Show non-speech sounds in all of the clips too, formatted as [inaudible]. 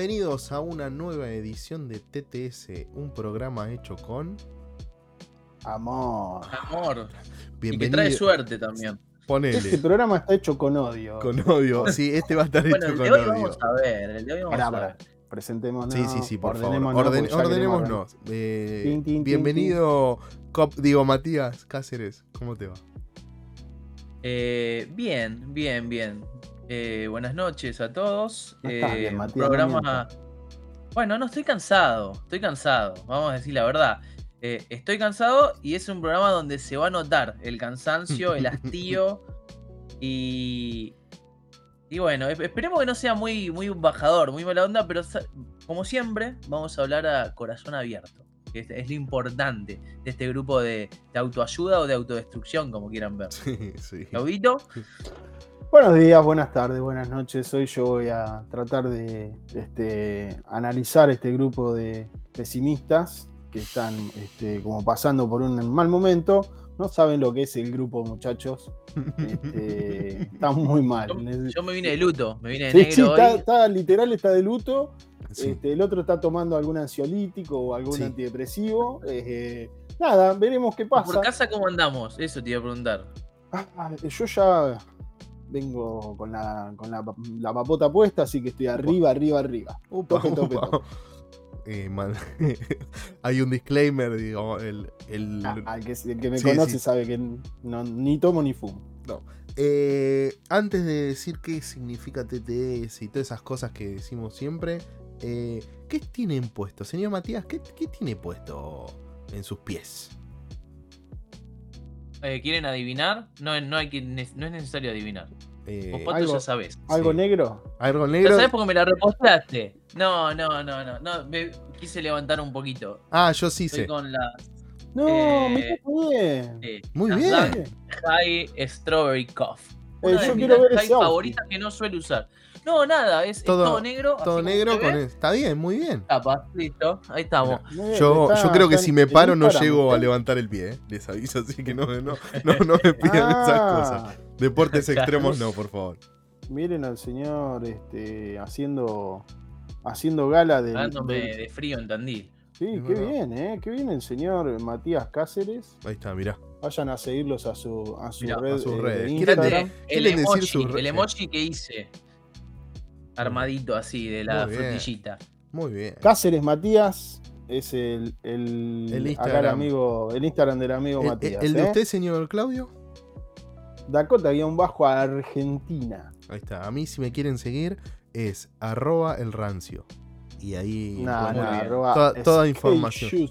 Bienvenidos a una nueva edición de TTS, un programa hecho con amor. Amor. Y que trae suerte también. Ponele. Este programa está hecho con odio. Con odio, sí, este va a estar hecho con odio. Vamos a ver, el de hoy vamos a ver. Presentémonos. Sí, sí, sí, por favor. ordenémonos. Eh, bienvenido, Cop, digo, Matías Cáceres. ¿Cómo te va? Eh, bien, bien, bien. Eh, buenas noches a todos. Eh, programa. bueno, no estoy cansado. Estoy cansado. Vamos a decir la verdad. Eh, estoy cansado y es un programa donde se va a notar el cansancio, el hastío [laughs] y. Y bueno, esperemos que no sea muy, muy bajador, muy mala onda, pero como siempre, vamos a hablar a corazón abierto. Que es, lo importante de este grupo de, autoayuda o de autodestrucción, como quieran ver. Sí, sí. [laughs] Buenos días, buenas tardes, buenas noches. Hoy yo voy a tratar de este, analizar este grupo de pesimistas que están este, como pasando por un mal momento. No saben lo que es el grupo, muchachos. Este, [laughs] está muy mal. Yo, me vine de luto, me vine de negro. Sí, está, literal, está de luto. Este, el otro está tomando algún ansiolítico o algún antidepresivo. Eh, nada, veremos qué pasa. ¿Por casa cómo andamos? Eso te iba a preguntar. Ah, yo ya vengo con la, con la, papota puesta, así que estoy arriba, arriba, arriba. Eh, [laughs] hay un disclaimer, digo, el, el... Ah, que, me conoce sabe que ni tomo ni fumo. No. Eh, antes de decir qué significa TTS y todas esas cosas que decimos siempre, eh, ¿qué tienen puesto? Señor Matías, ¿qué, ¿qué, tiene puesto en sus pies? Eh, ¿Quieren adivinar? No, no, hay que, no es necesario adivinar. Eh, Vos algo, ya sabés. ¿Algo negro? ¿Algo negro? ¿Lo sabés porque me la repostaste? No, no, no, no. no me quise levantar un poquito. Ah, yo sí Estoy sé. con la. No, eh, muy bien. Eh, muy bien. High Strawberry Cough. Eh, yo quiero ver ese favorita que no suele usar. No, nada, es todo, negro. Todo negro con Está bien, muy bien. Capa, listo, ahí estamos. yo, yo creo que si me paro no llego a levantar el pie, ¿eh? les aviso, así que no, no, no, no me pidan esas ah. cosas. Deportes [laughs] extremos no, por favor. Miren al señor este, haciendo, haciendo gala de. Dándome de frío en Tandil. Sí, qué bien, ¿eh? Qué bien el señor Matías Cáceres. Ahí está, mirá. Vayan a seguirlos a su, a su red. A sus eh, redes. Instagram. El, emoji, el emoji que hice armadito así de la frutillita. Muy bien. Cáceres Matías es el, el, Instagram. amigo, el Instagram del amigo Matías. ¿El, de ¿eh? usted, señor Claudio? Dakota-Bajo Argentina. Ahí está. A mí, si me quieren seguir, es arroba el rancio. Y ahí toda, información.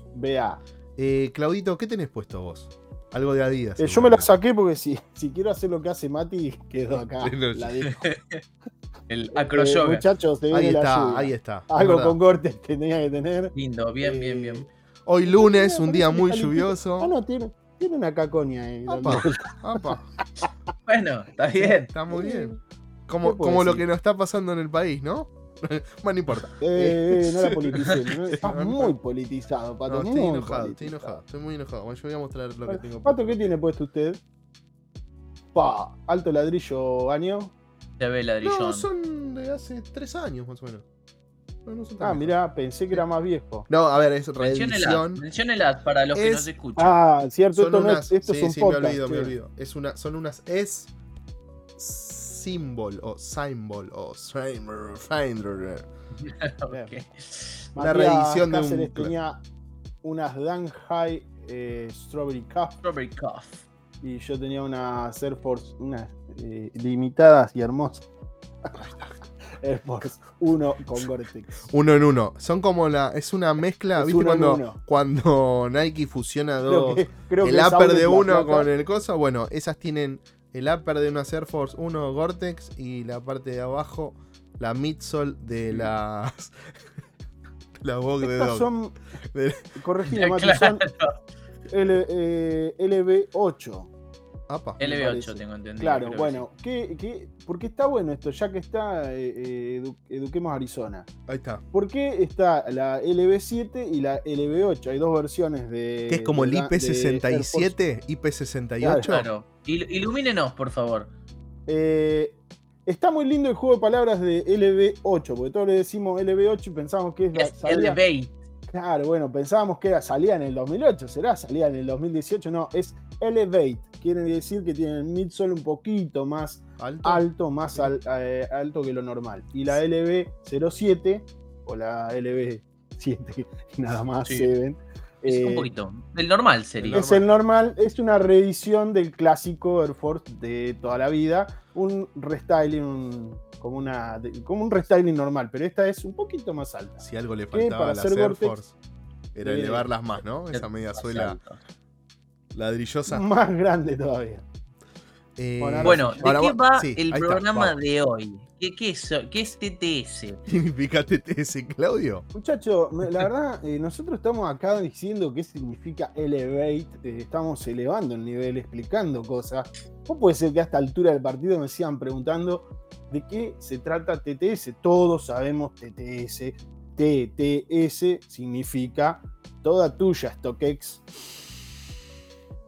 Eh, Claudito, ¿qué tenés puesto vos? Algo de Adidas. Eh, yo me la saqué porque si, si quiero hacer lo que hace Mati, quedo acá. la [laughs] El acro eh, Muchachos, ahí está, ahí está. Algo con cortes tenía que tener. Lindo, bien, bien, bien. Hoy lunes, un día muy lluvioso. Ah, no, tiene, tiene una caconia ahí. [laughs] bueno, está bien. Está muy bien. Como, como lo que nos está pasando en el país, ¿no? [laughs] bueno, no importa. Eh, eh, no la politicé. [laughs] Estás muy politizado, Pato. estoy enojado, estoy enojado. Estoy muy enojado. Bueno, yo voy a mostrar lo que tengo. Pato, ¿qué tiene puesto usted? Pa, alto ladrillo año. Se ve ladrillón. No, son de hace tres años más o menos. ah, mira, pensé que era más viejo. No, a ver, es reedición. Menciónelas para los que no se escuchan. Ah, cierto, esto, no es, esto sí, sí, me olvido, me olvido. Es una, son unas es symbol o symbol o finder. [laughs] okay. Una reedición de un. tenía unas Dan High eh, Strawberry Cuff. Strawberry Cuff. Y yo tenía unas Air Force, unas eh, limitadas y hermosas. Air Force 1 con Gore-Tex. Uno en uno. Son como la. Es una mezcla. ¿Viste cuando, cuando Nike fusiona dos? el upper de uno con el coso. Bueno, esas tienen el upper de una Air Force 1 Gore-Tex y la parte de abajo, la midsole de las. [laughs] la Vogue de Dog. Son. Corregime, [laughs] son L, LB8. LB8 tengo entendido. Claro, bueno, ¿qué, qué, porque está bueno esto, ya que está eh, eh, Eduquemos Arizona. Ahí está. ¿Por qué está la LB7 y la LB8? Hay dos versiones de. ¿Qué es como el IP67, IP68? Claro. ilumínenos, por favor. Eh, Está muy lindo el juego de palabras de LB8, porque todos le decimos LB8 y pensamos que es la salida. Claro, bueno, pensábamos que era, salía en el 2008, ¿será? Salía en el 2018, no, es Elevate, quiere decir que tiene el midsole un poquito más alto, más eh, alto que lo normal. Y la LB07 o la LB7, [laughs] nada más, sí. Es un eh, poquito. El normal sería. Es el normal, es una reedición del clásico Air Force de toda la vida. Un restyling, un como, una, como un restyling normal, pero esta es un poquito más alta. Si algo le faltaba a la Air Force, era elevarlas más, ¿no? Esa media suela ladrillosa. [laughs] Más grande todavía. Eh, bueno, ¿de qué va el programa de hoy? ¿Qué, qué, es, ¿Qué, es, TTS? ¿Qué [laughs] significa TTS, Claudio? Muchachos, la verdad, eh, nosotros estamos acá diciendo qué significa elevate, eh, estamos elevando el nivel, explicando cosas. ¿Cómo puede ser que a esta altura del partido me sigan preguntando de qué se trata TTS? Todos sabemos TTS. TTS significa toda tuya, StockX.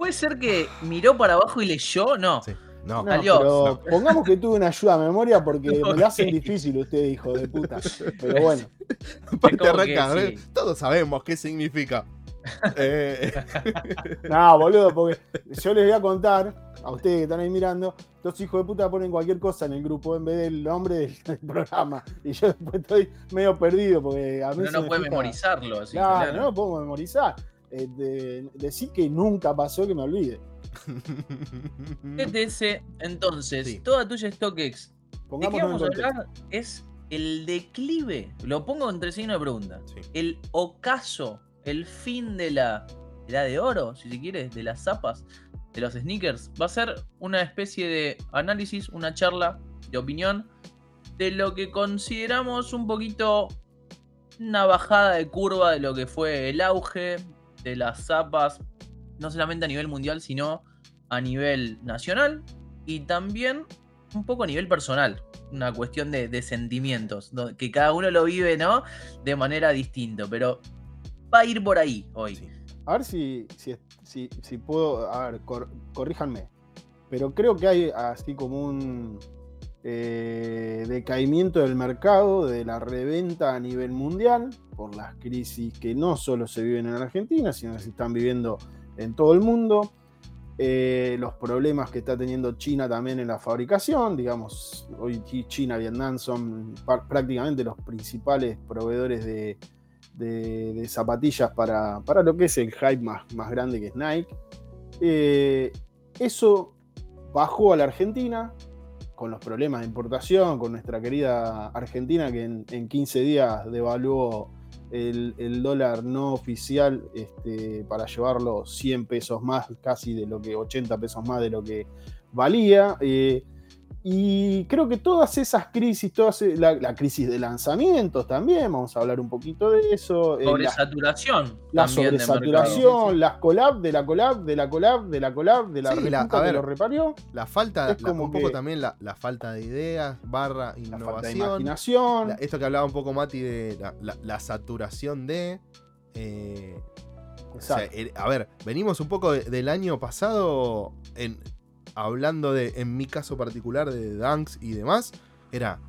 ¿Puede ser que miró para abajo y leyó? No. No, pero pongamos que tuve una ayuda a memoria porque [laughs] me lo hacen difícil usted, hijo de puta. [laughs] Pero bueno. [laughs] todos sabemos qué significa. Eh. no, boludo, porque yo les voy a contar a ustedes que están ahí mirando, dos hijos de puta ponen cualquier cosa en el grupo en vez del nombre del, programa. Y yo después estoy medio perdido porque a mí. Pero no puede memorizarlo. Así claro, no lo puedo memorizar. Eh, decir que nunca pasó que me olvide. [laughs] TTS, entonces, toda tuya StockX. ¿De qué vamos a hablar? Es el declive, lo pongo entre signo de pregunta. El ocaso, el fin de la edad de oro, si se quiere, de las zapas, de los sneakers. Va a ser una especie de análisis, una charla de opinión de lo que consideramos un poquito una bajada de curva de lo que fue el auge de las zapas, no solamente a nivel mundial, sino a nivel nacional y también un poco a nivel personal. Una cuestión de, sentimientos, que cada uno lo vive, ¿no? De manera distinta, pero va a ir por ahí hoy. A ver si, si, puedo, a ver, corríjanme, pero creo que hay así como un eh, decaimiento del mercado, de la reventa a nivel mundial, por las crisis que no solo se viven en Argentina, sino que se están viviendo en todo el mundo. Eh, los problemas que está teniendo China también en la fabricación, digamos, hoy China y Vietnam son prácticamente los principales proveedores de, zapatillas para, lo que es el hype más, más grande que es Nike. Eh, eso bajó a la Argentina con los problemas de importación, con nuestra querida Argentina que en, en 15 días devaluó el, dólar no oficial este, para llevarlo 100 pesos más, casi de lo que 80 pesos más de lo que valía. Eh, y creo que todas esas crisis, todas, eh, la, crisis de lanzamientos también, vamos a hablar un poquito de eso. Eh, sobresaturación. La, sobresaturación, las collab, de la collab, de la collab, de la collab, de la, la que lo reparió. La falta, un poco también la, falta de ideas, barra innovación. La imaginación. esto que hablaba un poco Mati de la, saturación de. Eh, a ver, venimos un poco del año pasado en hablando de, en mi caso particular, de Dunks y demás, era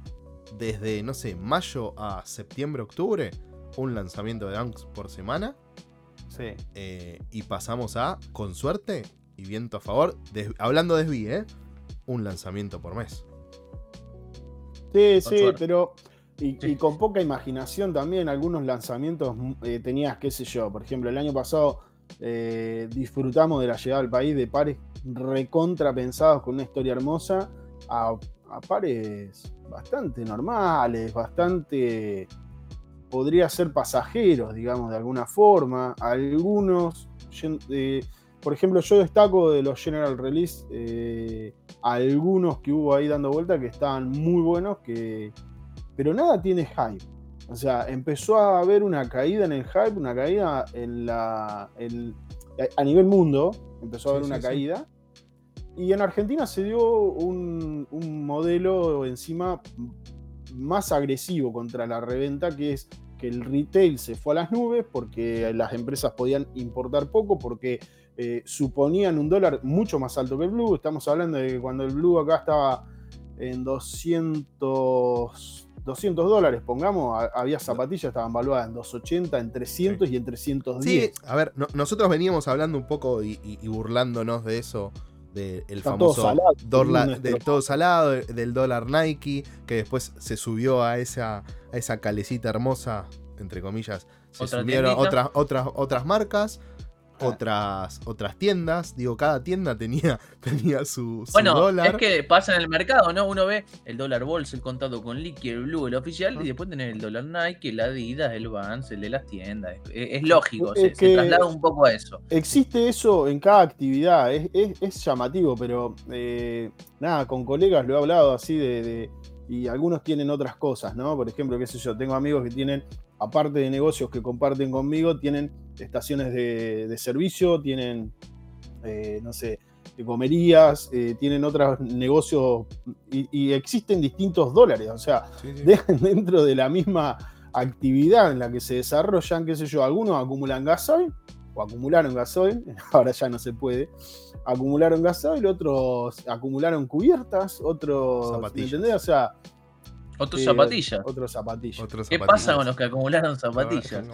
desde, no sé, mayo a septiembre, octubre, un lanzamiento de Dunks por semana. Sí. Eh, y pasamos a, con suerte y viento a favor, hablando de SBI, ¿eh? Un lanzamiento por mes. Sí, sí, pero. Y, con poca imaginación también, algunos lanzamientos eh, tenías, qué sé yo, por ejemplo, el año pasado eh, disfrutamos de la llegada al país de pares recontra pensados con una historia hermosa a, pares bastante normales, bastante podría ser pasajeros, digamos, de alguna forma. Algunos, eh, por ejemplo, yo destaco de los General Release eh, algunos que hubo ahí dando vuelta que estaban muy buenos, que, pero nada tiene hype. O sea, empezó a haber una caída en el hype, una caída en la. a nivel mundo, empezó a haber una caída. Y en Argentina se dio un, modelo encima más agresivo contra la reventa, que es que el retail se fue a las nubes porque las empresas podían importar poco, porque eh, suponían un dólar mucho más alto que el blue. Estamos hablando de que cuando el blue acá estaba en 200, 200 dólares, pongamos, había zapatillas, estaban valuadas en 280, en 300 y en 310. Sí, a ver, nosotros veníamos hablando un poco y, burlándonos de eso, del famoso dólar, del todo salado, del dólar Nike, que después se subió a esa, a esa calecita hermosa, entre comillas, se subieron otras, otras, otras marcas otras, otras tiendas. Digo, cada tienda tenía, [laughs] tenía su, bueno, dólar. Es que pasa en el mercado, ¿no? Uno ve el dólar Bolsa, el contado con Licky, el Blue, el oficial, y después tenés el dólar Nike, el Adidas, el Vans, el de las tiendas. Es, lógico, se, traslada un poco a eso. Existe eso en cada actividad, es, es, llamativo, pero eh, nada, con colegas lo he hablado así de y algunos tienen otras cosas, ¿no? Por ejemplo, qué sé yo, tengo amigos que tienen, aparte de negocios que comparten conmigo, tienen estaciones de, servicio, tienen, eh, no sé, comerías, eh, tienen otros negocios y, existen distintos dólares, o sea, [laughs] dentro de la misma actividad en la que se desarrollan, qué sé yo, algunos acumulan gasoil o acumularon gasoil, [laughs] ahora ya no se puede, acumularon gasoil, otros acumularon cubiertas, otros, ¿entendés? O sea, otros zapatillas. Otros zapatillas. ¿Qué pasa con los que acumularon zapatillas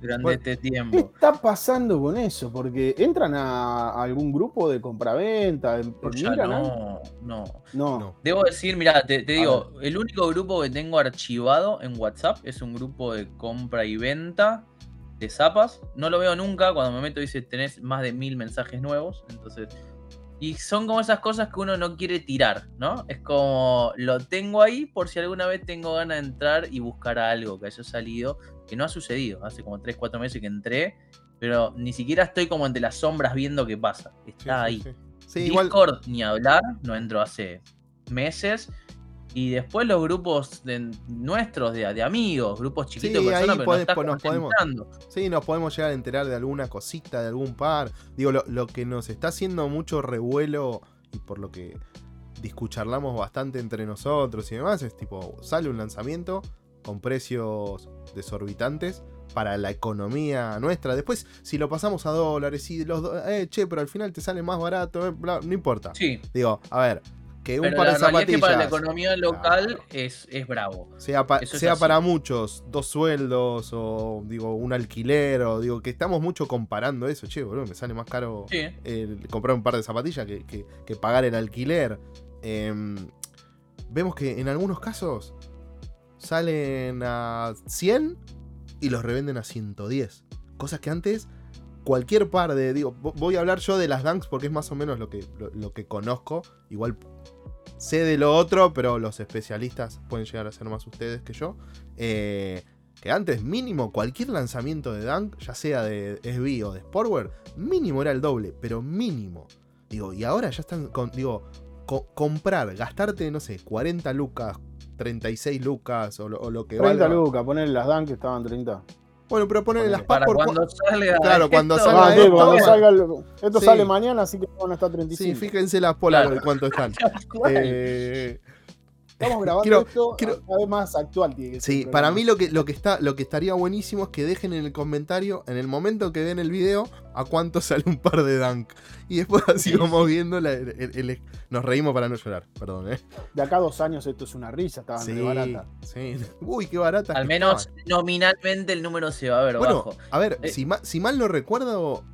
durante este tiempo? ¿Qué está pasando con eso? Porque entran a algún grupo de compraventa. No, no, no, Debo decir, mira, te, digo, el único grupo que tengo archivado en WhatsApp es un grupo de compra y venta de zapas. No lo veo nunca. Cuando me meto dice tenés más de mil mensajes nuevos. Entonces. Y son como esas cosas que uno no quiere tirar, ¿no? Es como lo tengo ahí por si alguna vez tengo ganas de entrar y buscar algo que haya salido, que no ha sucedido. Hace como 3, 4 meses que entré, pero ni siquiera estoy como entre las sombras viendo qué pasa. Está ahí. Discord ni hablar, no entro hace meses. Y después los grupos de, nuestros, de, amigos, grupos chiquitos de personas, pero nos podemos, Sí, nos podemos llegar a enterar de alguna cosita, de algún par. Digo, lo, que nos está haciendo mucho revuelo y por lo que discucharlamos bastante entre nosotros y demás es tipo, sale un lanzamiento con precios desorbitantes para la economía nuestra. Después, si lo pasamos a dólares y los... Eh, che, pero al final te sale más barato, eh, no importa. Sí. Digo, a ver, que un par de zapatillas. para la economía local es, es, bravo. Sea, sea para muchos, dos sueldos o digo un alquiler o digo que estamos mucho comparando eso. Che, boludo, me sale más caro comprar un par de zapatillas que, pagar el alquiler. Em, vemos que en algunos casos salen a 100 y los revenden a 110. Cosas que antes cualquier par de. Digo, voy a hablar yo de las Dunks porque es más o menos lo que, lo que conozco. Igual sé de lo otro, pero los especialistas pueden llegar a ser más ustedes que yo. Eh, que antes, mínimo, cualquier lanzamiento de Dunk, ya sea de SB o de Sportwear, mínimo era el doble, pero mínimo. Digo, y ahora ya están, con, digo, comprar, gastarte, no sé, 40 lucas, 36 lucas o lo, que 30 lucas, poner las Dunk que estaban 30. Bueno, pero ponerle las Para cuando salga. Claro, cuando salga. esto, esto sale mañana, así que van a estar 35. Sí, fíjense las Polaroid de cuánto están. [laughs] eh, Estamos [laughs] grabando esto cada vez más actual. sí, para mí lo que, lo, que está, lo que estaría buenísimo es que dejen en el comentario, en el momento que ven el video, a cuánto [laughs] sale un par de Dunk. Y después así vamos viendo, nos reímos para no llorar, perdón. ¿eh? De acá a dos años esto es una risa, estaba sí, barata. Sí. Uy, qué barata. Al menos nominalmente el número se va a ver bueno, bajo. A ver, eh, si, si mal no recuerdo,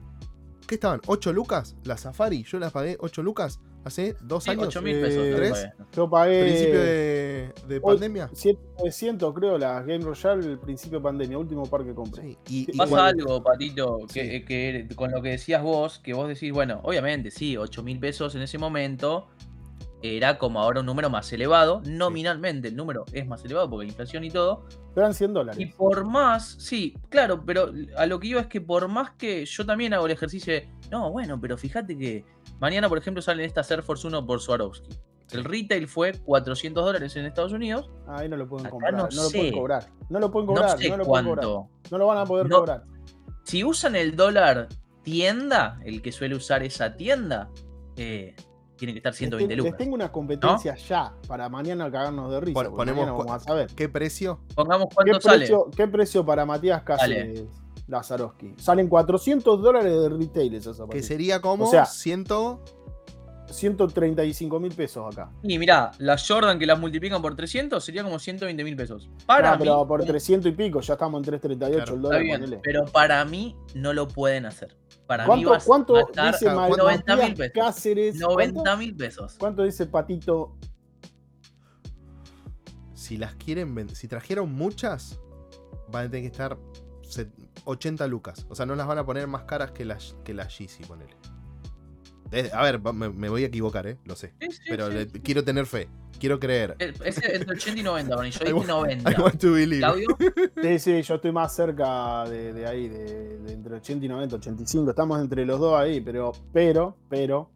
¿qué estaban? ¿8 lucas? La Safari, yo la pagué 8 lucas hace dos años. 8 mil pesos. ¿Tres? Yo pagué. ¿Principio de, pandemia? 700 creo, la Game Royale, el principio de pandemia, último par que compré. Y, Pasa algo, Patito, que, con lo que decías vos, que vos decís, bueno, obviamente, sí, 8 mil pesos en ese momento era como ahora un número más elevado. Nominalmente el número es más elevado porque hay inflación y todo. Pero eran 100 dólares. Y por más, sí, claro, pero a lo que yo es que por más que yo también hago el ejercicio de, no, bueno, pero fíjate que Mañana, por ejemplo, salen estas Air Force 1 por Swarovski. El retail fue 400 dólares en Estados Unidos. Ahí no lo pueden comprar. No, lo pueden cobrar. No lo pueden cobrar. No sé lo cuánto. No lo van a poder cobrar. Si usan el dólar tienda, el que suele usar esa tienda, eh, tiene que estar 120 lucas. Les tengo una competencia ya para mañana cagarnos de risa. ponemos vamos a saber. ¿Qué precio? Pongamos cuánto sale. ¿Qué precio para Matías Cáceres? Lazarowski. Salen 400 dólares de retail esas zapatillas. Que sería como o sea, 135 mil pesos acá. Y mira, la Jordan que las multiplican por 300 sería como 120 mil pesos. Para pero por 300 y pico, ya estamos en 338 el dólar. pero para mí no lo pueden hacer. Para ¿Cuánto, mí ¿cuánto dice 90 mil pesos? Cáceres, 90 mil pesos. ¿Cuánto dice Patito? Si las quieren si trajeron muchas, van a tener que estar 80 lucas. O sea, no las van a poner más caras que las, que las Yeezy, ponele. A ver, me, voy a equivocar, ¿eh? Lo sé. pero quiero tener fe. Quiero creer. Es entre 80 y 90, Bonnie. Yo dije 90. I want to believe. Sí, sí, yo estoy más cerca de, ahí, de, entre 80 y 90, 85. Estamos entre los dos ahí, pero, pero, pero.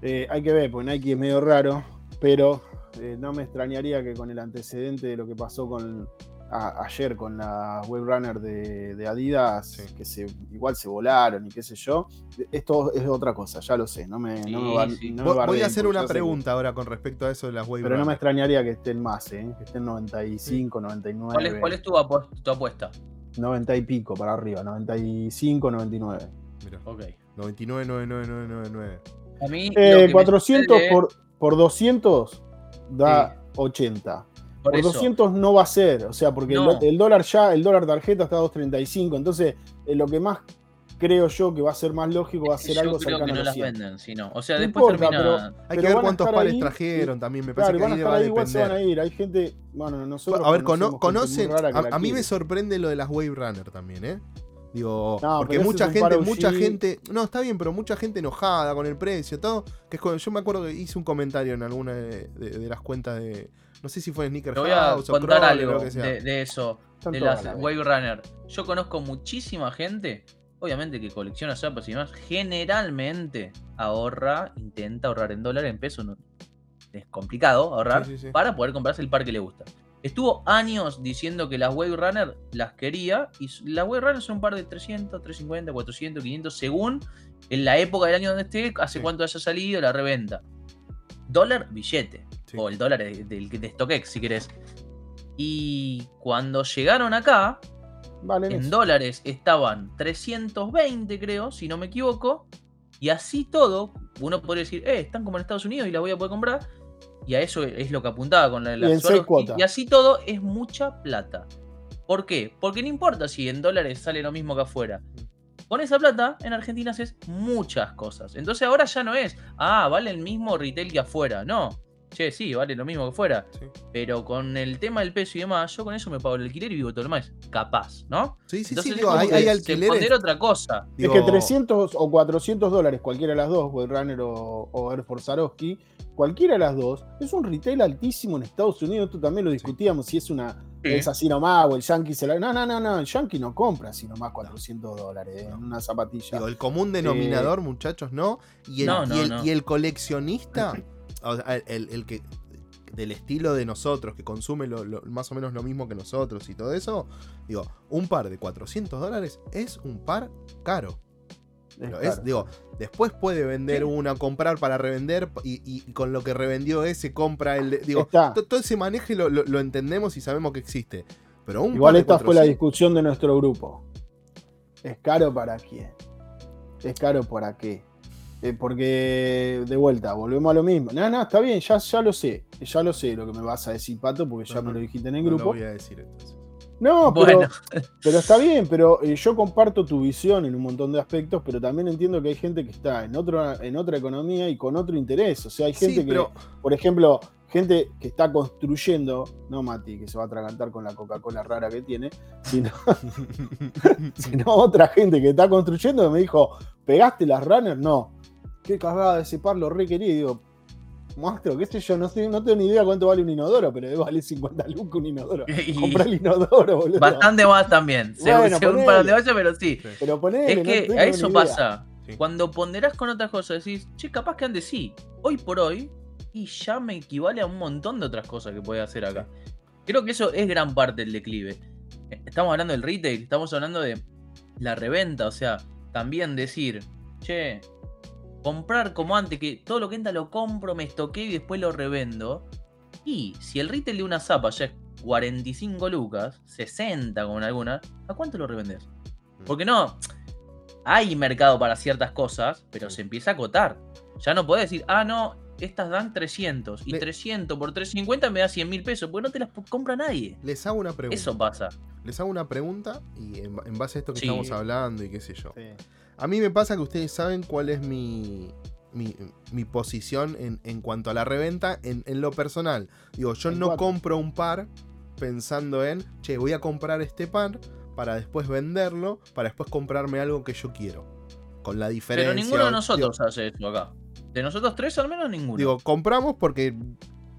Eh, hay que ver, porque Nike es medio raro, pero eh, no me extrañaría que con el antecedente de lo que pasó con, ayer con la web runner de, Adidas, que se, igual se volaron y qué sé yo. Esto es otra cosa, ya lo sé. No me, Voy a hacer una pregunta ahora con respecto a eso de las web Pero no me extrañaría que estén más, ¿eh? que estén 95, 99. ¿Cuál es, cuál es tu, apuesta? 90 y pico para arriba, 95, 99. Mira. Ok. 99, 99, A mí, eh, 400 por, por 200 da 80. Por, 200 no va a ser, o sea, porque el, dólar ya, el dólar tarjeta está a 2.35, entonces eh, lo que más creo yo que va a ser más lógico va a ser algo creo cercano que no las venden, sino, o sea, después termina... Hay que ver cuántos pares trajeron también, me parece que van a estar ahí, igual se van a ir, hay gente, bueno, nosotros A ver, conocen, a, mí me sorprende lo de las Wave Runner también, ¿eh? Digo, porque mucha gente, mucha gente, no, está bien, pero mucha gente enojada con el precio, todo, que es yo me acuerdo que hice un comentario en alguna de las cuentas de, no sé si fue Sneaker voy a contar algo de, eso, de las Wave Runner. Yo conozco muchísima gente, obviamente que colecciona zapas y demás, generalmente ahorra, intenta ahorrar en dólares, en pesos, no, es complicado ahorrar, para poder comprarse el par que le gusta. Estuvo años diciendo que las Wave Runner las quería y las Wave Runner son un par de 300, 350, 400, 500 según en la época del año donde esté, hace cuánto haya salido la reventa. Dólar, billete o el dólar de, de, StockX, si querés. Y cuando llegaron acá, en dólares estaban 320, creo, si no me equivoco. Y así todo, uno podría decir, eh, están como en Estados Unidos y la voy a poder comprar. Y a eso es lo que apuntaba con la, la y, y así todo es mucha plata. ¿Por qué? Porque no importa si en dólares sale lo mismo que afuera. Con esa plata, en Argentina haces muchas cosas. Entonces ahora ya no es, ah, vale el mismo retail que afuera. No che, sí, vale lo mismo que fuera. Pero con el tema del peso y demás, yo con eso me pago el alquiler y vivo todo lo más. Capaz, ¿no? Sí, sí, sí, hay, hay alquileres. otra cosa. Es que 300 o 400 dólares, cualquiera de las dos, Runner o, o Air Force Saroski, cualquiera de las dos, es un retail altísimo en Estados Unidos. Esto también lo discutíamos, si es una es así nomás, o el Yankee se la. No, no, no, no, el Yankee no compra así nomás 400 dólares en una zapatilla. el común denominador, muchachos, no. Y y el coleccionista [laughs] el, que del estilo de nosotros, que consume más o menos lo mismo que nosotros y todo eso, digo, un par de 400 dólares es un par caro. Es, digo, después puede vender una, comprar para revender y, con lo que revendió ese compra el. Digo, todo ese manejo lo, lo, entendemos y sabemos que existe. Pero un Igual esta fue la discusión de nuestro grupo. ¿Es caro para quién? ¿Es caro para qué? Eh, porque, de vuelta, volvemos a lo mismo. No, no, está bien, ya, ya lo sé. Ya lo sé lo que me vas a decir, Pato, porque ya me lo dijiste en el grupo. No voy a decir entonces. No, pero, pero está bien, pero eh, yo comparto tu visión en un montón de aspectos, pero también entiendo que hay gente que está en, otro, en otra economía y con otro interés. O sea, hay gente que, por ejemplo, gente que está construyendo, no Mati, que se va a atragantar con la Coca-Cola rara que tiene, sino, [laughs] sino otra gente que está construyendo que me dijo, ¿pegaste las runners? No qué cagada ese par, lo re quería. Y digo, monstruo, qué sé yo, no, sé, no tengo ni idea cuánto vale un inodoro, pero debe valer 50 lucas un inodoro. [laughs] Comprar el inodoro, boludo. Bastante más también. Bueno, según para dónde vaya, pero sí. Pero ponele, es que a eso pasa. Cuando ponderás con otras cosas, decís, che, capaz que antes sí. Hoy por hoy, y ya me equivale a un montón de otras cosas que puede hacer acá. Creo que eso es gran parte del declive. Estamos hablando del retail, estamos hablando de la reventa, o sea, también decir, che, comprar como antes, que todo lo que entra lo compro, me estoqueo y después lo revendo. Y si el retail de una zapa ya es 45 lucas, 60 con alguna, ¿a cuánto lo revendes? Mm. Porque no, hay mercado para ciertas cosas, pero se empieza a acotar. Ya no podés decir, ah, no, estas dan 300 y 300 por 350 me da 100 mil pesos, porque no te las compra nadie. Les hago una pregunta. Eso pasa. Les hago una pregunta y en, base a esto que estamos hablando y qué sé yo. A mí me pasa que ustedes saben cuál es mi, mi, posición en, cuanto a la reventa en, lo personal. Digo, yo no compro un par pensando en, che, voy a comprar este par para después venderlo, para después comprarme algo que yo quiero. Con la diferencia. Pero ninguno de nosotros hace eso acá. De nosotros tres, al menos ninguno. Digo, compramos porque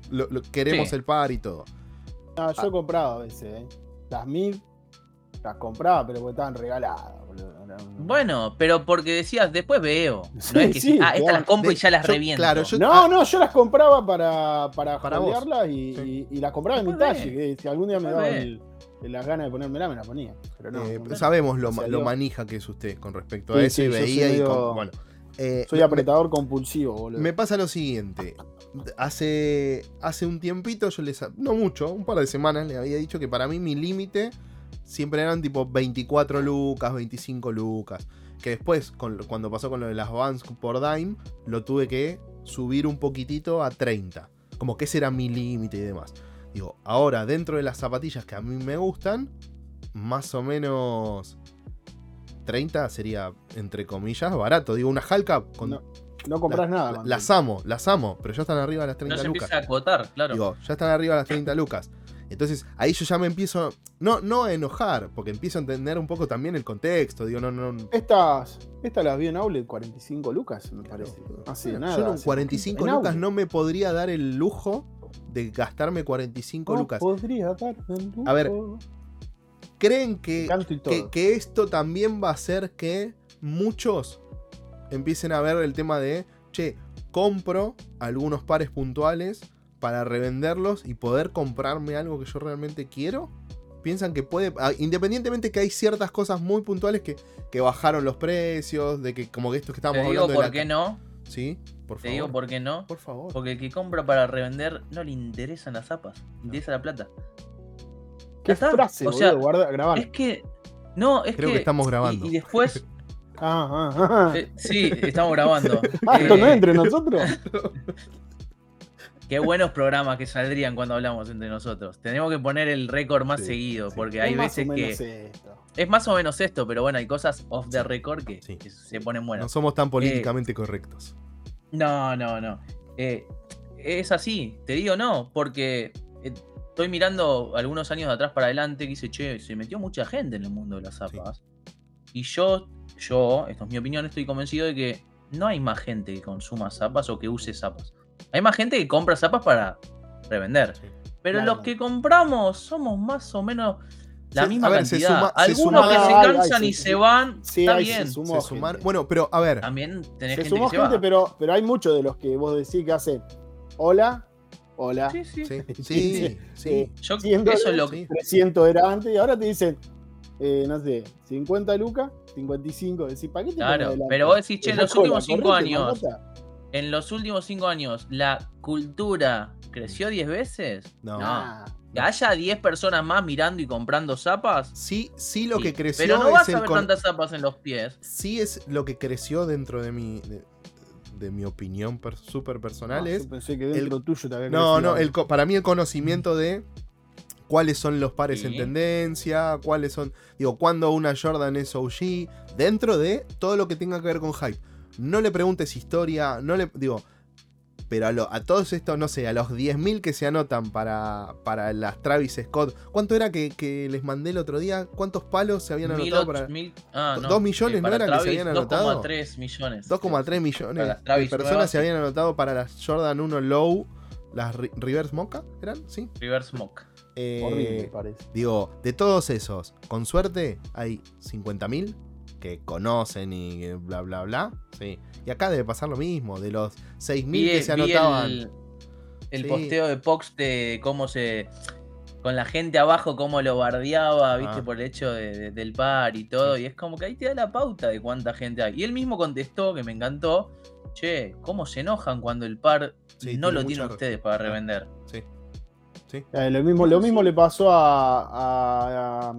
lo, queremos el par y todo. No, yo he comprado a veces, ¿eh? Las mil las compraba, pero porque estaban regaladas. Bueno, pero porque decías, después veo. no es que sí, ah, estas las compro y ya las reviento. Claro, no, no, yo las compraba para, para, para y, y, las compraba en mi talle. Que si algún día me daba las ganas de ponérmela, me la ponía. Pero no, eh, sabemos lo, lo, manija que es usted con respecto a eso y veía y bueno. Eh, soy apretador compulsivo, boludo. Me pasa lo siguiente. Hace, hace un tiempito, yo les. No mucho, un par de semanas, le había dicho que para mí mi límite siempre eran tipo 24 lucas, 25 lucas. Que después, cuando pasó con lo de las Vans por Dime, lo tuve que subir un poquitito a 30. Como que ese era mi límite y demás. Digo, ahora dentro de las zapatillas que a mí me gustan, más o menos 30 sería, entre comillas, barato. Digo, una Halka con. No, compras nada. las amo, las amo, pero ya están arriba de las 30 no se lucas. Empieza a acotar, claro. Digo, ya están arriba de las 30 lucas. Entonces ahí yo ya me empiezo, no, no a enojar, porque empiezo a entender un poco también el contexto. Digo, no, no. Estas, estas las vi en Outlet 45 lucas, me parece. Así nada. Yo 45 lucas no me podría dar el lujo de gastarme 45 lucas. Podría dar el lujo. A ver, ¿creen que, que, esto también va a hacer que muchos empiecen a ver el tema de, che, compro algunos pares puntuales para revenderlos y poder comprarme algo que yo realmente quiero? ¿Piensan que puede, ah, independientemente que hay ciertas cosas muy puntuales que, que bajaron los precios, de que como que esto que estábamos Te digo por qué no. Sí, por favor. Te digo por qué no. Por favor. Porque el que compra para revender no le interesan las zapas, le interesa la plata. ¿Qué frase, o sea, guarda, grabar. Es que. No, es Creo que, estamos grabando. Y, después. [laughs] ah, ah, ah. Eh, sí, estamos grabando. [laughs] ah, esto no entre nosotros. [laughs] Qué buenos programas que saldrían cuando hablamos entre nosotros. Tenemos que poner el récord más seguido, porque hay veces que. Es más o menos esto, pero bueno, hay cosas off the record que, se ponen buenas. No somos tan políticamente eh, correctos. No, no, no. Eh, es así, te digo no, porque eh, estoy mirando algunos años de atrás para adelante que dice, che, se metió mucha gente en el mundo de las zapas. Y yo, yo, esto es mi opinión, estoy convencido de que no hay más gente que consuma zapas o que use zapas. Hay más gente que compra zapas para revender. Pero los que compramos somos más o menos la misma cantidad. Algunos que se cansan y se van. está bien. Se bueno, pero a ver. También tenés se gente, gente Pero, pero hay muchos de los que vos decís que hacen hola, hola. Sí, sí. Sí, sí. Yo, eso es lo que. 300 era antes y ahora te dicen, eh, no sé, 50 lucas, 55. Decís, ¿para qué te Claro, pero vos decís, che, en los últimos 5 años en los últimos cinco años, ¿la cultura creció 10 veces? No. Que haya 10 personas más mirando y comprando zapas. Sí, sí lo que creció. Pero no vas a ver tantas zapas en los pies. Sí es lo que creció dentro de mi. De, mi opinión súper personal es. pensé que dentro el, tuyo te No, no, el, para mí el conocimiento de cuáles son los pares en tendencia, cuáles son. Digo, cuándo una Jordan es OG, dentro de todo lo que tenga que ver con hype no le preguntes historia, no le. Digo, pero a, todos estos, no sé, a los 10.000 que se anotan para, para las Travis Scott, ¿cuánto era que, les mandé el otro día? ¿Cuántos palos se habían anotado para. Ah, ¿Dos millones no era que se habían anotado? 2,3 millones. 2,3 millones de personas se habían anotado para las Jordan 1 Low, las Reverse Mocha, ¿eran? ¿Sí? Reverse Mocha. Eh, parece. Digo, de todos esos, con suerte hay 50.000 que conocen y bla, bla, bla. Sí. Y acá debe pasar lo mismo, de los 6.000 que se anotaban. El, posteo de Pox de cómo se. Con la gente abajo, cómo lo bardeaba, viste, ah. por el hecho del par y todo. Y es como que ahí te da la pauta de cuánta gente hay. Y él mismo contestó, que me encantó. Che, ¿cómo se enojan cuando el par no lo tienen ustedes para ah, revender? Sí. Eh, lo, mismo, lo mismo le pasó a,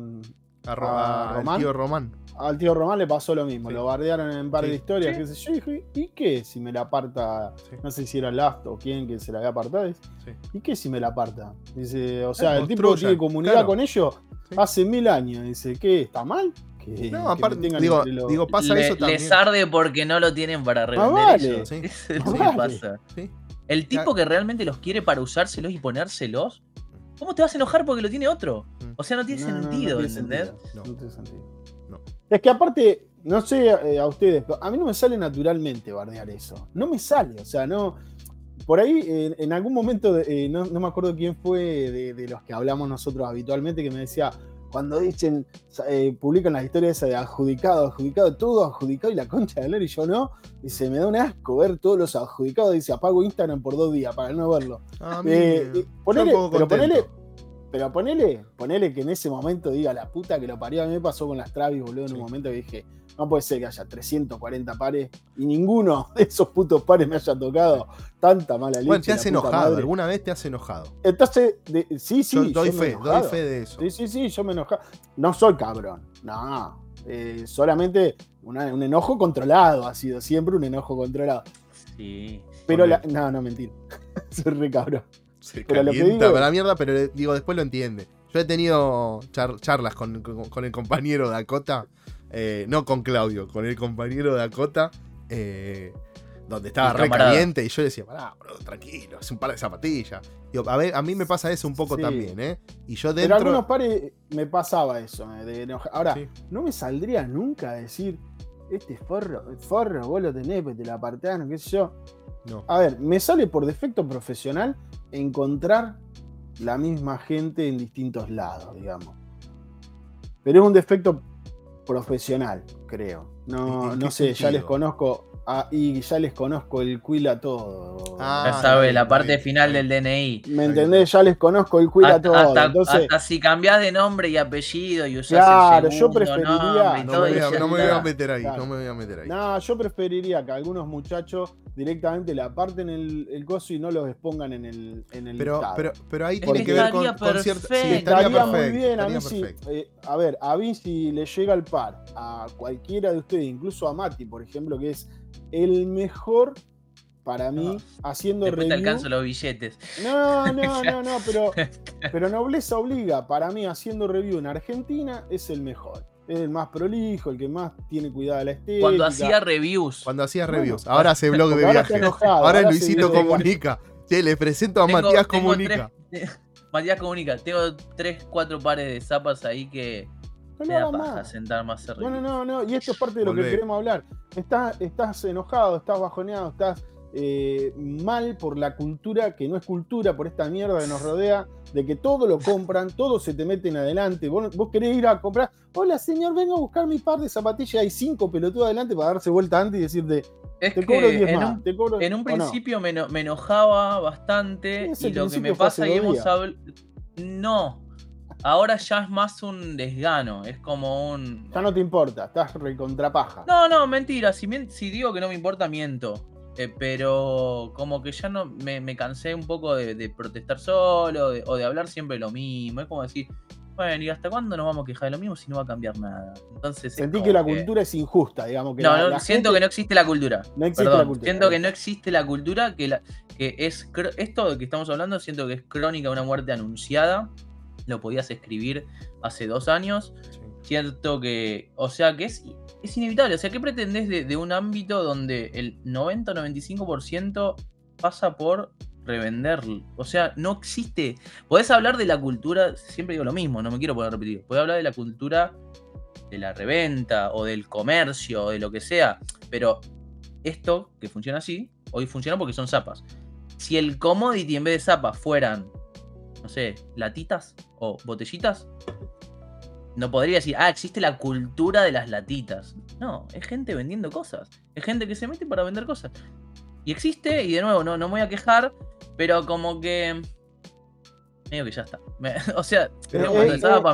al tío Román. Al tío Román le pasó lo mismo, lo bardearon en un par de historias, sé yo, dije, ¿y qué si me la aparta? No sé si era Last o quién que se la había apartado. ¿Y qué si me la aparta? Dice, o sea, el tipo tiene comunidad con ellos hace mil años. Dice, ¿qué? ¿Está mal? no, aparte, digo, digo, pasa eso también. Les arde porque no lo tienen para revender [laughs] Eso es lo que pasa. El tipo que realmente los quiere para usárselos y ponérselos, ¿cómo te vas a enojar porque lo tiene otro? O sea, no tiene sentido, ¿entendés? No, tiene sentido. Es que aparte, no sé eh, a ustedes, a mí no me sale naturalmente bardear eso. No me sale, o sea, no. Por ahí, en algún momento, eh, no, me acuerdo quién fue de, los que hablamos nosotros habitualmente, que me decía, cuando dicen, eh, publican las historias de adjudicado, adjudicado, todo adjudicado y la concha de y yo no, dice, me da un asco ver todos los adjudicados, dice, apago Instagram por dos días para no verlo. Ah, ponele, pero ponele, pero ponele, ponele que en ese momento diga la puta que lo parió. A mí me pasó con las Travis, boludo, en un momento que dije, no puede ser que haya 340 pares y ninguno [laughs] de esos putos pares me haya tocado tanta mala leche. Bueno, te has enojado, alguna vez te has enojado. Entonces, sí, sí. Yo doy fe, doy fe de eso. Sí, sí, sí, yo me enojado. No soy cabrón, no. Eh, solamente un enojo controlado ha sido, siempre un enojo controlado. Sí. Pero la, no, no, mentira. [laughs] soy re cabrón. Se pero calienta para la mierda, pero digo, después lo entiende. Yo he tenido charlas con, el compañero Dakota, eh, no con Claudio, con el compañero Dakota, eh, donde estaba re caliente y yo le decía, pará, bro, tranquilo, es un par de zapatillas. a ver, a mí me pasa eso un poco también, ¿eh? Y yo dentro... Pero algunos pares me pasaba eso. Ahora, no me saldría nunca a decir, este forro, forro, vos lo tenés, pues te la apartás, qué sé yo. No. A ver, me sale por defecto profesional encontrar la misma gente en distintos lados, digamos. Pero es un defecto profesional, creo. No, no sé, ya les conozco Ah, y ya les conozco el quill a todo. Ah, ya sabe, la parte final del DNI. ¿Me entendés? Ya les conozco el quill a todo. Hasta, si cambiás de nombre y apellido y usás Claro, yo preferiría. No, me voy, a, meter ahí, no me voy a meter ahí. No, yo preferiría que algunos muchachos directamente le aparten el, el coso y no los expongan en el, en el pero, pero, pero ahí tiene que ver con, con cierto. Sí, estaría, estaría muy bien. A, mí si, eh, a ver, a mí si le llega el par a cualquiera de ustedes, incluso a Mati, por ejemplo, que es el mejor para mí haciendo Después review. te alcanzo los billetes. No, no, [laughs] no, no, pero, [laughs] pero nobleza obliga. Para mí haciendo review en Argentina es el mejor. Es el más prolijo, el que más tiene cuidado de la estética. Cuando hacía reviews. Cuando hacía reviews. ahora hace blog de viaje. ahora, Luisito Comunica. Che, le presento a Matías Comunica. [laughs] Matías Comunica. Tengo tres, cuatro pares de zapas ahí que no más. sentar más No, no, no, no, y esto es parte de lo que queremos hablar. Estás, estás enojado, estás bajoneado, estás eh, mal por la cultura que no es cultura, por esta mierda que nos rodea, de que todo lo compran, todo se te meten adelante. Vos, vos querés ir a comprar, hola señor, vengo a buscar mi par de zapatillas, hay cinco pelotudos adelante para darse vuelta antes y decirte, te cobro 10 más. en un principio me, enojaba bastante y lo que me pasa y hemos hablado... No, Ahora ya es más un desgano, es como un. Ya no te importa, estás recontrapaja. No, no, mentira. Si, si digo que no me importa, miento. Eh, pero como que ya no me, cansé un poco de, protestar solo o de hablar siempre lo mismo. Es como decir, bueno, ¿y hasta cuándo nos vamos a quejar de lo mismo si no va a cambiar nada? Entonces. Sentí que la cultura es injusta, digamos. Que no, no siento que no existe la cultura. No existe la cultura. Siento que no existe la cultura, que, la, que es. Esto de que estamos hablando, siento que es crónica de una muerte anunciada lo podías escribir hace dos años. Cierto que, o sea, que es, es inevitable. O sea, ¿qué pretendés de, un ámbito donde el 90-95% pasa por revender? O sea, no existe. Podés hablar de la cultura, siempre digo lo mismo, no me quiero poder repetir. Podés hablar de la cultura de la reventa o del comercio o de lo que sea, pero esto que funciona así, hoy funciona porque son zapas. Si el commodity en vez de zapas fueran no sé, latitas o botellitas, no podría decir, ah, existe la cultura de las latitas. No, es gente vendiendo cosas. Es gente que se mete para vender cosas. Y existe, y de nuevo, no, no me voy a quejar, pero como que. Medio que ya está. [laughs] o sea, pero,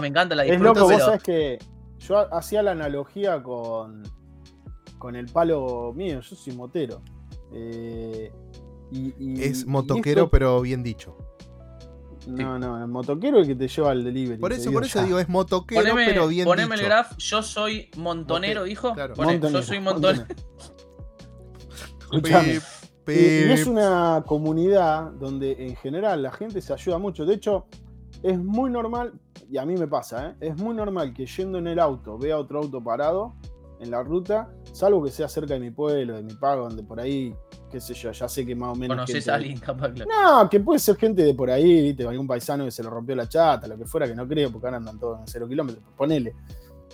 me encanta la disfruto, Es loco, vos sabés que yo hacía la analogía con, con el palo mío, yo soy motero. Eh, es motoquero, pero bien dicho. No, no, el motoquero es el que te lleva al delivery. Por eso, por eso digo, es motoquero, pero bien poneme el graph, yo soy montonero, dijo. Claro. yo soy montonero. y, es una comunidad donde en general la gente se ayuda mucho. De hecho, es muy normal, y a mí me pasa, ¿eh? es muy normal que yendo en el auto vea otro auto parado en la ruta, salvo que sea cerca de mi pueblo, de mi pago, donde por ahí, qué sé yo, ya sé que más o menos. ¿Conoces a alguien capaz? No, que puede ser gente de por ahí, ¿viste? algún paisano que se le rompió la chata, lo que fuera, que no creo, porque ahora andan todos en cero kilómetros, ponele.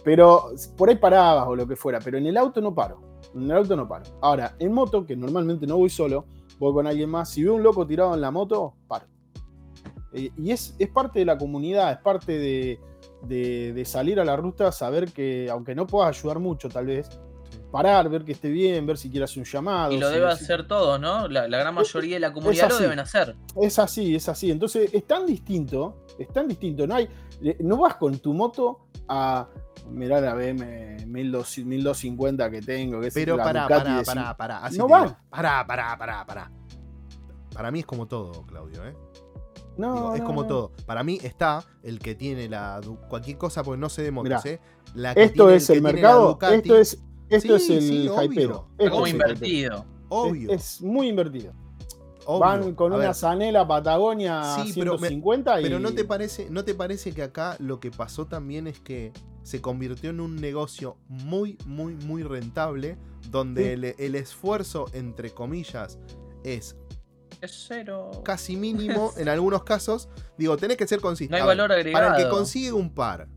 Pero por ahí parabas o lo que fuera, pero en el auto no paro. En el auto no paro. Ahora, en moto, que normalmente no voy solo, voy con alguien más. Si veo un loco tirado en la moto, paro. Eh, y es, es parte de la comunidad, es parte de, de, salir a la ruta, saber que, aunque no puedas ayudar mucho, tal vez, parar, ver que esté bien, ver si quiere hacer un llamado. Y lo debe hacer todo, ¿no? La, gran mayoría de la comunidad lo deben hacer. Es así, es así. Entonces, es tan distinto, es tan distinto. No, hay, no vas con tu moto a mirar la BM 1250 que tengo. Que Pero para para para para No va. para para para Para mí es como todo, Claudio, ¿eh? No, es como todo. Para mí está el que tiene la cualquier cosa, porque no sé de motos, ¿eh? esto es el, mercado, esto es esto es el sí, hypero. Es como invertido. Obvio. Es, muy invertido. Van con una Zanela Patagonia sí, 150 pero, pero no te parece no te parece que acá lo que pasó también es que se convirtió en un negocio muy muy muy rentable donde el, el esfuerzo entre comillas es cero. Casi mínimo [laughs] en algunos casos. Digo, tenés que ser consistente. No hay valor agregado. Para el que consigue un par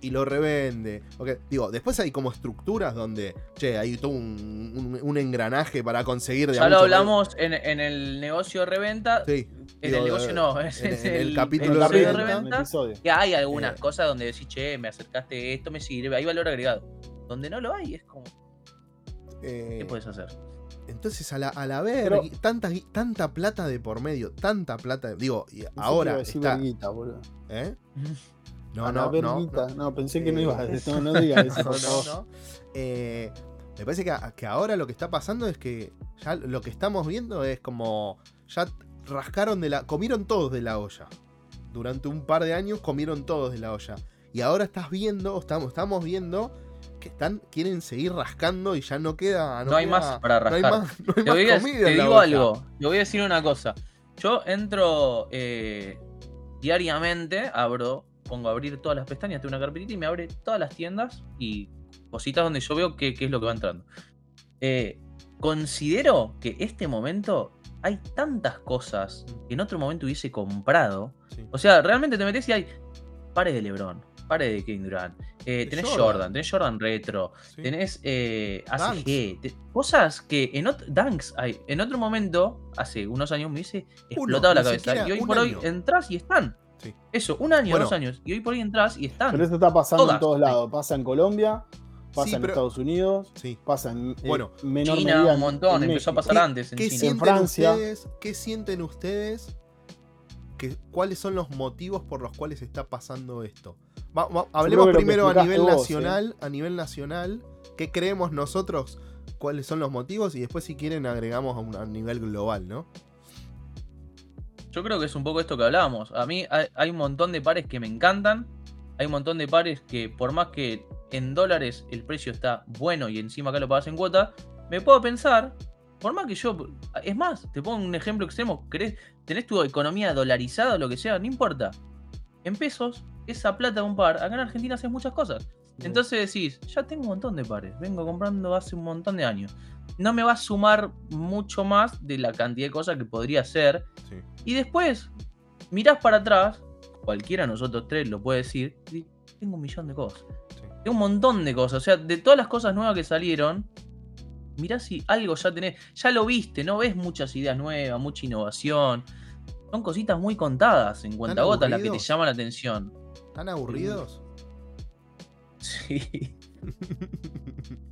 y lo revende. digo, después hay como estructuras donde, che, hay todo un, engranaje para conseguir. Ya lo hablamos en, el negocio de reventa. Sí. En el negocio no, [laughs] es en, el, capítulo de reventa. que hay algunas eh. cosas donde decís, che, me acercaste esto, me sirve, hay valor agregado. Donde no lo hay, es como. Eh, ¿Qué puedes hacer? Entonces, a la, a la ver, tanta, tanta plata de por medio, tanta plata. Digo, y ahora. Está, ¿Eh? [laughs] No, no, no, no, pensé que no iba a decir. No, no [laughs] digas eso. no, no, eh, me parece que, que, ahora lo que está pasando es que ya lo que estamos viendo es como. Ya rascaron de la. Comieron todos de la olla. Durante un par de años comieron todos de la olla. Y ahora estás viendo, estamos, estamos viendo que están, quieren seguir rascando y ya no queda. No, hay más para rascar. te, digo algo, te voy a decir una cosa. Yo entro eh, diariamente, abro, pongo a abrir todas las pestañas, tengo una carpetita y me abre todas las tiendas y cositas donde yo veo qué, es lo que va entrando. Eh, considero que este momento hay tantas cosas que en otro momento hubiese comprado. O sea, realmente te metes y hay pares de Lebron, pares de Kevin Durant, eh, tenés Jordan. tenés Jordan Retro, tenés eh, ACG, cosas que en otro, Dunks hay. En otro momento, hace unos años me hubiese explotado la cabeza. Y hoy por hoy entras y están. Eso, un año, dos años. Y hoy por hoy entras y están. Pero esto está pasando en todos lados. Pasa en Colombia, pasa en Estados Unidos, pasa en eh, bueno, menor China, un montón, empezó a pasar antes en, China. en Francia. ¿Qué sienten ustedes? Que, ¿Cuáles son los motivos por los cuales está pasando esto? hablemos primero a nivel nacional, a nivel nacional, ¿qué creemos nosotros? ¿Cuáles son los motivos? Y después si quieren agregamos a un nivel global, ¿no? Yo creo que es un poco esto que hablábamos. A mí hay, un montón de pares que me encantan. Hay un montón de pares que por más que en dólares el precio está bueno y encima acá lo pagas en cuota, me puedo pensar, por más que yo... Es más, te pongo un ejemplo extremo. ¿Tenés tu economía dolarizada o lo que sea? No importa. En pesos, esa plata de un par, acá en Argentina haces muchas cosas. Entonces decís, ya tengo un montón de pares, vengo comprando hace un montón de años. No me va a sumar mucho más de la cantidad de cosas que podría hacer. Y después, mirás para atrás, cualquiera de nosotros tres lo puede decir, y tengo un millón de cosas. Tengo un montón de cosas. O sea, de todas las cosas nuevas que salieron, mirá si algo ya tenés, ya lo viste, no ves muchas ideas nuevas, mucha innovación. Son cositas muy contadas en cuenta gota las que te llaman la atención. ¿Están aburridos? [laughs] Sí. [laughs]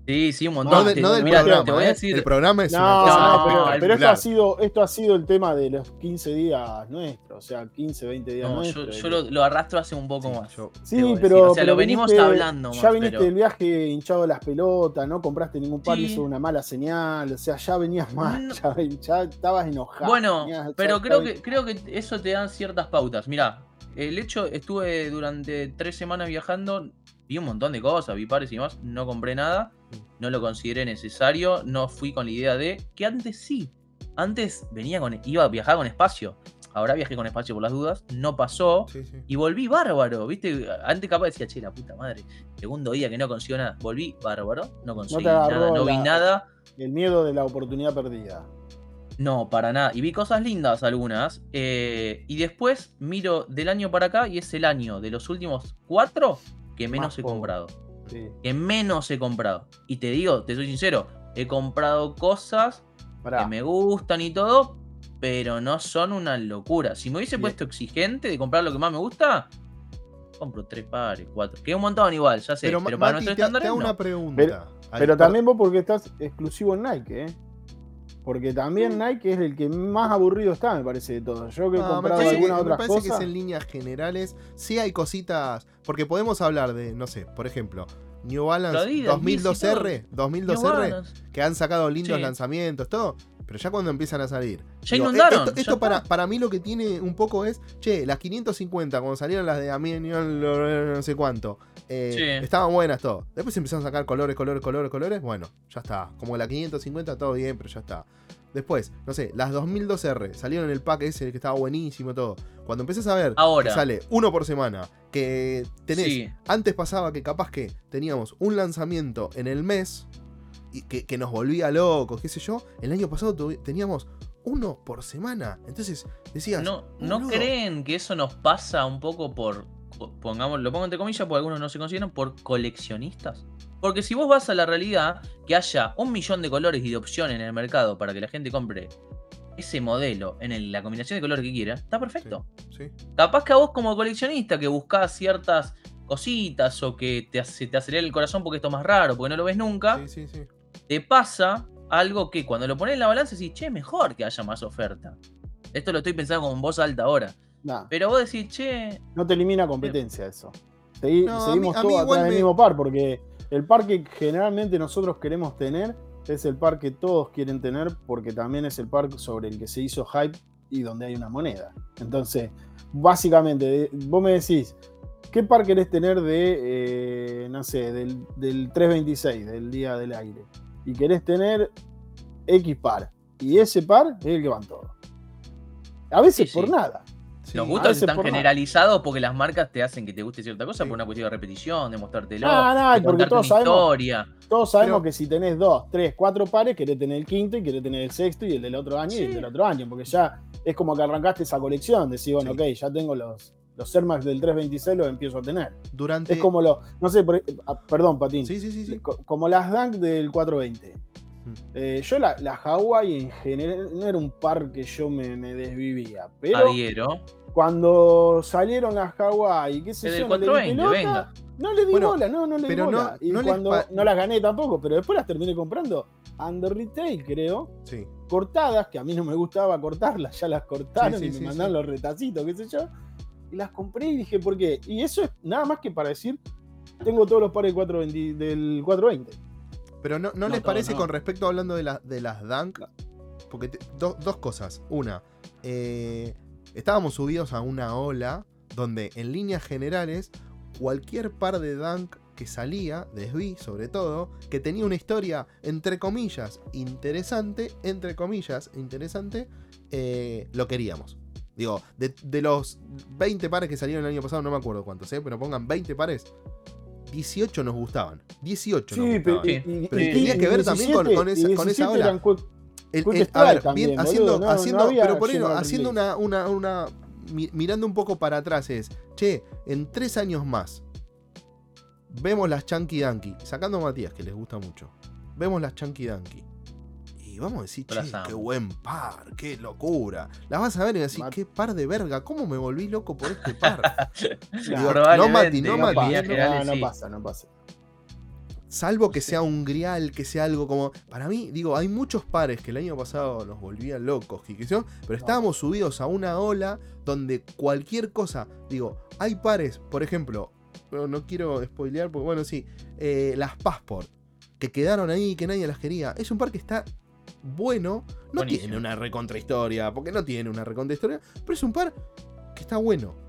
Sí, sí, un montón. No, no del programa, te voy a ¿eh? decir... El programa es una cosa pero, pero esto, ha sido, esto ha sido el tema de los 15 días nuestros, o sea, 15, 20 días nuestros. Yo, lo, arrastro hace un poco más. sí, pero. O sea, lo venimos hablando. Ya viniste del viaje hinchado de las pelotas, no compraste ningún par y eso es una mala señal. O sea, ya venías mal, [laughs] ya, estabas enojado. Bueno, pero creo que, creo que eso te dan ciertas pautas. Mira, el hecho, estuve durante tres semanas viajando, vi un montón de cosas, vi pares y más, no compré nada, no lo consideré necesario, no fui con la idea de que antes sí, antes venía con, iba a viajar con espacio. Ahora viajé con espacio por las dudas, no pasó y volví bárbaro, ¿viste? Antes capaz decía, che, la puta madre, segundo día que no consigo nada, volví bárbaro, no conseguí nada, no vi nada. El miedo de la oportunidad perdida. No, para nada. Y vi cosas lindas algunas. Eh, y después miro del año para acá y es el año de los últimos cuatro que menos he comprado. Que menos he comprado. Y te digo, te soy sincero, he comprado cosas que me gustan y todo, pero no son una locura. Si me hubiese puesto exigente de comprar lo que más me gusta, compro tres pares, cuatro. Que es un montón igual, ya sé. Pero, para nuestro estándar. una pregunta. Pero, también vos porque estás exclusivo en Nike, ¿eh? Porque también Nike es el que más aburrido está, me parece, de todo. Yo que he comprado algunas otras cosas. Me parece que es en líneas generales. Sí hay cositas. Porque podemos hablar de, no sé, por ejemplo, New Balance 2002R, 2002R, que han sacado lindos lanzamientos, todo. Pero ya cuando empiezan a salir. Ya inundaron. Esto, para, para mí lo que tiene un poco es, che, las 550, cuando salieron las de Aminion, no sé cuánto, eh, estaban buenas todo. Después empezaron a sacar colores, colores, colores, colores. Bueno, ya está. Como la 550, todo bien, pero ya está. Después, no sé, las 2002R salieron en el pack ese que estaba buenísimo todo. Cuando empezás a ver Ahora. que sale uno por semana, que tenés. Antes pasaba que capaz que teníamos un lanzamiento en el mes y que, nos volvía locos, qué sé yo. El año pasado teníamos uno por semana. Entonces decías. No, ¿no creen que eso nos pasa un poco por. Pongamos, lo pongo entre comillas, porque algunos no se consideran por coleccionistas? Porque si vos vas a la realidad, que haya un millón de colores y de opciones en el mercado para que la gente compre ese modelo en la combinación de colores que quiera, está perfecto. Capaz que a vos como coleccionista que buscás ciertas cositas o que te, se te acelera el corazón porque esto es más raro, porque no lo ves nunca, te pasa algo que cuando lo pones en la balanza decís, che, mejor que haya más oferta. Esto lo estoy pensando como en voz alta ahora. Pero vos decís, che... No te elimina competencia eso. seguimos todos atrás del mismo par porque el par que generalmente nosotros queremos tener es el par que todos quieren tener porque también es el par sobre el que se hizo hype y donde hay una moneda. Entonces, básicamente, vos me decís, ¿qué par querés tener de, eh, no sé, del, 326, del día del aire? Y querés tener X par. Y ese par es el que van todos. A veces por nada. Los gustos están generalizados porque las marcas te hacen que te guste cierta cosa por una cuestión de repetición, de mostrártelo. No, no, porque todos sabemos, todos sabemos que si tenés dos, tres, cuatro pares, querés tener el quinto y querés tener el sexto y el del otro año y el del otro año, porque ya es como que arrancaste esa colección, decís, bueno, ok, ya tengo los, los Max del 326 los empiezo a tener. Durante... Es como lo, no sé, ah, perdón, Patín. Sí, sí, sí, sí. Como las Dunk del 420. Eh, yo la, la Hawaii en general no era un par que yo me, desvivía, pero Adhiero. cuando salieron las Hawaii, qué sé yo, no le, di venga. no le di bola, no, no le di bola. y cuando no las gané tampoco, pero después las terminé comprando under retail, creo. Sí. Cortadas, que a mí no me gustaba cortarlas, ya las cortaron y me mandaron los retacitos, qué sé yo. Y las compré y dije, ¿por qué? Y eso es nada más que para decir, tengo todos los pares del, del 420. Pero no, les parece con respecto hablando de, de las Dunk, porque dos cosas. Una, eh, estábamos subidos a una ola donde en líneas generales cualquier par de Dunk que salía, de SB sobre todo, que tenía una historia entre comillas interesante, entre comillas interesante, eh, lo queríamos. Digo, de, los 20 pares que salieron el año pasado, no me acuerdo cuántos, ¿eh? pero pongan 20 pares, 18 nos gustaban. 18 nos gustaban. Pero, tenía que ver también con, esa, con esa ola. a ver, bien, haciendo, haciendo pero por eso, haciendo una, una, una, mirando un poco para atrás es, che, en tres años más, vemos las Chunky Dunky, sacando a Matías, que les gusta mucho, vemos las Chunky Dunky y vamos a decir, che, qué buen par, qué locura. Las vas a ver y decir, qué par de verga, ¿cómo me volví loco por este par? [laughs] no, Mati, no, Mati. No, pasa, no pasa. Salvo que sea un grial, que sea algo como. Para mí, digo, hay muchos pares que el año pasado nos volvían locos, pero estábamos subidos a una ola donde cualquier cosa. Digo, hay pares, por ejemplo, no quiero spoilear, porque bueno, sí, eh, las Passport, que quedaron ahí, que nadie las quería. Es un par que está bueno, no tiene una recontrahistoria, porque no tiene una recontrahistoria, pero es un par que está bueno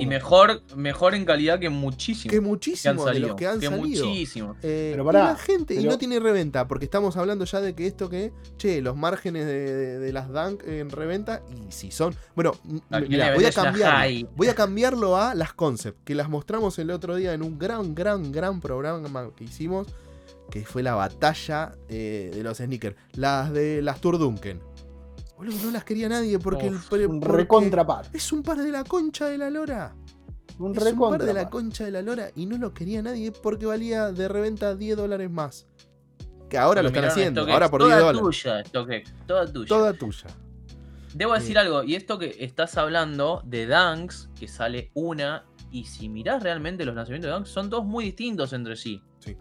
y mejor, mejor en calidad que muchísimo. Que muchísimo de los que han salido. Muchísimo. Eh, pero para, la gente, y no tiene reventa, porque estamos hablando ya de que esto que, che, los márgenes de, las Dunk en reventa, y si son. Bueno, voy a cambiar. Voy a cambiarlo a las concept, que las mostramos el otro día en un gran, gran, gran programa que hicimos, que fue la batalla eh, de los sneakers. Las de las Turdunken no las quería nadie porque el un recontrapar. Es un par de la concha de la lora. Un es un par de la concha de la lora y no lo quería nadie porque valía de reventa 10 dólares más. Que ahora lo están haciendo, ahora por 10 dólares. Tuya, toda tuya. Toda tuya. Debo decir algo, y esto que estás hablando de Dunks, que sale una, y si mirás realmente los lanzamientos de Dunks, son todos muy distintos entre sí. Sí.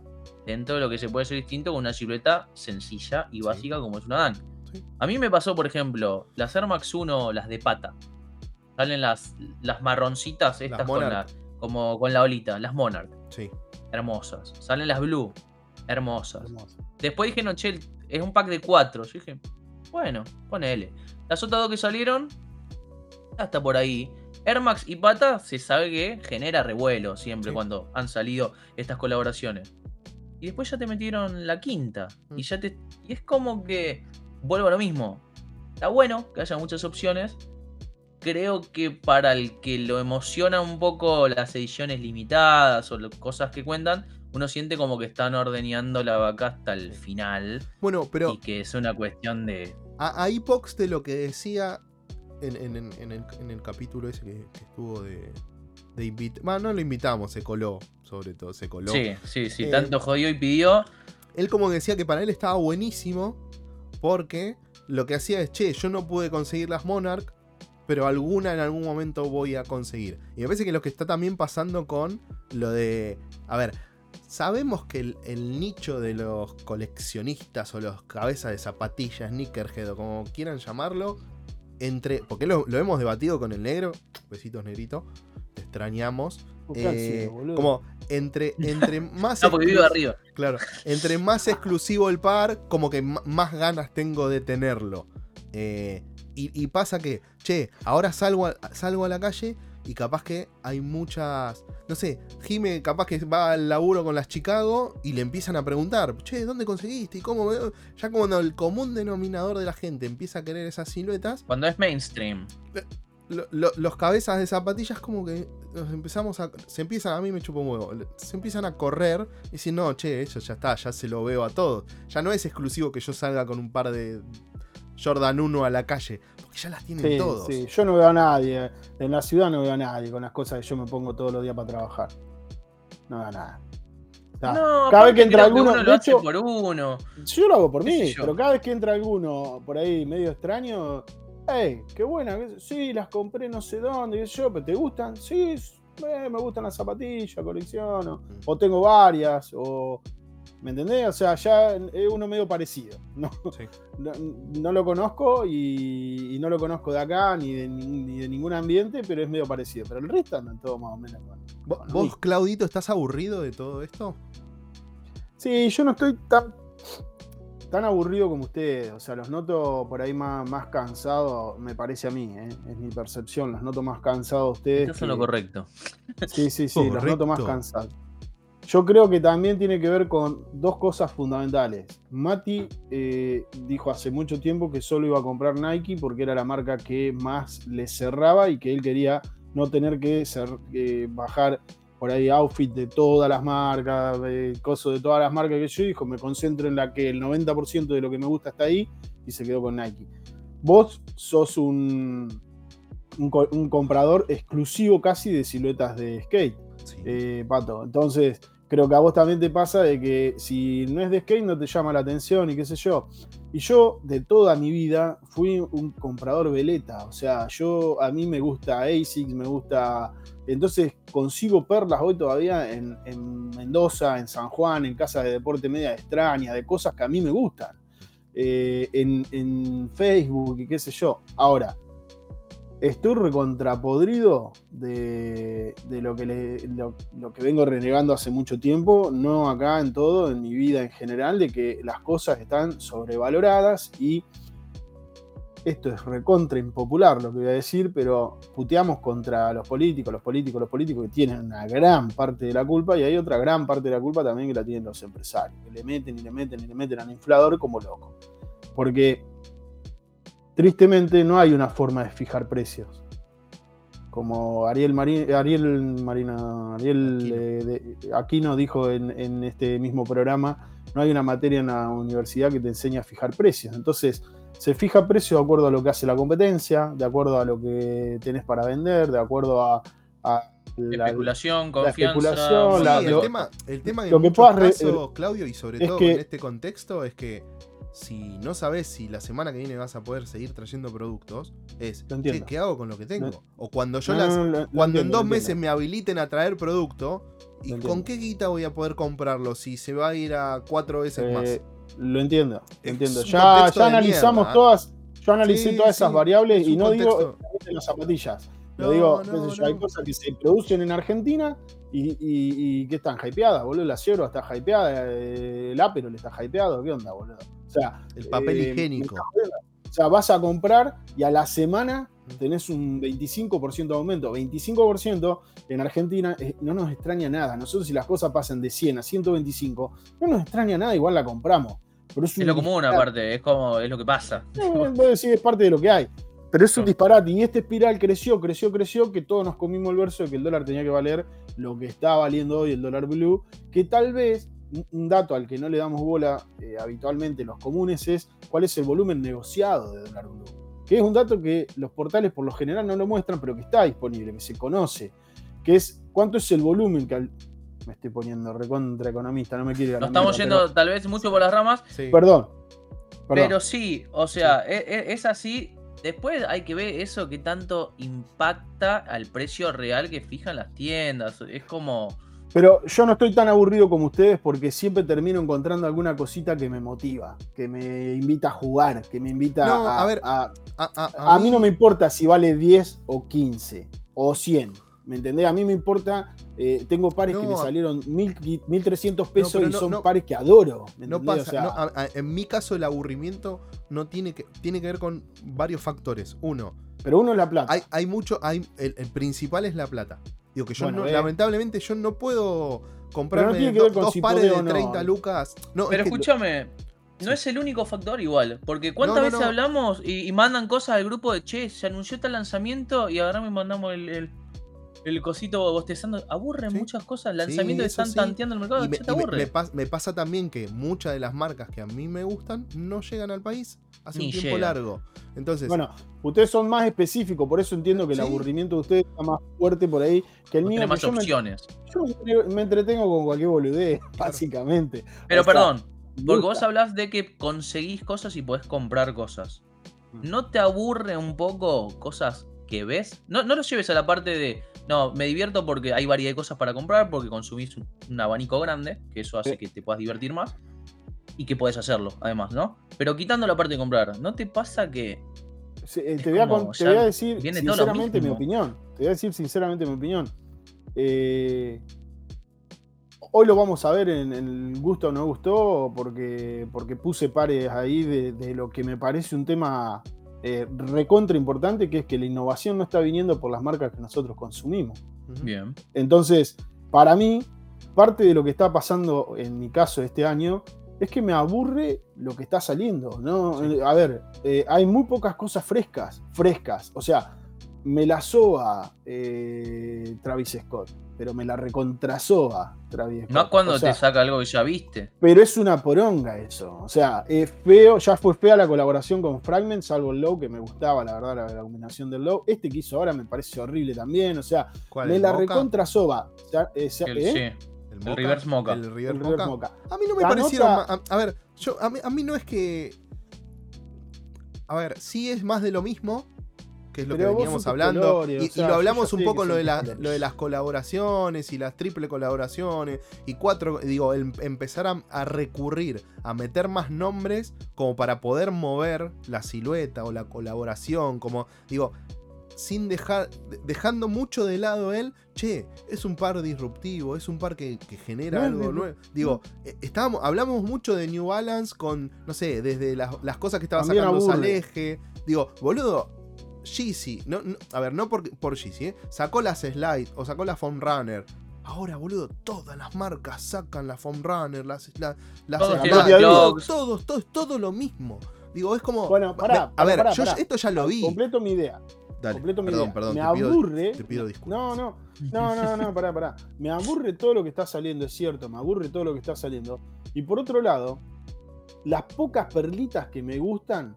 Dentro de lo que se puede ser distinto con una silueta sencilla y básica como es una Dunk. A mí me pasó, por ejemplo, las Air Max 1, las de pata. Salen las, las marroncitas estas con la, como con la olita, las Monarch. Sí. Hermosas. Salen las Blue. Hermosas. Después dije, no, che, es un pack de cuatro. Yo dije, bueno, ponele. Las otras dos que salieron, hasta por ahí. Air Max y Pata se sabe que genera revuelo siempre cuando han salido estas colaboraciones. Y después ya te metieron la quinta. Y mm. ya te. Y es como que vuelvo a lo mismo. Está bueno que haya muchas opciones. Creo que para el que lo emociona un poco las ediciones limitadas o cosas que cuentan, uno siente como que están ordeñando la vaca hasta el final. Bueno, pero. Y que es una cuestión de. A, Pox de lo que decía en, el, capítulo ese que, estuvo de, de invitar. Bueno, no lo invitamos, se coló, sobre todo, se coló. Sí, sí, sí, eh, tanto jodió y pidió. Él como decía que para él estaba buenísimo porque lo que hacía es, che, yo no pude conseguir las Monarch, pero alguna en algún momento voy a conseguir. Y me parece que lo que está también pasando con lo de... A ver, sabemos que el, nicho de los coleccionistas o los cabezas de zapatillas, sneakerhead o como quieran llamarlo, entre... Porque lo, lo hemos debatido con el negro, besitos negrito, te extrañamos. Eh, como entre, entre [laughs] más. arriba. Claro. Entre más exclusivo el par, como que más ganas tengo de tenerlo. Eh, y, pasa que, che, ahora salgo a, salgo a la calle y capaz que hay muchas. No sé, Jime capaz que va al laburo con las Chicago y le empiezan a preguntar, che, ¿dónde conseguiste? ¿Y cómo? Ya como el común denominador de la gente empieza a querer esas siluetas. Cuando es mainstream. Eh, los cabezas de zapatillas como que empezamos a. Se empiezan, a mí me chupo un huevo. Se empiezan a correr y dicen, no, che, eso ya está, ya se lo veo a todos. Ya no es exclusivo que yo salga con un par de Jordan 1 a la calle. Porque ya las tienen todos. Sí, yo no veo a nadie. En la ciudad no veo a nadie con las cosas que yo me pongo todos los días para trabajar. No veo a nada. cada vez que entra alguno, lo hecho, por uno. Yo lo hago por mí, pero cada vez que entra alguno por ahí medio extraño, hey, qué buena, sí, las compré no sé dónde, yo, pero ¿te gustan? Sí, eh, me gustan las zapatillas, colecciono, mm. o tengo varias, o... ¿Me entendés? O sea, ya es uno medio parecido. [laughs] No, no, lo conozco y, no lo conozco de acá ni de, ningún ambiente, pero es medio parecido. Pero el resto andan todo más o menos. ¿Vos, Claudito, estás aburrido de todo esto? Sí, yo no estoy tan tan aburrido como ustedes. O sea, los noto por ahí más, más cansados, me parece a mí, ¿eh? es mi percepción. Los noto más cansados ustedes. Eso es lo correcto. Sí, sí, sí, [laughs] los noto más cansados. Yo creo que también tiene que ver con dos cosas fundamentales. Mati eh, dijo hace mucho tiempo que solo iba a comprar Nike porque era la marca que más le cerraba y que él quería no tener que eh, bajar por ahí outfit de todas las marcas, de cosas de todas las marcas que yo dijo, me concentro en la que el 90% de lo que me gusta está ahí y se quedó con Nike. Vos sos un, un, comprador exclusivo casi de siluetas de skate, eh, Pato. Entonces, creo que a vos también te pasa de que si no es de skate no te llama la atención y qué sé yo. Y yo de toda mi vida fui un comprador veleta, o sea, yo a mí me gusta ASICS, me gusta... Entonces consigo perlas hoy todavía en, Mendoza, en San Juan, en casas de deporte media extraña, de cosas que a mí me gustan. Eh, en, Facebook y qué sé yo. Ahora, Estoy recontrapodrido de, de lo, que vengo renegando hace mucho tiempo, no acá en todo, en mi vida en general, de que las cosas están sobrevaloradas y esto es recontra impopular lo que voy a decir, pero puteamos contra los políticos, los políticos, los políticos que tienen una gran parte de la culpa y hay otra gran parte de la culpa también que la tienen los empresarios, que le meten y le meten y le meten al inflador como loco. Porque tristemente no hay una forma de fijar precios. Como Ariel, Ariel Marina, Ariel eh, Aquino dijo en, este mismo programa, no hay una materia en la universidad que te enseñe a fijar precios. Entonces, se fija precio de acuerdo a lo que hace la competencia, de acuerdo a lo que tenés para vender, de acuerdo a, la especulación, confianza. el, tema, el tema en muchos casos, Claudio, y sobre todo en este contexto, es que si no sabes si la semana que viene vas a poder seguir trayendo productos, es ¿qué hago con lo que tengo? o cuando yo las, cuando en dos meses me habiliten a traer producto, ¿y con qué guita voy a poder comprarlo si se va a ir a cuatro veces más? Lo entiendo, entiendo. Ya, ya analizamos todas, yo analicé todas esas variables y no digo las zapatillas. Lo digo, hay cosas que se producen en Argentina y, que están hypeadas, boludo. La Sierra está hypeada, eh, el le está hypeado, ¿qué onda, boludo? O sea, el papel eh, higiénico. O sea, vas a comprar y a la semana tenés un 25% de aumento. 25% en Argentina eh, no nos extraña nada. Nosotros si las cosas pasan de 100 a 125, no nos extraña nada, igual la compramos. Pero es, lo común aparte, es como es lo que pasa. puedo decir, es parte de lo que hay. Pero es un disparate. Y este espiral creció, creció, creció, que todos nos comimos el verso de que el dólar tenía que valer lo que está valiendo hoy el dólar blue, que tal vez un dato al que no le damos bola eh, habitualmente en los comunes es cuál es el volumen negociado de dólar blue. Que es un dato que los portales por lo general no lo muestran, pero que está disponible, que se conoce. Que es cuánto es el volumen que me estoy poniendo recontra economista, no me quiere Nos estamos yendo tal vez mucho por las ramas. Perdón, Pero sí, o sea, e, e, es, así. Después hay que ver eso que tanto impacta al precio real que fijan las tiendas. Es como. Pero yo no estoy tan aburrido como ustedes porque siempre termino encontrando alguna cosita que me motiva, que me invita a jugar, que me invita a, a, ver, a, a, mí no me importa si vale 10 o 15 o 100. ¿Me entendés? A mí me importa, eh, tengo pares que me salieron 1.300 pesos y son pares que adoro. no pasa, en mi caso el aburrimiento no tiene que, tiene que ver con varios factores. Uno. Pero uno es la plata. Hay, hay mucho, hay, el, principal es la plata. Digo que yo eh. lamentablemente yo no puedo comprarme dos pares de 30 lucas. pero escúchame, no es el único factor igual, porque cuántas veces hablamos y, mandan cosas al grupo de che, se anunció este lanzamiento y ahora me mandamos el, el cosito bostezando. Aburre muchas cosas. Lanzamientos sí, están tanteando el mercado. Me, te aburre. Me, pasa también que muchas de las marcas que a mí me gustan no llegan al país hace un tiempo largo. Entonces. Bueno, ustedes son más específicos, por eso entiendo que el aburrimiento de ustedes está más fuerte por ahí que el mío. Tiene más opciones. Me, yo me entretengo con cualquier boludez, [laughs] básicamente. Pero perdón, porque vos hablás de que conseguís cosas y podés comprar cosas. Mm. ¿No te aburre un poco cosas que ves? No, no lo lleves a la parte de no, me divierto porque hay variedad de cosas para comprar, porque consumís un, abanico grande, que eso hace que te puedas divertir más. Y que puedes hacerlo, además, ¿no? Pero quitando la parte de comprar, ¿no te pasa que. Eh, te, voy a, decir sinceramente mi opinión. Te voy a decir sinceramente mi opinión. Eh, hoy lo vamos a ver en, el gusto o no gustó, porque, porque puse pares ahí de, lo que me parece un tema eh, recontra importante, que es que la innovación no está viniendo por las marcas que nosotros consumimos. Bien. Entonces, para mí, parte de lo que está pasando en mi caso este año es que me aburre lo que está saliendo. ¿no? A ver, eh, hay muy pocas cosas frescas, frescas. O sea, me la soba eh, Travis Scott, pero me la recontrasoba Travis Scott. No cuando te saca algo que ya viste. Pero es una poronga eso. O sea, es feo, ya fue fea la colaboración con Fragment, salvo el Low, que me gustaba, la verdad, la, combinación del Low. Este que hizo ahora me parece horrible también. O sea, me la recontrasoba. Eh, sí. El, Reverse Mocha. El Reverse, Mocha. A mí no me parecieron. A, ver, yo, a mí no es que. A ver, sí es más de lo mismo que es lo que veníamos hablando. y, lo hablamos un poco lo de, lo de las colaboraciones y las triple colaboraciones. Y cuatro, digo, empezar a, recurrir a meter más nombres como para poder mover la silueta o la colaboración. Como, digo, sin dejar, dejando mucho de lado él, che, es un par disruptivo, es un par que, genera algo nuevo. Digo, eh, estábamos, hablamos mucho de New Balance con, no sé, desde las, cosas que estaba sacando al eje. Digo, boludo, Yeezy, no, a ver, no por, por Yeezy, ¿eh? sacó las Slide o sacó la Foam Runner. Ahora, boludo, todas las marcas sacan la Foam Runner, las, las todos, todos, todo, todo lo mismo. Digo, es como. Bueno, pará, a ver, yo esto ya lo vi. Completo mi idea. Dale, completo mi idea. Perdón, me aburre. te pido disculpas. No, no, no, no, no, pará, pará. Me aburre todo lo que está saliendo, es cierto, me aburre todo lo que está saliendo. Y por otro lado, las pocas perlitas que me gustan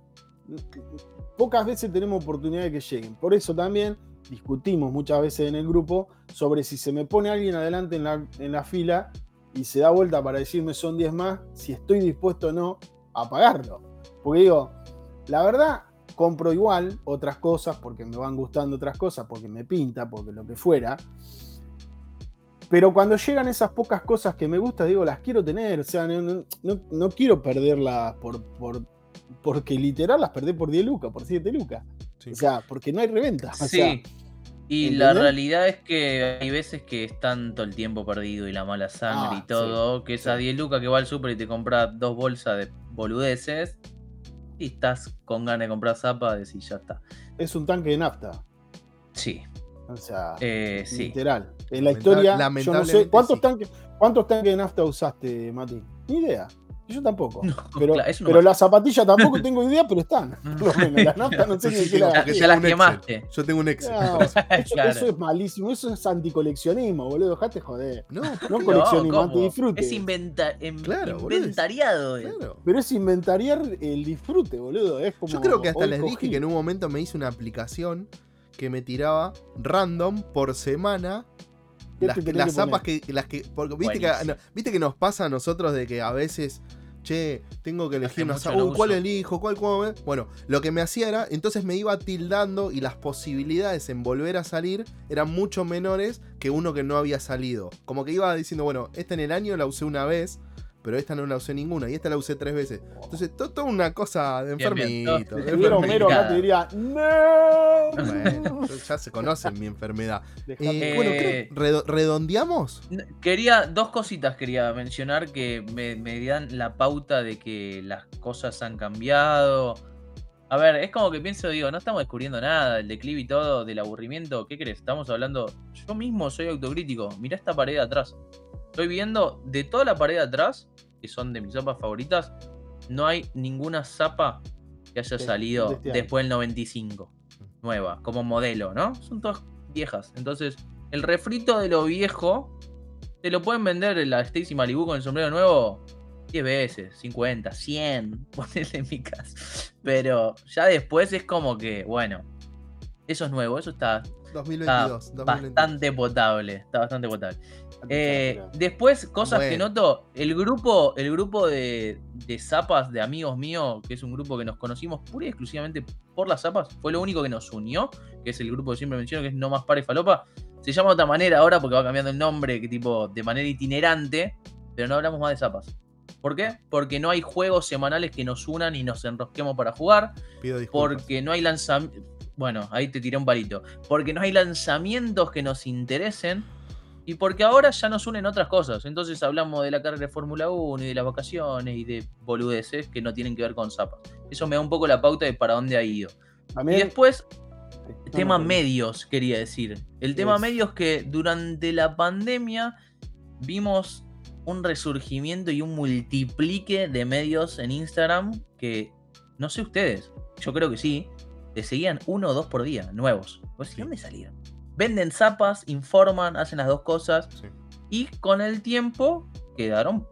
pocas veces tenemos oportunidad de que lleguen. Por eso también discutimos muchas veces en el grupo sobre si se me pone alguien adelante en la, fila y se da vuelta para decirme son 10 más, si estoy dispuesto o no a pagarlo. Porque digo, la verdad, compro igual otras cosas porque me van gustando otras cosas, porque me pinta, porque lo que fuera. Pero cuando llegan esas pocas cosas que me gustan, digo, las quiero tener. O sea, no, quiero perderlas por, por, porque literal las perdí por 10 lucas, por 7 lucas. O sea, porque no hay reventa. sí. y la realidad es que hay veces que están todo el tiempo perdido y la mala sangre y ah, todo, que esas 10 lucas que va al super y te compra dos bolsas de boludeces y estás con ganas de comprar zapa, y ya está. Es un tanque de nafta. Sí. O sea, eh, literal. En la historia, yo no sé, ¿cuántos, tanques, ¿cuántos tanques de nafta usaste, Mati? Ni idea. Yo tampoco. pero, pero las zapatillas tampoco tengo idea, pero están. [laughs] las naftas no sé ni qué la. Que ya las quemaste. Yo tengo un Excel. eso, [laughs] es malísimo. Eso es anticoleccionismo, boludo. Dejate joder. No, no coleccionismo, antidisfrute. Es inventa em, inventariado. Pero es inventariar el disfrute, boludo. Es como Yo creo que hasta les dije que en un momento me hice una aplicación que me tiraba random por semana las, zapas que, las que. Porque viste que, viste que nos pasa a nosotros de que a veces. Che, tengo que elegir una zapa. ¿Cuál elijo? ¿Cuál, cuál? Bueno, lo que me hacía era. Entonces me iba tildando y las posibilidades en volver a salir eran mucho menores que uno que no había salido. Como que iba diciendo, bueno, esta en el año la usé una vez pero esta no la usé ninguna y esta la usé tres veces. Entonces, todo, una cosa de enfermito. Homero acá te diría, ¡No! Bueno, ya se conocen mi enfermedad. Eh, bueno, ¿redondeamos? Quería, dos cositas quería mencionar que me, me dan la pauta de que las cosas han cambiado. A ver, es como que pienso, digo, no estamos descubriendo nada, el declive y todo, del aburrimiento. ¿Qué crees? Estamos hablando. Yo mismo soy autocrítico. Mirá esta pared atrás. Estoy viendo de toda la pared de atrás, que son de mis zapas favoritas, no hay ninguna zapa que haya salido este después del 95. Nueva, como modelo, ¿no? Son todas viejas. Entonces, el refrito de lo viejo, te lo pueden vender en la Stacy Malibu con el sombrero nuevo 10 veces, 50, 100, [laughs] ponele en mi casa. Pero ya después es como que, bueno, eso es nuevo, eso está, 2022, está bastante potable. Está bastante potable. Eh, después, cosas que noto, el grupo, el grupo de, zapas de amigos míos, que es un grupo que nos conocimos pura y exclusivamente por las zapas, fue lo único que nos unió, que es el grupo que siempre menciono, que es No Más Pare Falopa. Se llama de otra manera ahora porque va cambiando el nombre, que tipo de manera itinerante, pero no hablamos más de zapas. ¿Por qué? Porque no hay juegos semanales que nos unan y nos enrosquemos para jugar. Pido porque no hay lanzamientos. Bueno, ahí te tiré un palito. Porque no hay lanzamientos que nos interesen y porque ahora ya nos unen otras cosas. Entonces hablamos de la carrera de Fórmula 1 y de las vacaciones y de boludeces que no tienen que ver con zapas. Eso me da un poco la pauta de para dónde ha ido. y después, el tema medios, quería decir. El tema medios que durante la pandemia vimos un resurgimiento y un multiplique de medios en Instagram que, no sé ustedes, yo creo que sí, te seguían uno o dos por día, nuevos. ¿De dónde salieron? venden zapas, informan, hacen las dos cosas. Y con el tiempo quedaron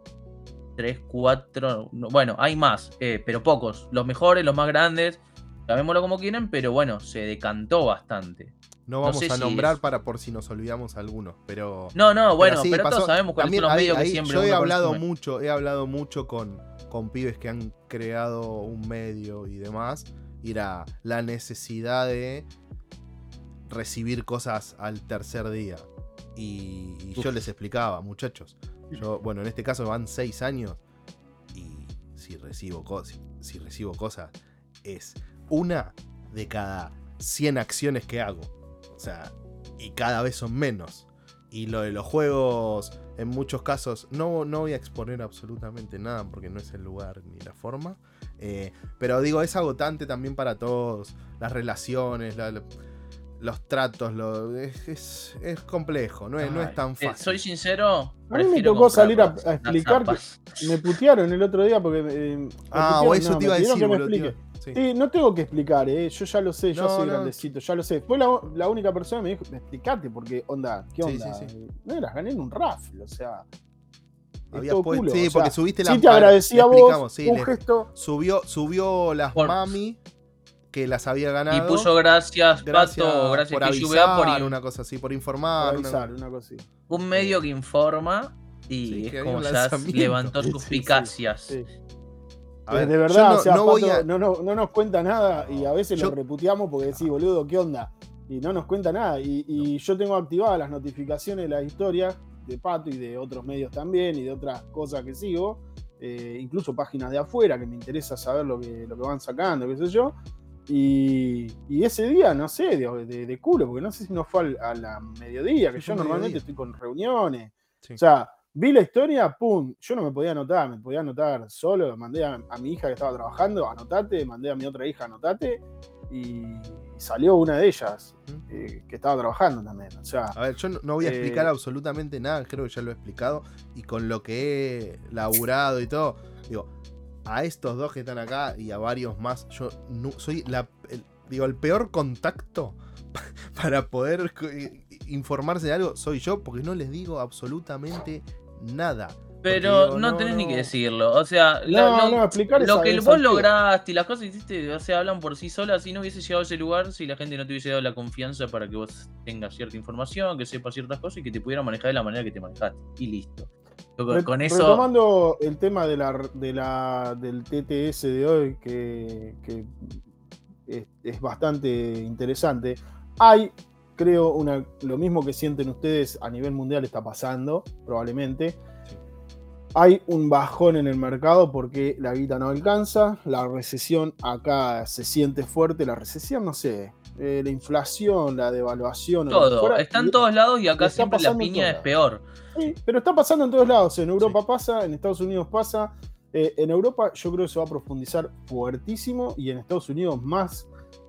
tres, cuatro, bueno, hay más, eh, pero pocos. Los mejores, los más grandes, llamémoslo como quieran, pero bueno, se decantó bastante. No vamos a nombrar para por si nos olvidamos algunos, pero. No, no, bueno, pero, todos sabemos cuáles son los medios que siempre. Yo he hablado mucho, he hablado mucho con, con pibes que han creado un medio y demás. Era la necesidad de recibir cosas al tercer día. Y, yo les explicaba, muchachos. Yo, bueno, en este caso van seis años. Y si recibo, si recibo cosas, es una de cada 100 acciones que hago. O sea, y cada vez son menos. Y lo de los juegos, en muchos casos, no, no voy a exponer absolutamente nada porque no es el lugar ni la forma. Eh, pero digo, es agotante también para todos. Las relaciones, los tratos, lo, es, complejo, no es, no es tan eh, fácil. soy sincero. A mí me tocó salir a, explicar. me putearon el otro día porque. Eh, ah, o eso te iba a decir, Sí, no tengo que explicar, ¿eh? yo ya lo sé, yo soy grandecito, ya lo sé. Fue la, única persona que me dijo, explicate, porque, onda, ¿qué onda? No eras, gané en un raffle, o sea. Había puesto, sí, porque subiste la Sí, te agradecía a vos, un gesto. Subió, subió las mami que las había ganado. Y puso gracias, gracias Pato, gracias por avisar, por una cosa así, por informar. Por avisar, una... cosa así. Un medio que informa y es como ya levantó suspicacias de verdad, no, no, nos cuenta nada y a veces lo reputeamos porque decís, boludo, ¿qué onda? Y no nos cuenta nada. Y, yo tengo activadas las notificaciones de las historias de Pato y de otros medios también y de otras cosas que sigo, eh, incluso páginas de afuera que me interesa saber lo que, lo que van sacando, qué sé yo. Y, ese día, no sé, de, culo, porque no sé si nos fue a la mediodía, que yo normalmente estoy con reuniones. O sea, Vi la historia, pum, yo no me podía anotar, me podía anotar solo, mandé a, mi hija que estaba trabajando, anotate, mandé a mi otra hija, anotate, y salió una de ellas eh, que estaba trabajando también. O sea, a ver, yo no, voy a explicar eh, absolutamente nada, creo que ya lo he explicado, y con lo que he laburado y todo, digo, a estos dos que están acá y a varios más, yo soy la, el, digo, el peor contacto [laughs] para poder informarse de algo soy yo, porque no les digo absolutamente nada. Pero no, tenés ni que decirlo. O sea, lo, que vos lograste y las cosas que hiciste, o sea, hablan por sí solas. Si no hubiese llegado a ese lugar, si la gente no te hubiese dado la confianza para que vos tengas cierta información, que sepas ciertas cosas y que te pudiera manejar de la manera que te manejaste. Y listo. Con, eso. Retomando el tema de la, de la, del TTS de hoy, que, es, es, bastante interesante, hay creo, una, lo mismo que sienten ustedes a nivel mundial está pasando, probablemente. Hay un bajón en el mercado porque la guita no alcanza, la recesión acá se siente fuerte, la recesión, no sé, eh, la inflación, la devaluación. Todo, está en todos lados y acá siempre la piña es peor. Sí, pero está pasando en todos lados, en Europa pasa, en Estados Unidos pasa, eh, en Europa yo creo que se va a profundizar fuertísimo y en Estados Unidos más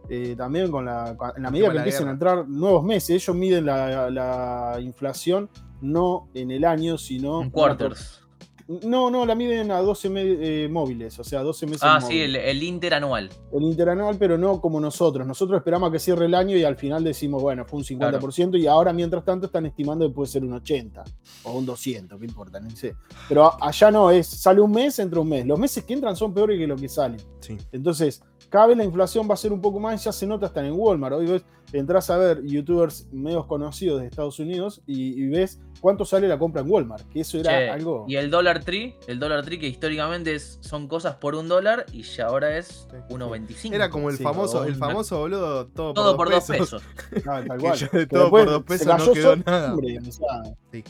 eh, también con la, en la medida que empiecen a entrar nuevos meses, ellos miden la, inflación no en el año, sino en quarters. No, no, la miden a 12 eh, móviles, o sea, 12 meses. Ah, sí, el, interanual. El interanual, pero no como nosotros. Nosotros esperamos a que cierre el año y al final decimos, bueno, fue un 50% y ahora, mientras tanto, están estimando que puede ser un 80 o un 200, qué importa, no sé. Pero allá no, es sale un mes, entra un mes. Los meses que entran son peores que los que salen. Sí. Entonces, cada vez la inflación va a ser un poco más, ya se nota hasta en Walmart. Hoy ves, entras a ver youtubers medios conocidos de Estados Unidos y, ves cuánto sale la compra en Walmart, que eso era algo... Y el dólar tree, el dólar tree que históricamente son cosas por un dólar y ya ahora es 1.25. Era como el famoso, el famoso boludo, todo, por, dos pesos. tal cual. todo por dos pesos no quedó nada.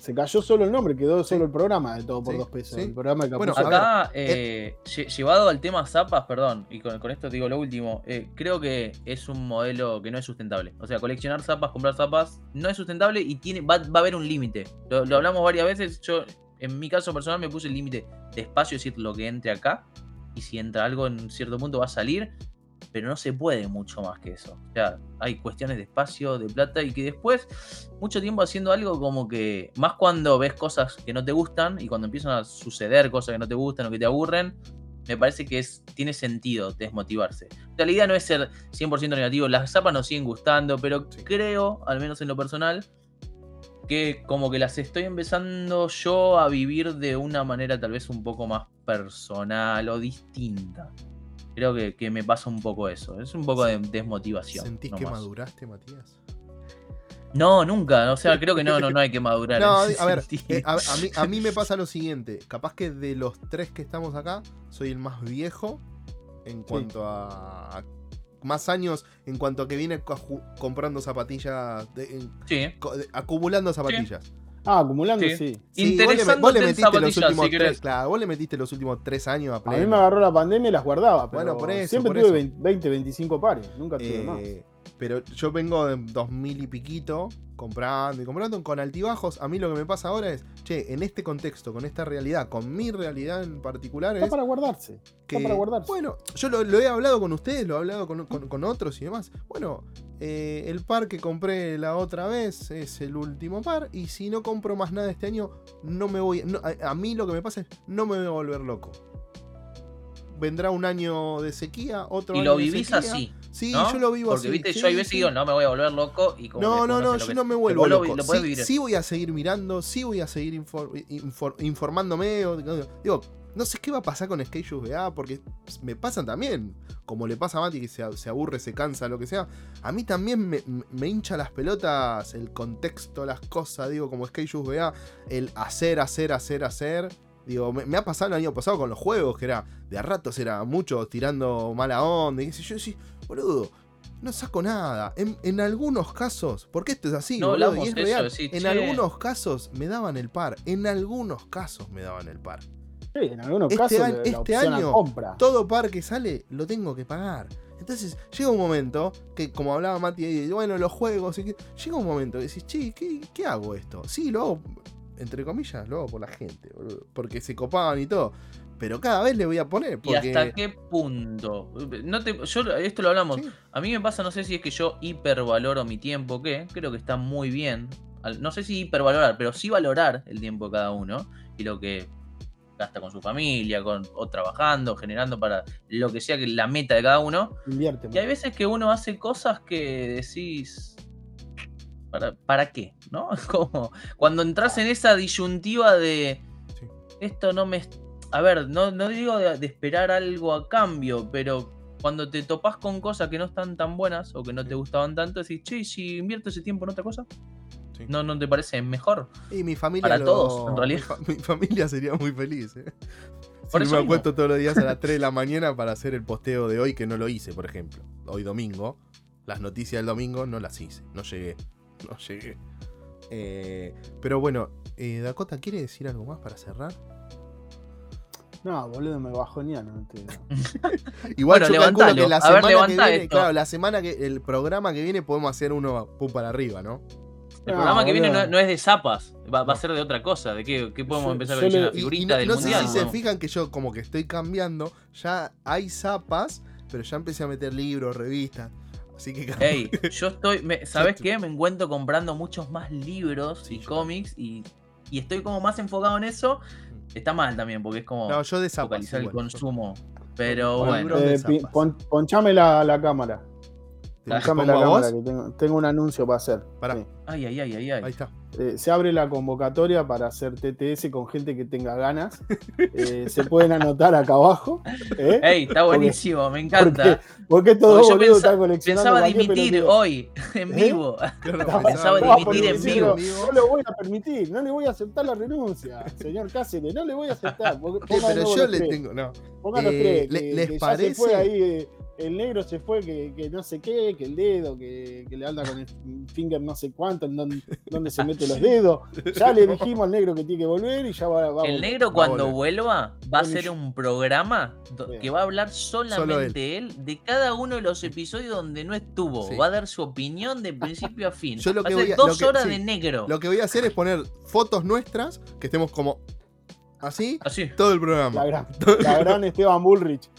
Se cayó solo el nombre, quedó solo el programa de todo por dos pesos. El programa bueno, acá, eh, llevado al tema zapas, perdón, y con, esto digo lo último, eh, creo que es un modelo que no es sustentable. O sea, coleccionar zapas, comprar zapas, no es sustentable y tiene, va, a haber un límite. Lo, hablamos varias veces. Yo, en mi caso personal, me puse el límite de espacio, es decir, lo que entre acá. Y si entra algo en cierto punto va a salir. Pero no se puede mucho más que eso. O sea, hay cuestiones de espacio, de plata y que después, mucho tiempo haciendo algo como que, más cuando ves cosas que no te gustan y cuando empiezan a suceder cosas que no te gustan o que te aburren, me parece que es, tiene sentido desmotivarse. la idea no es ser 100% negativo, las zapas nos siguen gustando, pero creo, al menos en lo personal, que como que las estoy empezando yo a vivir de una manera tal vez un poco más personal o distinta. Creo que, me pasa un poco eso, es un poco de desmotivación. ¿Sentís que maduraste, Matías? No, nunca. O sea, creo que no, no, no hay que madurar. No, a ver, eh, a, mí, me pasa lo siguiente. Capaz que de los tres que estamos acá, soy el más viejo en cuanto a, más años en cuanto a que viene comprando zapatillas, sí. acumulando zapatillas. Ah, acumulando, sí. sí. vos, le, metiste los últimos tres, claro, vos le metiste los últimos tres años a A mí me agarró la pandemia y las guardaba. bueno, por eso. Siempre tuve 20, 25 pares, nunca tuve más. Pero yo vengo de 2000 y piquito comprando y comprando con altibajos. A mí lo que me pasa ahora es, che, en este contexto, con esta realidad, con mi realidad en particular. Está para guardarse. está para guardarse. Bueno, yo lo, he hablado con ustedes, lo he hablado con, otros y demás. Bueno, eh, el par que compré la otra vez es el último par. Y si no compro más nada este año, no me voy. a, a mí lo que me pasa es, no me voy a volver loco vendrá un año de sequía, otro y año lo vivís así. Sí, yo lo vivo así. Porque viste, yo hay veces digo, no me voy a volver loco. Y no, no, no, yo no me vuelvo loco. sí, voy a seguir mirando, sí voy a seguir informándome. digo, no sé qué va a pasar con Skate VA, porque me pasan también. Como le pasa a Mati que se, aburre, se cansa, lo que sea. A mí también me, hincha las pelotas, el contexto, las cosas, digo, como Skate VA, el hacer, hacer, hacer, hacer. Digo, me, ha pasado el año pasado con los juegos, que era de a ratos era mucho tirando mala onda. Y yo, sí, boludo, no saco nada. En, algunos casos, porque esto es así, boludo, y es real. en algunos casos me daban el par. En algunos casos me daban el par. Sí, en algunos este casos. Año, este año, todo par que sale lo tengo que pagar. Entonces llega un momento que, como hablaba Mati, bueno, los juegos, llega un momento que decís, che, ¿qué, ¿qué, hago esto? Sí, lo hago entre comillas, lo hago por la gente, porque se copaban y todo. Pero cada vez le voy a poner. ¿Y hasta qué punto? No yo, esto lo hablamos. A mí me pasa, no sé si es que yo hipervaloro mi tiempo, que creo que está muy bien. No sé si hipervalorar, pero sí valorar el tiempo de cada uno y lo que gasta con su familia, con, o trabajando, generando para lo que sea que la meta de cada uno. Invierte. Y hay veces que uno hace cosas que decís, ¿Para, qué? ¿No? [laughs] Como cuando entras en esa disyuntiva de esto no me. A ver, no, no digo de, esperar algo a cambio, pero cuando te topas con cosas que no están tan buenas o que no te gustaban tanto, decís, che, si invierto ese tiempo en otra cosa, ¿No, ¿No te parece mejor? Y mi familia. Para todos, en realidad. Mi, familia sería muy feliz. ¿eh? Si me acuesto todos los días a las 3 de la mañana para hacer el posteo de hoy, que no lo hice, por ejemplo. Hoy domingo. Las noticias del domingo no las hice. No llegué. [laughs] no llegué. Eh, pero bueno, eh, Dakota, ¿quiere decir algo más para cerrar? No, boludo, me bajonean. No [laughs] Igual yo calculo que la semana que viene, claro, la semana que el programa que viene podemos hacer uno pum para arriba, ¿no? El programa que viene no, es de zapas, va, a ser de otra cosa. ¿De qué, podemos empezar a ver? Una figurita del no mundial. No sé si se fijan que yo como que estoy cambiando, ya hay zapas, pero ya empecé a meter libros, revistas. Así que Hey, [laughs] yo estoy. ¿Sabes qué? Me encuentro comprando muchos más libros y cómics y, estoy como más enfocado en eso. Está mal también, porque es como no, yo focalizar el consumo. Pero bueno. Eh, ponchame la, la cámara. Ponchame la cámara, que tengo, un anuncio para hacer. Ay, ay, ay, ay, ay. Ahí está. Eh, se abre la convocatoria para hacer TTS con gente que tenga ganas. Eh, se pueden anotar acá abajo. ¿eh? Ey, está buenísimo, me encanta. Porque, todo yo está Pensaba dimitir hoy, [laughs] en vivo. [laughs] pensaba dimitir en vivo. No le voy a permitir, no le voy a aceptar la renuncia, señor Cáceres, no le voy a aceptar. pero yo le tengo, no. Pónganos tres. ¿Les parece? fue ahí, el negro se fue que, no sé qué, que el dedo, que, le anda con el finger no sé cuánto, en donde, se mete los [laughs] dedos. Ya le [laughs] dijimos al negro que tiene que volver y ya va, va El negro cuando vuelva va a hacer un programa que va a hablar solamente él. de cada uno de los episodios donde no estuvo. Va a dar su opinión de principio a fin. Yo lo va que a hacer dos horas de negro. Lo que voy a hacer es poner fotos nuestras, que estemos como así, así. todo el programa. La gran, Esteban Bullrich.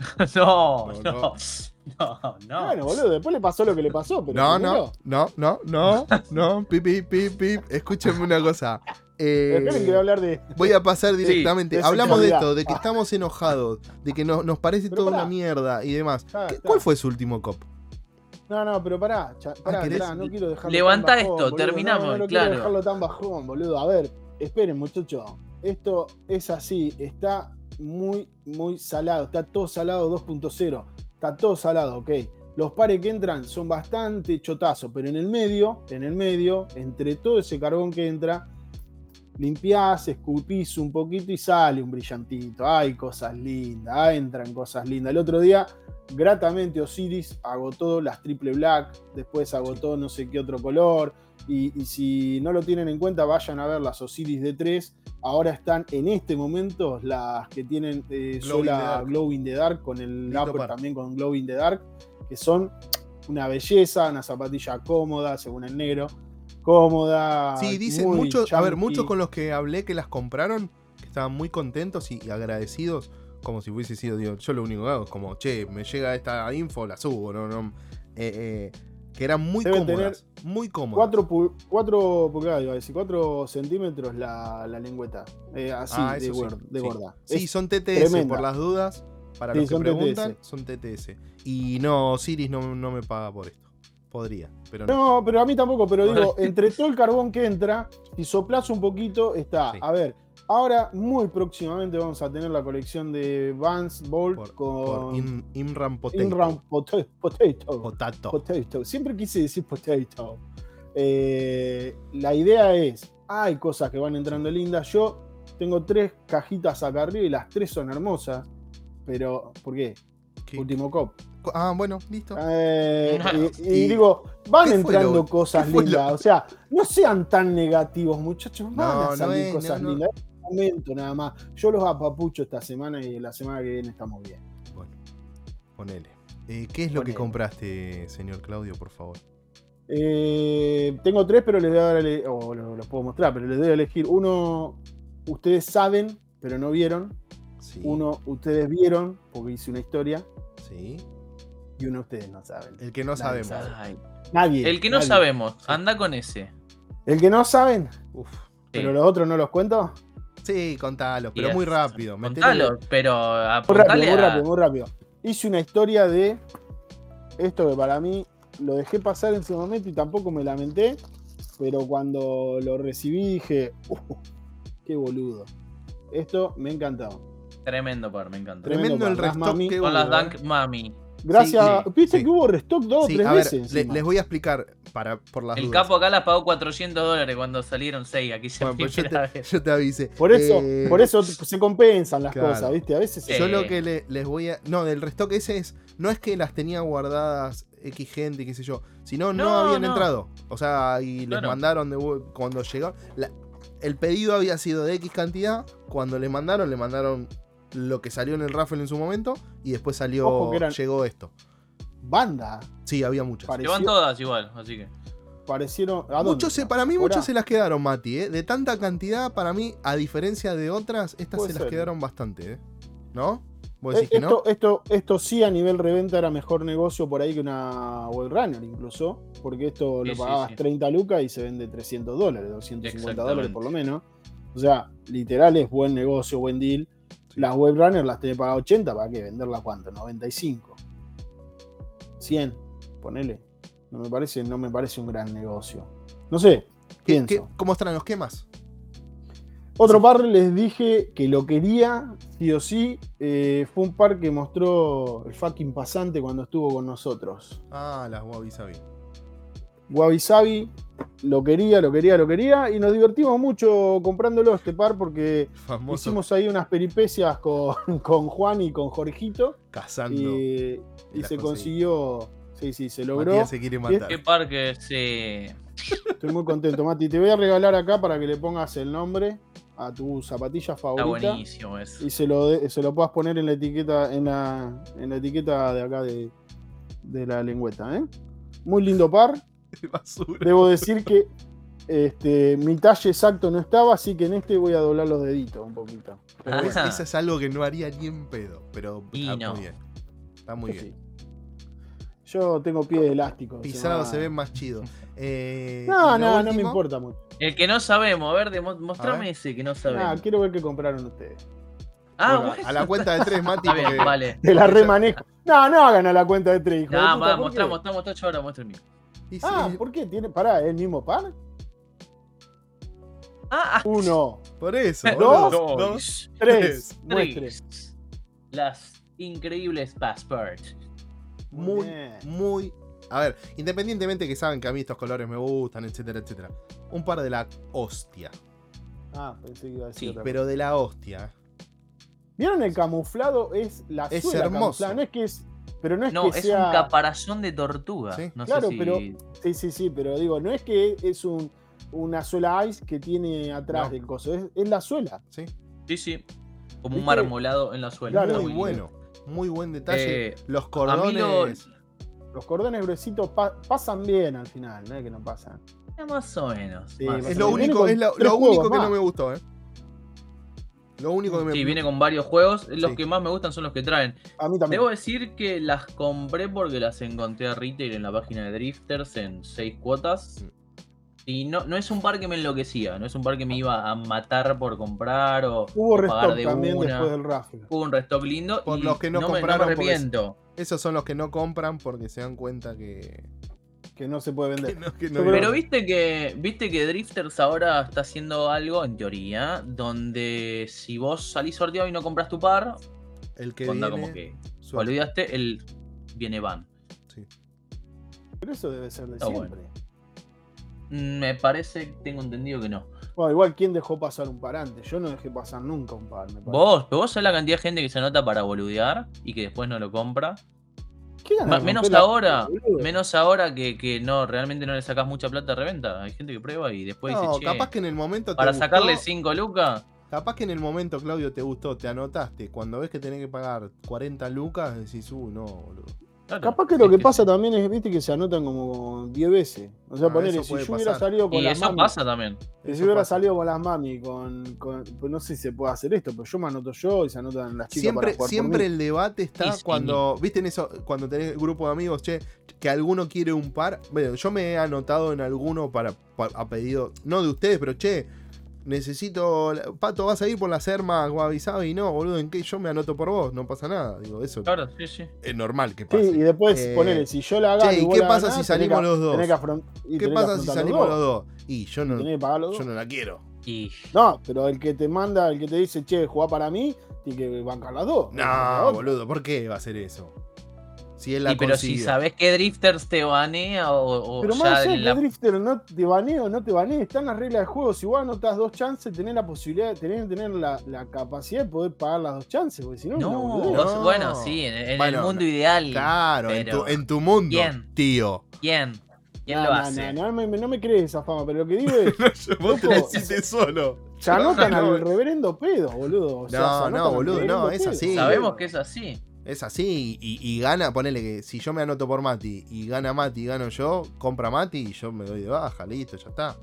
[laughs] no, no. No, no. Bueno, boludo, después le pasó lo que le pasó, pero. No, no, no, no, no, no, pip, pip, pip, pip. Escúchenme una cosa. Eh, que voy a hablar de. Voy a pasar directamente. Hablamos de esto, de que estamos enojados, de que nos, nos parece toda una mierda y demás. ¿Cuál fue su último cop? No, no, pero pará, pará, pará no quiero dejarlo Levanta tan bajón, esto, terminamos, no, no, claro. quiero dejarlo tan bajón, boludo. A ver, esperen, muchachos. Esto es así, está muy, muy salado. Está todo salado 2.0. Está todo salado, ok. los pares que entran son bastante chotazos, pero en el medio, en el medio, entre todo ese carbón que entra, limpiás, escupís un poquito y sale un brillantito. Hay cosas lindas, entran cosas lindas. El otro día, gratamente Osiris agotó las triple black, después agotó no sé qué otro color. Y, si no lo tienen en cuenta, vayan a ver las Osiris de 3. Ahora están en este momento las que tienen eh, sola Glow in the Dark, con el upper también con Glow in the Dark, que son una belleza, una zapatilla cómoda, según el negro cómoda. Sí, dicen muchos, a ver, muchos con los que hablé que las compraron, que estaban muy contentos y, agradecidos, como si hubiese sido, yo lo único que hago es como, che, me llega esta info, la subo, no, no. Eh, eh, que eran muy cómodas, muy cómodas. 4 pulgadas, iba a decir, 4 centímetros la, la lengüeta. Eh, así, ah, de, gorda. Sí, son TTS, por las dudas. Para los que preguntan, son TTS. Y no, Siris no, no me paga por esto. Podría, pero no. No, pero a mí tampoco, pero [laughs] digo, entre todo el carbón que entra, si soplas un poquito, está. A ver, ahora muy próximamente vamos a tener la colección de Vans Bolt con Imran Potato. Imran Potato. Potato. Siempre quise decir Potato. Eh, la idea es, hay cosas que van entrando lindas. Yo tengo tres cajitas acá arriba y las tres son hermosas. Pero, ¿por qué? Último cop. Ah, bueno, listo. Eh, y, digo, van entrando cosas lindas. O sea, no sean tan negativos, muchachos. Van a salir cosas lindas. Momento nada más. Yo los apapucho esta semana y la semana que viene estamos bien. Bueno, ponele. Eh, ¿Qué es lo que compraste, señor Claudio, por favor? Eh, tengo tres, pero les voy a dar, o los, puedo mostrar, pero les voy a elegir. Uno, ustedes saben, pero no vieron. Uno, ustedes vieron, porque hice una historia. Sí y uno ustedes no saben. El que no sabemos. Nadie. El que no sabemos, anda con ese. El que no saben. Uf. Pero los otros no los cuento. Sí, contalo, pero muy rápido. Contalo, pero muy rápido, muy rápido, muy rápido. Hice una historia de esto que para mí lo dejé pasar en su momento y tampoco me lamenté, pero cuando lo recibí dije, uh, qué boludo. Esto me encantó. Tremendo par, me encantó. Tremendo, el resto con las Dunk Mami. Gracias. Viste que hubo restock dos o tres veces. les voy a explicar para, por las El capo acá las pagó 400 dólares cuando salieron 6. Aquí se pues yo, te, yo, te, avise. Por eso, eh, por eso se compensan las cosas, ¿viste? A veces. Yo lo que les voy a. No, del restock ese es. No es que las tenía guardadas X gente, qué sé yo. Sino no, no habían entrado. O sea, y les mandaron de, cuando llegaron. el pedido había sido de X cantidad. Cuando le mandaron, le mandaron lo que salió en el raffle en su momento y después salió llegó esto. Banda. Sí, había muchas. Llevan todas igual, así que. Parecieron. Muchos para mí muchos se las quedaron, Mati, ¿eh? De tanta cantidad, para mí, a diferencia de otras, estas se las quedaron bastante, ¿eh? ¿No? ¿Vos decís eh, esto, que no? Esto, esto sí a nivel reventa era mejor negocio por ahí que una Web Runner incluso, porque esto lo pagabas 30 lucas y se vende 300 dólares, 250 dólares por lo menos. O sea, literal es buen negocio, buen deal. Las web runners las tenés pagadas 80, ¿para qué? ¿Venderlas cuánto? 95. 100, ponele. No me parece, no me parece un gran negocio. No sé, ¿Qué, qué, cómo están los quemas? Otro par les dije que lo quería, sí o sí. Eh, fue un par que mostró el fucking pasante cuando estuvo con nosotros. Ah, las Wabi Sabi. Wabi Sabi lo quería, lo quería, lo quería. Y nos divertimos mucho comprándolo este par porque hicimos ahí unas peripecias con, [laughs] con, Juan y con Jorgito. Cazando. Y, se consiguió. Sí, sí, se logró. se quiere matar. Qué par que sí. Estoy muy contento, Mati. Te voy a regalar acá para que le pongas el nombre a tu zapatilla favorita. Está buenísimo eso. Y se lo, se lo puedas poner en la etiqueta, en la, en la etiqueta de acá de, de la lengüeta, ¿eh? Muy lindo par. [laughs] Debo decir que este, mi talle exacto no estaba, así que en este voy a doblar los deditos un poquito. eso es algo que no haría ni en pedo, pero está muy bien. Está muy bien. Yo tengo pie de elástico. Pisado se, ve más chido. Eh, no, no, no me importa mucho. El que no sabemos, a ver, mostrame ese que no sabemos. Ah, quiero ver qué compraron ustedes. Ah, A la cuenta de tres, Mati. [laughs] vale. Te la [laughs] remanejo. No, no hagan a la cuenta de tres, hijo. No, va, mostramos, mostramos, mostramos, ahora muestra el mío ah, ¿por qué? ¿Tiene, pará, el mismo par? Ah, ah, Uno. Por eso. Dos, dos, tres. Las increíbles Passport. Muy, muy, A ver, independientemente que saben que a mí estos colores me gustan, etcétera, etcétera. Un par de la hostia. Ah, pensé que iba a decir sí, pero de la hostia. ¿Vieron el camuflado? Es la Es hermoso. No es que es. Pero no es no, que es un caparazón de tortuga. claro, pero. Sí, sí, sí, pero digo, no es que es un, una suela ice que tiene atrás del coso, es, la suela. Sí. Sí, sí. Como un marmolado en la suela. muy, bueno. Muy buen detalle. Eh, los cordones. Los cordones gruesitos pasan bien al final, no es que no pasan. más o menos. es lo único, es lo, único que no me gustó, ¿eh? Lo único que me Sí, viene con varios juegos. Los que más me gustan son los que traen. A mí también. Debo decir que las compré porque las encontré a retail en la página de Drifters en 6 cuotas. Mm. Y no, no es un par que me enloquecía, no es un par que me iba a matar por comprar o, Hubo restock también después del raffle. Hubo un restock lindo. Por los que no, compraron. Me, arrepiento. Esos son los que no compran porque se dan cuenta que. Que no se puede vender. Pero viste que, viste que Drifters ahora está haciendo algo, en teoría, donde si vos salís sorteado y no compras tu par, el que viene, como que olvidaste, el viene van. Sí. Pero eso debe ser de siempre. Me parece, tengo entendido que no. Bueno, igual, ¿quién dejó pasar un par antes? Yo no dejé pasar nunca un par. vos, pero vos sabés la cantidad de gente que se anota para boludear y que después no lo compra. ¿Qué menos ahora, menos ahora que, no, realmente no le sacas mucha plata de reventa. Hay gente que prueba y después no, capaz que en el momento Para sacarle 5 lucas. Capaz que en el momento, Claudio, te gustó, te anotaste. Cuando ves que tenés que pagar 40 lucas, decís, uh, no, boludo. Capaz que lo que, pasa también es, viste, que se anotan como 10 veces. O sea, ah, poner, si yo hubiera salido con y las eso pasa también. Si hubiera salido con las mami, con, pues no sé si se puede hacer esto, pero yo me anoto yo y se anotan las chicas. Siempre, siempre el debate está cuando, viste en eso, cuando tenés grupo de amigos, che, que alguno quiere un par. Bueno, yo me he anotado en alguno para, a pedido, no de ustedes, pero che, necesito. Pato, vas a ir por las hermas y No, boludo, ¿en qué? Yo me anoto por vos, no pasa nada. Digo, eso. Claro, sí, sí. Es normal que pase. Sí, y después eh, ponele, si yo la hago. ¿y qué pasa si salimos los dos? ¿Qué pasa si salimos los dos? Y yo no, yo no la quiero. Y... No, pero el que te manda, el que te dice, che, jugá para mí, tiene que bancar las dos. No, boludo, ¿por qué va a hacer eso? Pero si sabes que Drifters te banea o, Pero más allá que Drifter no te banea o no te banea, están las reglas de juego. Si vos anotas dos chances, tenés la posibilidad, tenés que tener la, capacidad de poder pagar las dos chances, porque si no, no, bueno, sí, en, el mundo ideal. Claro, en, tu, mundo, tío. ¿Quién? ¿Quién lo hace? No, me, crees esa fama, pero lo que digo es. [laughs] vos te decís solo. Se anotan [laughs] al reverendo pedo, boludo. no, no, boludo, no, es así. Sabemos que es así. Es así y, gana, ponele que si yo me anoto por Mati y gana Mati y gano yo, compra Mati y yo me doy de baja, listo, ya está.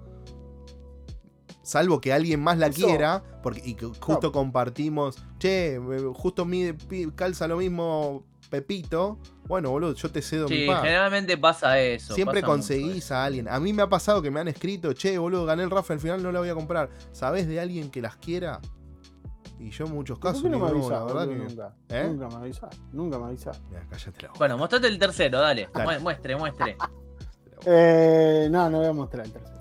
Salvo que alguien más la quiera, porque y justo compartimos, che, justo mide, calza lo mismo Pepito. Bueno, boludo, yo te cedo mi par. generalmente pasa eso. Siempre conseguís a alguien. A mí me ha pasado que me han escrito, che, boludo, gané el Rafa, al final no la voy a comprar. ¿Sabés de alguien que las quiera? Y yo en muchos casos no me avisás, verdad que... nunca, ¿Eh? nunca me avisás, nunca me avisás. cállate la Bueno, mostrate el tercero, dale. Muestre, muestre. eh, no, no voy a mostrar el tercero.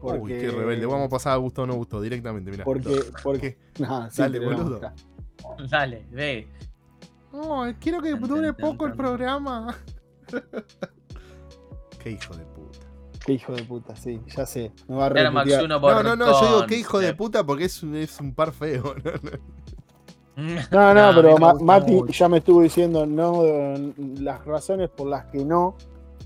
Porque... Uy, qué rebelde. Vamos a pasar a gusto o no gusto directamente, mira. Porque, porque. No, dale, boludo. Dale, ve. Oh, quiero que dure poco el programa. [laughs] qué hijo de puta. Qué hijo de puta, sí, ya sé. No, va a no, no, no, yo digo qué hijo de puta porque es un, es un par feo. [laughs] No, no, [laughs] pero Mati ya me estuvo diciendo no las razones por las que no.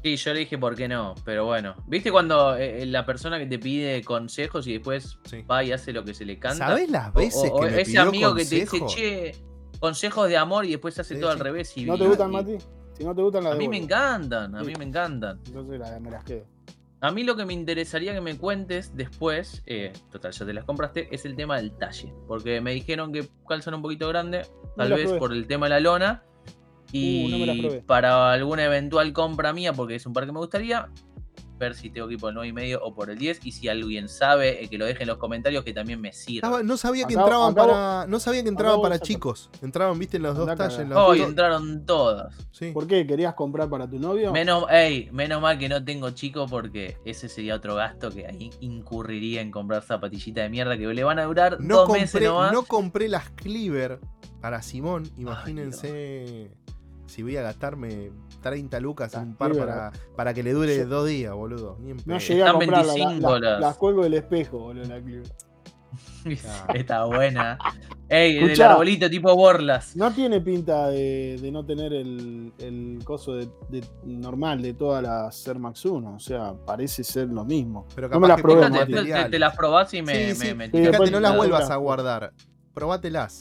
Sí, yo le dije por qué no, pero bueno. ¿Viste cuando eh, eh, la persona que te pide consejos y después va y hace lo que se le canta? ¿Sabes las veces que me ese amigo que te dice, che, consejos de amor y después hace todo al revés? Y ¿No te gustan, Mati? Si no te gustan, las A mí me encantan, a mí me encantan. Entonces me las quedo. A mí lo que me interesaría que me cuentes después, eh, total, ya te las compraste, es el tema del talle. Porque me dijeron que calzan un poquito grande, tal vez por el tema de la lona. Uh, y para alguna eventual compra mía, porque es un par que me gustaría, ver si tengo que ir por el 9 y medio o por el 10. Y si alguien sabe, eh, que lo deje en los comentarios, que también me sirva. no sabía que entraban para. No sabía que entraban para chicos. Entraban, viste, en los dos talles. Hoy entraron todas. ¿Por qué? ¿Querías comprar para tu novio? Menos, ey, menos mal que no tengo chico porque ese sería otro gasto que ahí incurriría en comprar zapatillitas de mierda que le van a durar no dos meses nomás. No compré las Cleaver para Simón, imagínense. si voy a gastarme 30 lucas en un par para, para, que le dure dos días, boludo. no llegué a comprar la, la, cuelgo del espejo, boludo, la [laughs] Está buena. Ey, el arbolito tipo borlas. No tiene pinta de, no tener el, el coso de, normal de todas las Air Max 1. O sea, parece ser lo mismo. Pero no me las probé. Te, te, las probás y me, sí, Fíjate, no las vuelvas a guardar. Probátelas.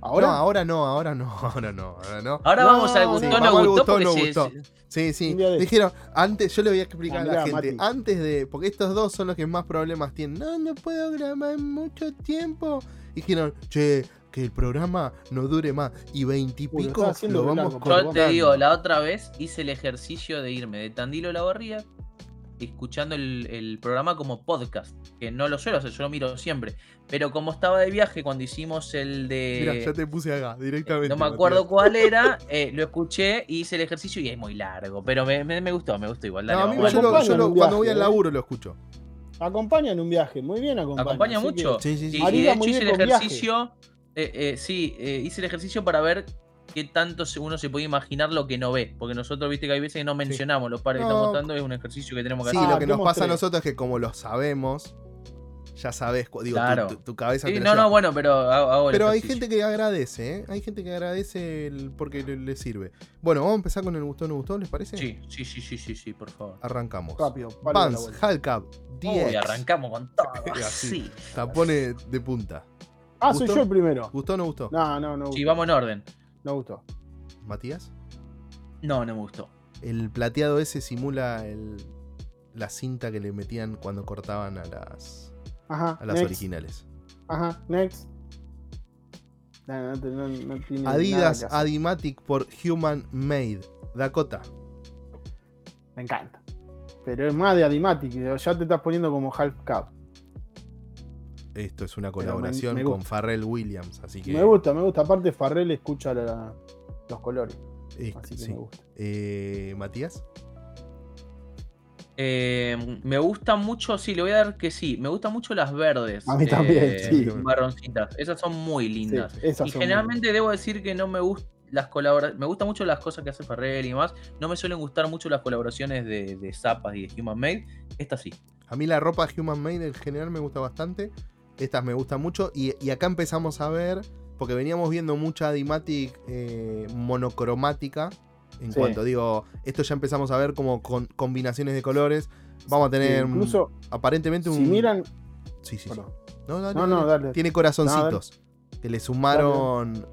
¿Ahora? No, ahora no, ahora no, [laughs] ahora no, ahora no. Ahora vamos al gustó, no gustó, no gustó. Sí, sí. Dijeron, antes, yo le voy a explicar a la gente, antes de, porque estos dos son los que más problemas tienen. No, no puedo grabar mucho tiempo. Dijeron, che, que el programa no dure más. Y veintipico lo vamos Yo te digo, la otra vez hice el ejercicio de irme de Tandilo la Barría escuchando el, programa como podcast, que no lo suelo hacer, yo lo miro siempre. Pero como estaba de viaje cuando hicimos el de. Mira, ya te puse acá, directamente. No me acuerdo [laughs] cuál era, eh, lo escuché y hice el ejercicio y es muy largo. Pero me, gustó, me gustó igual. no, a mí yo, cuando voy al ¿eh? laburo lo escucho. Acompaña en un viaje, muy bien acompaña. Acompaña mucho. Sí, sí, sí. Y de hecho hice el ejercicio. Eh, sí, hice el ejercicio para ver qué tanto uno se puede imaginar lo que no ve. Porque nosotros, viste que hay veces que no mencionamos los pares que estamos dando, es un ejercicio que tenemos que hacer. Sí, lo que nos pasa a nosotros es que como lo sabemos, ya sabes, digo, tu, cabeza. Sí, no, no, bueno, pero Pero hay gente que agradece, ¿eh? Hay gente que agradece porque le, sirve. Bueno, vamos a empezar con el gustó o no gustó, ¿les parece? Sí, sí, sí, sí, sí, sí, por favor. Arrancamos. Rápido, Vans, Halcap, 10. Y arrancamos con todo. [laughs] así. Tapone de punta. Ah, soy yo el primero. ¿Gustó o no gustó? No, no, no. Sí, vamos en orden. No gustó. ¿Matías? No, no me gustó. El plateado ese simula la cinta que le metían cuando cortaban a las, a las originales. Ajá, next. Adidas Adimatic por Human Made. Dakota. Me encanta. Pero es más de Adimatic. Ya te estás poniendo como Half Cup. Esto es una colaboración con Farrell Williams. Así que... Me gusta, me gusta. Aparte, Farrell escucha la, los colores. Así que me gusta. Eh, Matías. Eh, me gusta mucho, sí, le voy a dar que sí. Me gustan mucho las verdes. A mí también, eh, sí. Marroncitas. Esas son muy lindas. y generalmente debo decir que no me gustan las colaboraciones. Me gustan mucho las cosas que hace Farrell y demás. No me suelen gustar mucho las colaboraciones de, de Zapas y de Human Made. Esta sí. A mí la ropa de Human Made en general me gusta bastante. Estas me gustan mucho. y acá empezamos a ver porque veníamos viendo mucha Dimatic eh, monocromática. En cuanto digo, esto ya empezamos a ver como con combinaciones de colores. Vamos a tener incluso, aparentemente un. Si miran. Sí, sí, sí. No, no, no, dale. Tiene corazoncitos. que le sumaron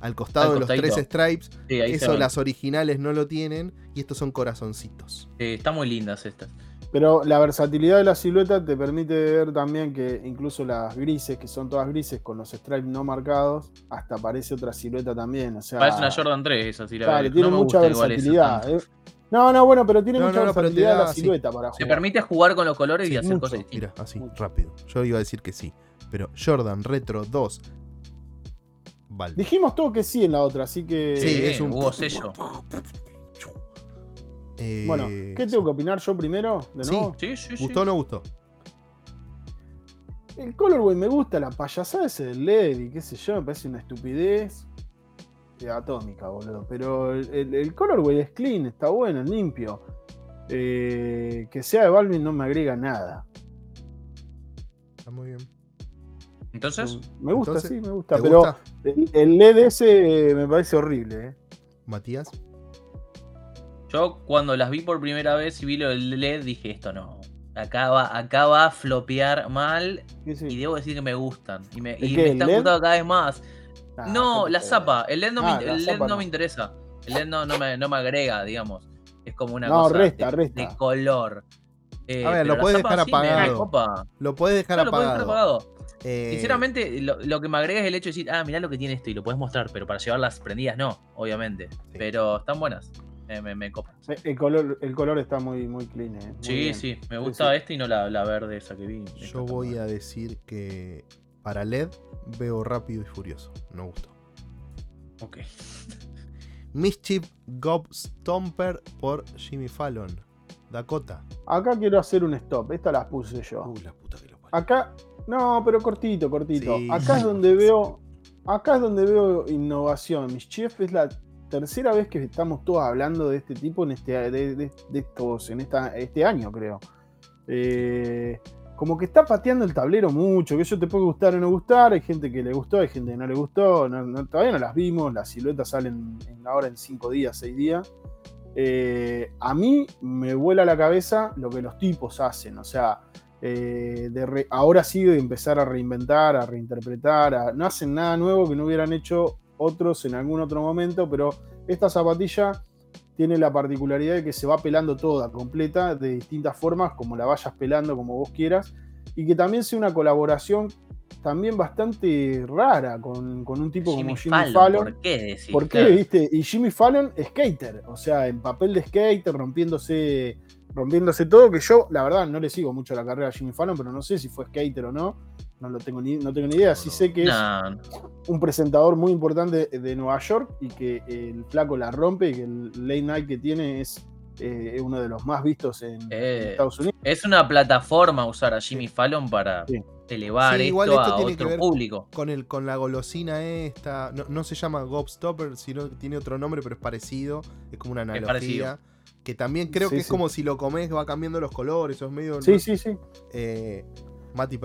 al costado de los tres stripes. Eso las originales no lo tienen. Y estos son corazoncitos. están muy lindas estas. Pero la versatilidad de la silueta te permite ver también que incluso las grises, que son todas grises con los stripes no marcados, hasta parece otra silueta también. O sea, Parece una Jordan 3 esa silueta. Claro, tiene mucha versatilidad. Eh. No, no, bueno, pero tiene mucha versatilidad la silueta para jugar. Te permite jugar con los colores y hacer cosas distintas. Mira, así, rápido. Yo iba a decir que sí. Pero Jordan Retro 2 Vale. Dijimos todo que sí en la otra, así que. Sí, es un. Hubo sello. [laughs] Bueno, ¿qué eh, tengo que opinar yo primero? ¿De nuevo? Sí, sí, sí. ¿Gustó o no gustó? El colorway me gusta, la payasada ese del LED y qué sé yo, me parece una estupidez atómica, boludo. Pero el, el, colorway es clean, está bueno, limpio. Eh, que sea de Balvin no me agrega nada. Está muy bien. Entonces, me gusta, sí, me gusta. Pero El, LED ese me parece horrible. ¿eh? Matías. Yo cuando las vi por primera vez y vi lo del LED dije esto no. Acá va, acá va a flopear mal y debo decir que me gustan. Y me, está gustando cada vez más. Ah, no, la zapa. El LED no, me, ah, el no, me interesa. El LED no, me, no me agrega, digamos. Es como una cosa de, color. Eh, a ver, lo puedes dejar apagado. Lo puedes dejar apagado. Eh, Sinceramente, lo, que me agrega es el hecho de decir, ah, mirá lo que tiene esto y lo puedes mostrar, pero para llevarlas prendidas no, obviamente. Pero están buenas me, me, copa. El color, el color está muy, muy clean. Eh, sí, sí, me gusta este y no la, verde esa que vi. Yo voy a decir que para LED veo rápido y furioso. No gustó. Ok. [laughs] Mischief Gob Stomper por Jimmy Fallon. Dakota. Acá quiero hacer un stop. Esta las puse yo. Uy, la puta que lo Acá, no, pero cortito, cortito. Acá es donde [laughs] veo acá es donde veo innovación. Mis chefs es la tercera vez que estamos todos hablando de este tipo en este, de, estos, en esta, este año, creo. Eh, como que está pateando el tablero mucho, que eso te puede gustar o no gustar, hay gente que le gustó, hay gente que no le gustó, todavía no las vimos, las siluetas salen ahora en 5 días, 6 días. Eh, a mí me vuela la cabeza lo que los tipos hacen, o sea, eh, de ahora sí de empezar a reinventar, a reinterpretar, no hacen nada nuevo que no hubieran hecho otros en algún otro momento, pero esta zapatilla tiene la particularidad de que se va pelando toda, completa, de distintas formas, como la vayas pelando, como vos quieras, y que también sea una colaboración también bastante rara con, un tipo como Jimmy Fallon. ¿Por qué ¿Por qué, viste? Y Jimmy Fallon, skater, o sea, en papel de skater, rompiéndose, rompiéndose todo, que yo, la verdad, no le sigo mucho la carrera a Jimmy Fallon, pero no sé si fue skater o no no, lo tengo ni, no tengo ni idea. Sí sé que es un presentador muy importante de Nueva York y que el flaco la rompe y que el late night que tiene es eh, uno de los más vistos en, eh, Estados Unidos. Es una plataforma usar a Jimmy Fallon para elevar esto, a otro público. Con, el, con la golosina esta, no, se llama Gobstopper, sino tiene otro nombre, pero es parecido. Es como una analogía. Que también creo que es como si lo comes, va cambiando los colores, es medio. Sí, sí, sí. Eh,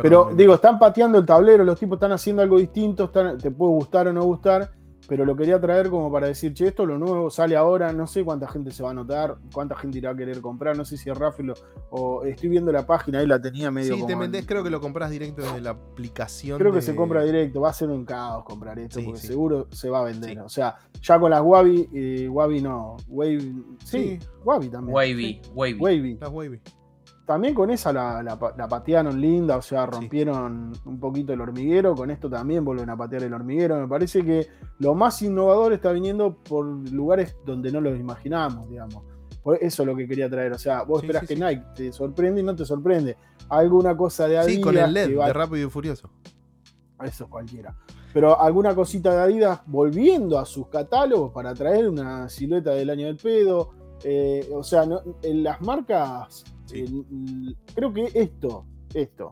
pero digo, están pateando el tablero, los tipos están haciendo algo distinto, te puede gustar o no gustar, pero lo quería traer como para decir, che, esto lo nuevo sale ahora, no sé cuánta gente se va a notar, cuánta gente irá a querer comprar, no sé si es Rafael o, estoy viendo la página, ahí la tenía medio. Sí, te vendés, creo que lo compras directo desde la aplicación. Creo que se compra directo, va a ser un caos comprar esto, porque seguro se va a vender. O sea, ya con las Wabi, eh, Wabi no, Wave, sí, Wabi también. Wavy, Wavy. Las Wavy. También con esa la, patearon linda, o sea, rompieron un poquito el hormiguero. Con esto también vuelven a patear el hormiguero. Me parece que lo más innovador está viniendo por lugares donde no lo imaginamos, digamos. Eso es lo que quería traer. O sea, vos esperás que Nike te sorprende y no te sorprende. Alguna cosa de Adidas. Sí, con el LED de Rápido y Furioso. Eso es cualquiera. Pero alguna cosita de Adidas volviendo a sus catálogos para traer una silueta del año del pedo. Eh, o sea, en las marcas creo que esto, esto,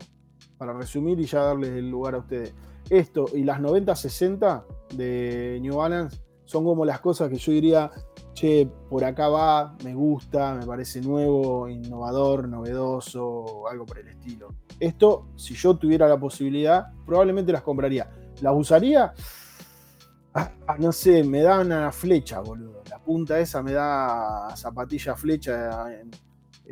para resumir y ya darles el lugar a ustedes, esto y las 90-60 de New Balance son como las cosas que yo diría, che, por acá va, me gusta, me parece nuevo, innovador, novedoso, algo por el estilo. Esto, si yo tuviera la posibilidad, probablemente las compraría. ¿Las usaría? Ah, no sé, me da una flecha, boludo. La punta esa me da zapatilla flecha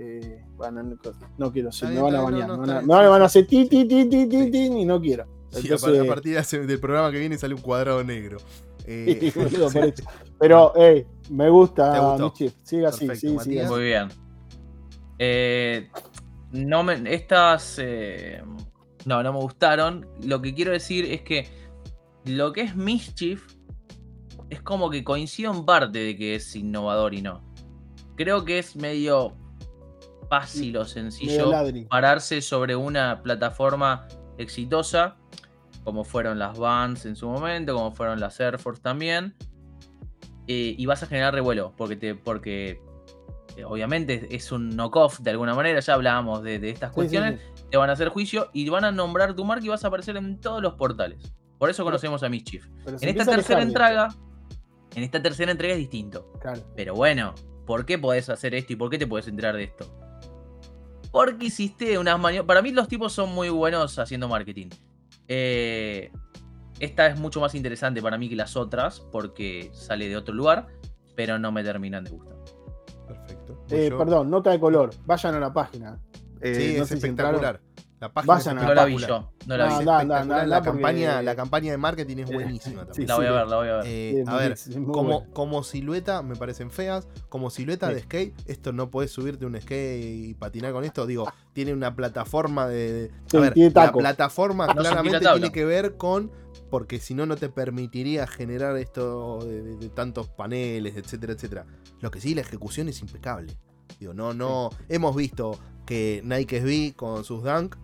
eh, bueno, no, quiero, si me van a bañar. me, van a, hacer ti, ti, ti, ti, ti, ti, y no quiero. a partir del programa que viene sale un cuadrado negro. [laughs] Eh, [laughs] pero, hey, me gusta, Michi. Sigue así, sí, sí. Muy bien. Eh, no me, estas eh, no, no me gustaron. Lo que quiero decir es que lo que es Mischief es como que coincido en parte de que es innovador y no. Creo que es medio fácil o sencillo pararse sobre una plataforma exitosa, como fueron las Vans en su momento, como fueron las Air Force también, eh, y vas a generar revuelo, porque, te, porque eh, obviamente es un knockoff de alguna manera, ya hablábamos de, estas cuestiones, te van a hacer juicio y van a nombrar tu marca y vas a aparecer en todos los portales. Por eso conocemos a Mischief. En esta tercera entrega, en esta tercera entrega es distinto. Pero bueno, ¿por qué podés hacer esto y por qué te puedes enterar de esto? Porque hiciste unas maniobras. Para mí, los tipos son muy buenos haciendo marketing. Eh, esta es mucho más interesante para mí que las otras, porque sale de otro lugar, pero no me terminan de gustar. Perfecto. Eh, perdón, nota de color. Vayan a la página. Eh, sí, es espectacular. La página no la vi yo. No la vi. la, campaña, la campaña de marketing es buenísima también. la voy a ver, la voy a ver. Eh, a ver, como, como silueta me parecen feas. Como silueta de skate, esto no puedes subirte un skate y patinar con esto. Digo, tiene una plataforma de. a ver, la plataforma claramente tiene que ver con. Porque si no, no te permitiría generar esto de, tantos paneles, etcétera, etcétera. Lo que sí, la ejecución es impecable. Digo, no, no. Hemos visto que Nike SB con sus Dunk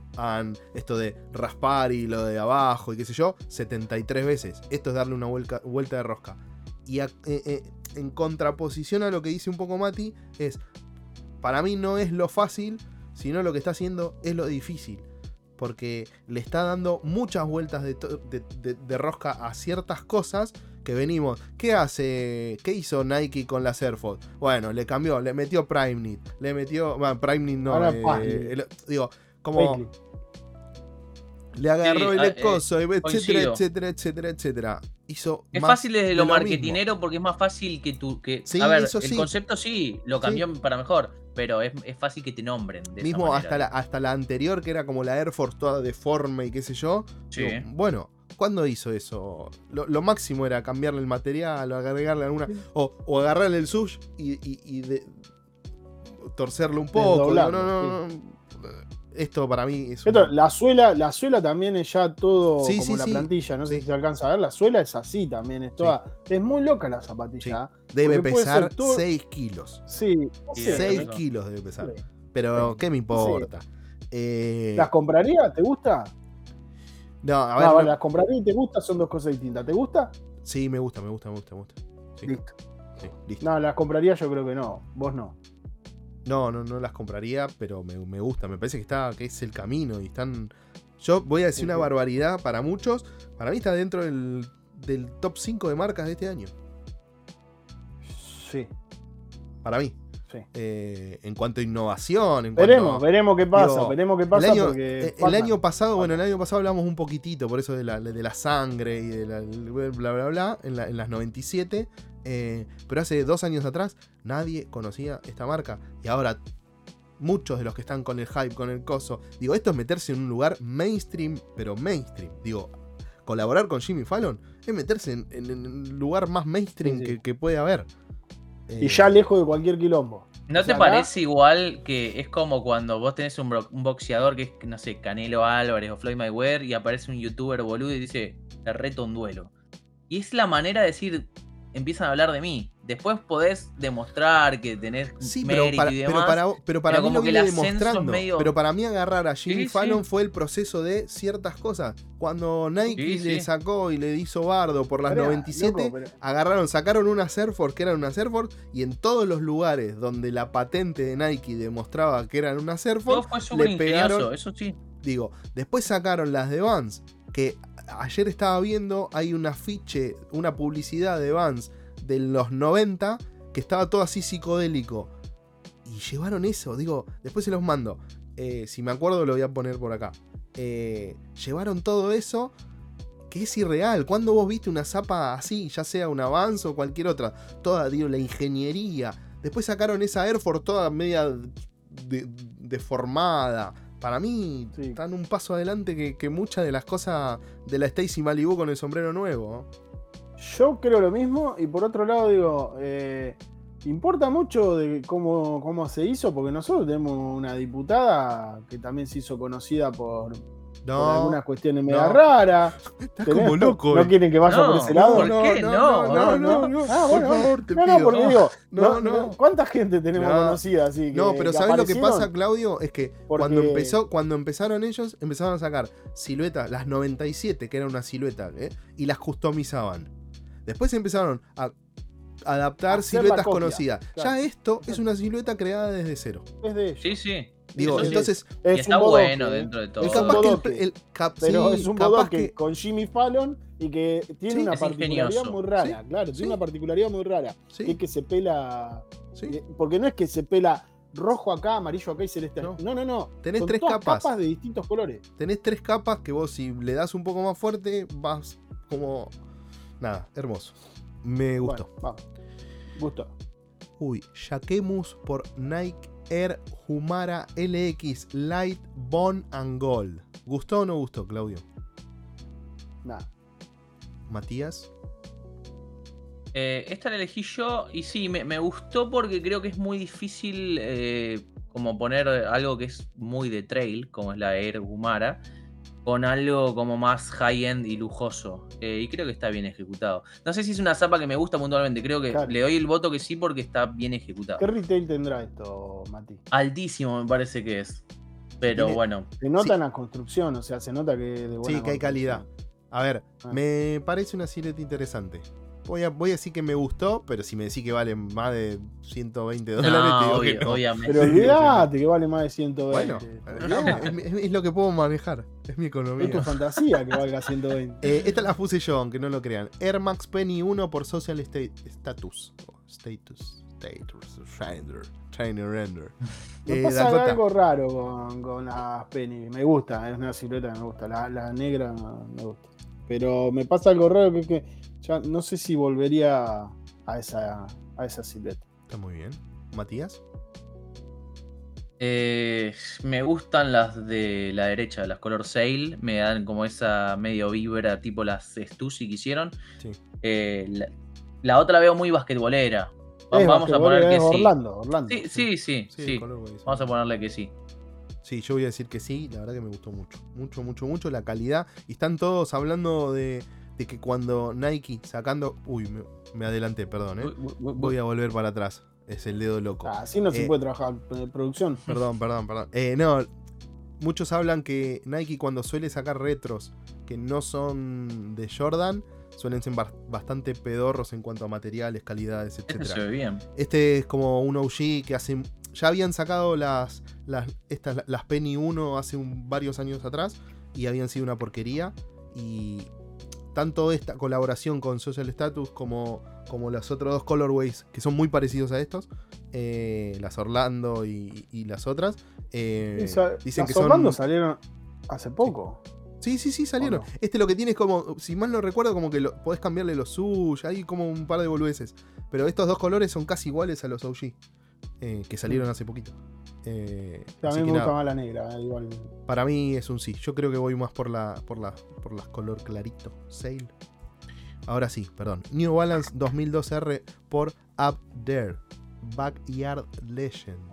esto de raspar y lo de abajo y qué sé yo, 73 veces. Esto es darle una vuelta, vuelta de rosca. Y eh, eh, en contraposición a lo que dice un poco Mati, es, para mí no es lo fácil, sino lo que está haciendo es lo difícil. porque le está dando muchas vueltas de, rosca a ciertas cosas que venimos. ¿Qué hace? ¿Qué hizo Nike con las Air Force? Bueno, le cambió, le metió Prime Knit, le metió. Bueno, Prime Knit no. Eh, digo, como. Le agarró el eh, coso, etcétera, etcétera, etcétera, etcétera. Hizo es fácil desde lo, marketinero porque es más fácil que tú. Que, a ver, el concepto sí, lo cambió para mejor, pero es, fácil que te nombren. Mismo hasta, la, hasta la anterior, que era como la Air Force toda deforme y qué sé yo. bueno, ¿cuándo hizo eso? Lo, máximo era cambiarle el material o agregarle alguna. O, o agarrarle el sush y, torcerlo un poco. no, no, no esto para mí es. la, suela, la suela también es ya todo como la plantilla, no sé si se alcanza a ver. La suela es así también, es toda. Es muy loca la zapatilla. Debe pesar 6 kilos. Sí, 6 kilos debe pesar. Pero, ¿qué me importa? Eh... ¿Las compraría? ¿Te gusta? No, a ver. No, las compraría y te gusta son dos cosas distintas. ¿Te gusta? Sí, me gusta, me gusta, me gusta, me gusta. Listo. listo. No, las compraría yo creo que no. Vos no. No, no, no las compraría, pero me, gusta. Me parece que está, que es el camino. Y están. Yo voy a decir una barbaridad para muchos. Para mí está dentro del, top 5 de marcas de este año. Sí. Para mí. Sí. Eh, en cuanto a innovación. veremos, veremos qué pasa. veremos qué pasa. El año, eh, el año pasado, bueno, el año pasado hablamos un poquitito, por eso de la, de la sangre y de la bla bla bla, en, en las 97. Eh, pero hace dos años atrás nadie conocía esta marca. Y ahora muchos de los que están con el hype, con el coso, digo, esto es meterse en un lugar mainstream, pero mainstream. Digo, colaborar con Jimmy Fallon es meterse en, el lugar más mainstream Que, puede haber. Y ya lejos de cualquier quilombo. ¿No te parece igual que es como cuando vos tenés un, boxeador que es, no sé, Canelo Álvarez o Floyd Mayweather y aparece un youtuber boludo y dice, te reto un duelo? Y es la manera de decir, empiezan a hablar de mí. Después podés demostrar que tenés sí, pero para, y demás. Pero para, mí lo viene demostrando. Pero para mí agarrar a Jimmy Fallon fue el proceso de ciertas cosas. Cuando Nike le sacó y le hizo bardo por las 97, agarraron, sacaron una Air que eran una Air y en todos los lugares donde la patente de Nike demostraba que eran una Air le pegaron. Eso sí. Digo, después sacaron las de Vans, que ayer estaba viendo, hay un afiche, una publicidad de Vans de los 90 que estaba todo así psicodélico. Y llevaron eso, digo, después se los mando. Eh, si me acuerdo lo voy a poner por acá. Eh, llevaron todo eso que es irreal. Cuando vos viste una zapa así, ya sea un Vans o cualquier otra, toda, digo, la ingeniería. Después sacaron esa Air Force toda media deformada para mí están un paso adelante que, muchas de las cosas de la Stacy Malibu con el sombrero nuevo. Yo creo lo mismo y por otro lado digo, eh, importa mucho de cómo, cómo se hizo porque nosotros tenemos una diputada que también se hizo conocida por no, algunas cuestiones medio raras. Estás como loco. ¿No eh. quieren que vaya por ese lado? ¿Por qué? No, no, no. no, Ah, bueno, por favor, te no, pido. no, porque digo, no, no. ¿Cuánta gente tenemos conocida así? no, pero ¿sabes lo que pasa, Claudio? Es que cuando, empezó, cuando empezaron ellos, empezaron a sacar siluetas, las 97, que era una silueta, ¿eh? y las customizaban. Después empezaron a adaptar siluetas conocidas. Ya esto es una silueta creada desde cero. Desde Sí, sí. Digo, entonces. Es está bueno dentro de todo. Es capaz que el, pero es un bodoque con Jimmy Fallon y que tiene una particularidad muy rara. Claro, tiene una particularidad muy rara. Que es que se pela. Eh, porque no es que se pela rojo acá, amarillo acá y celeste. No, no, no. no. Tenés tres capas. capas de distintos colores. Tenés tres capas que vos, si le das un poco más fuerte, vas como. Nada, hermoso. Me gustó. Bueno, Gustó. Uy, Yaquemus por Nike Air Humara LX Light Bone and Gold. ¿Gustó o no gustó, Claudio? Nada. Matías. Eh, esta la elegí yo y sí, me, gustó porque creo que es muy difícil eh, como poner algo que es muy de trail, como es la Air Humara, con algo como más high-end y lujoso. Eh, y creo que está bien ejecutado. No sé si es una zapa que me gusta puntualmente, creo que le doy el voto que sí porque está bien ejecutado. ¿Qué retail tendrá esto, Mati? Altísimo me parece que es. Pero bueno. Se nota en la construcción, o sea, se nota que de buena Sí, que hay calidad. A ver, ah. me parece una silueta interesante. Voy a, voy a decir que me gustó, pero si me decís que vale más de 120 dólares, te digo Obviamente. Pero olvídate que vale más de 120. Bueno, es, lo que puedo manejar. Es mi economía. Es tu fantasía que valga 120. Eh, esta la puse yo, aunque no lo crean. Air Max Penny 1 por Social Status. Status. Status. Trainer. Trainer Render. [laughs] Me eh, pasa algo raro con, con las Penny. Me gusta, es una silueta que me gusta. La, la negra me gusta. Pero me pasa algo raro que, que ya no sé si volvería a esa, a esa silueta. Está muy bien. Matías. Eh, me gustan las de la derecha, las color sail, me dan como esa medio vibra tipo las Stussy que hicieron. Sí. Eh, la, otra la veo muy basquetbolera. Vamos a poner que sí. Orlando, Orlando. Sí, sí, sí. sí, Vamos a ponerle que sí. Sí, yo voy a decir que sí, la verdad que me gustó mucho. Mucho, mucho, mucho la calidad. Y están todos hablando de, que cuando Nike sacando. Uy, me, adelanté, perdón, ¿eh? Voy a volver para atrás. Es el dedo loco. Ah, así no se eh, puede trabajar en producción. Perdón, perdón, perdón. Eh, no, muchos hablan que Nike cuando suele sacar retros que no son de Jordan, suelen ser bastante pedorros en cuanto a materiales, calidades, etc. Este se ve bien. Este es como un OG que hace ya habían sacado las, las, estas, las Penny 1 hace varios años atrás y habían sido una porquería. Y tanto esta colaboración con Social Status como, como los otros dos colorways, que son muy parecidos a estos, eh, las Orlando y, las otras, eh, dicen que Orlando salieron hace poco. Sí, sí, sí, salieron. Este lo que tiene es como, si mal no recuerdo, como que lo, podés cambiarle los sush, hay como un par de boludeces. Pero estos dos colores son casi iguales a los OG. Eh, que salieron hace poquito. Eh, También me gusta más la negra, igual. Para mí es un sí. Yo creo que voy más por la por la por las color clarito. Sail. Ahora sí, perdón. New Balance 2002R por Up There. Backyard Legend.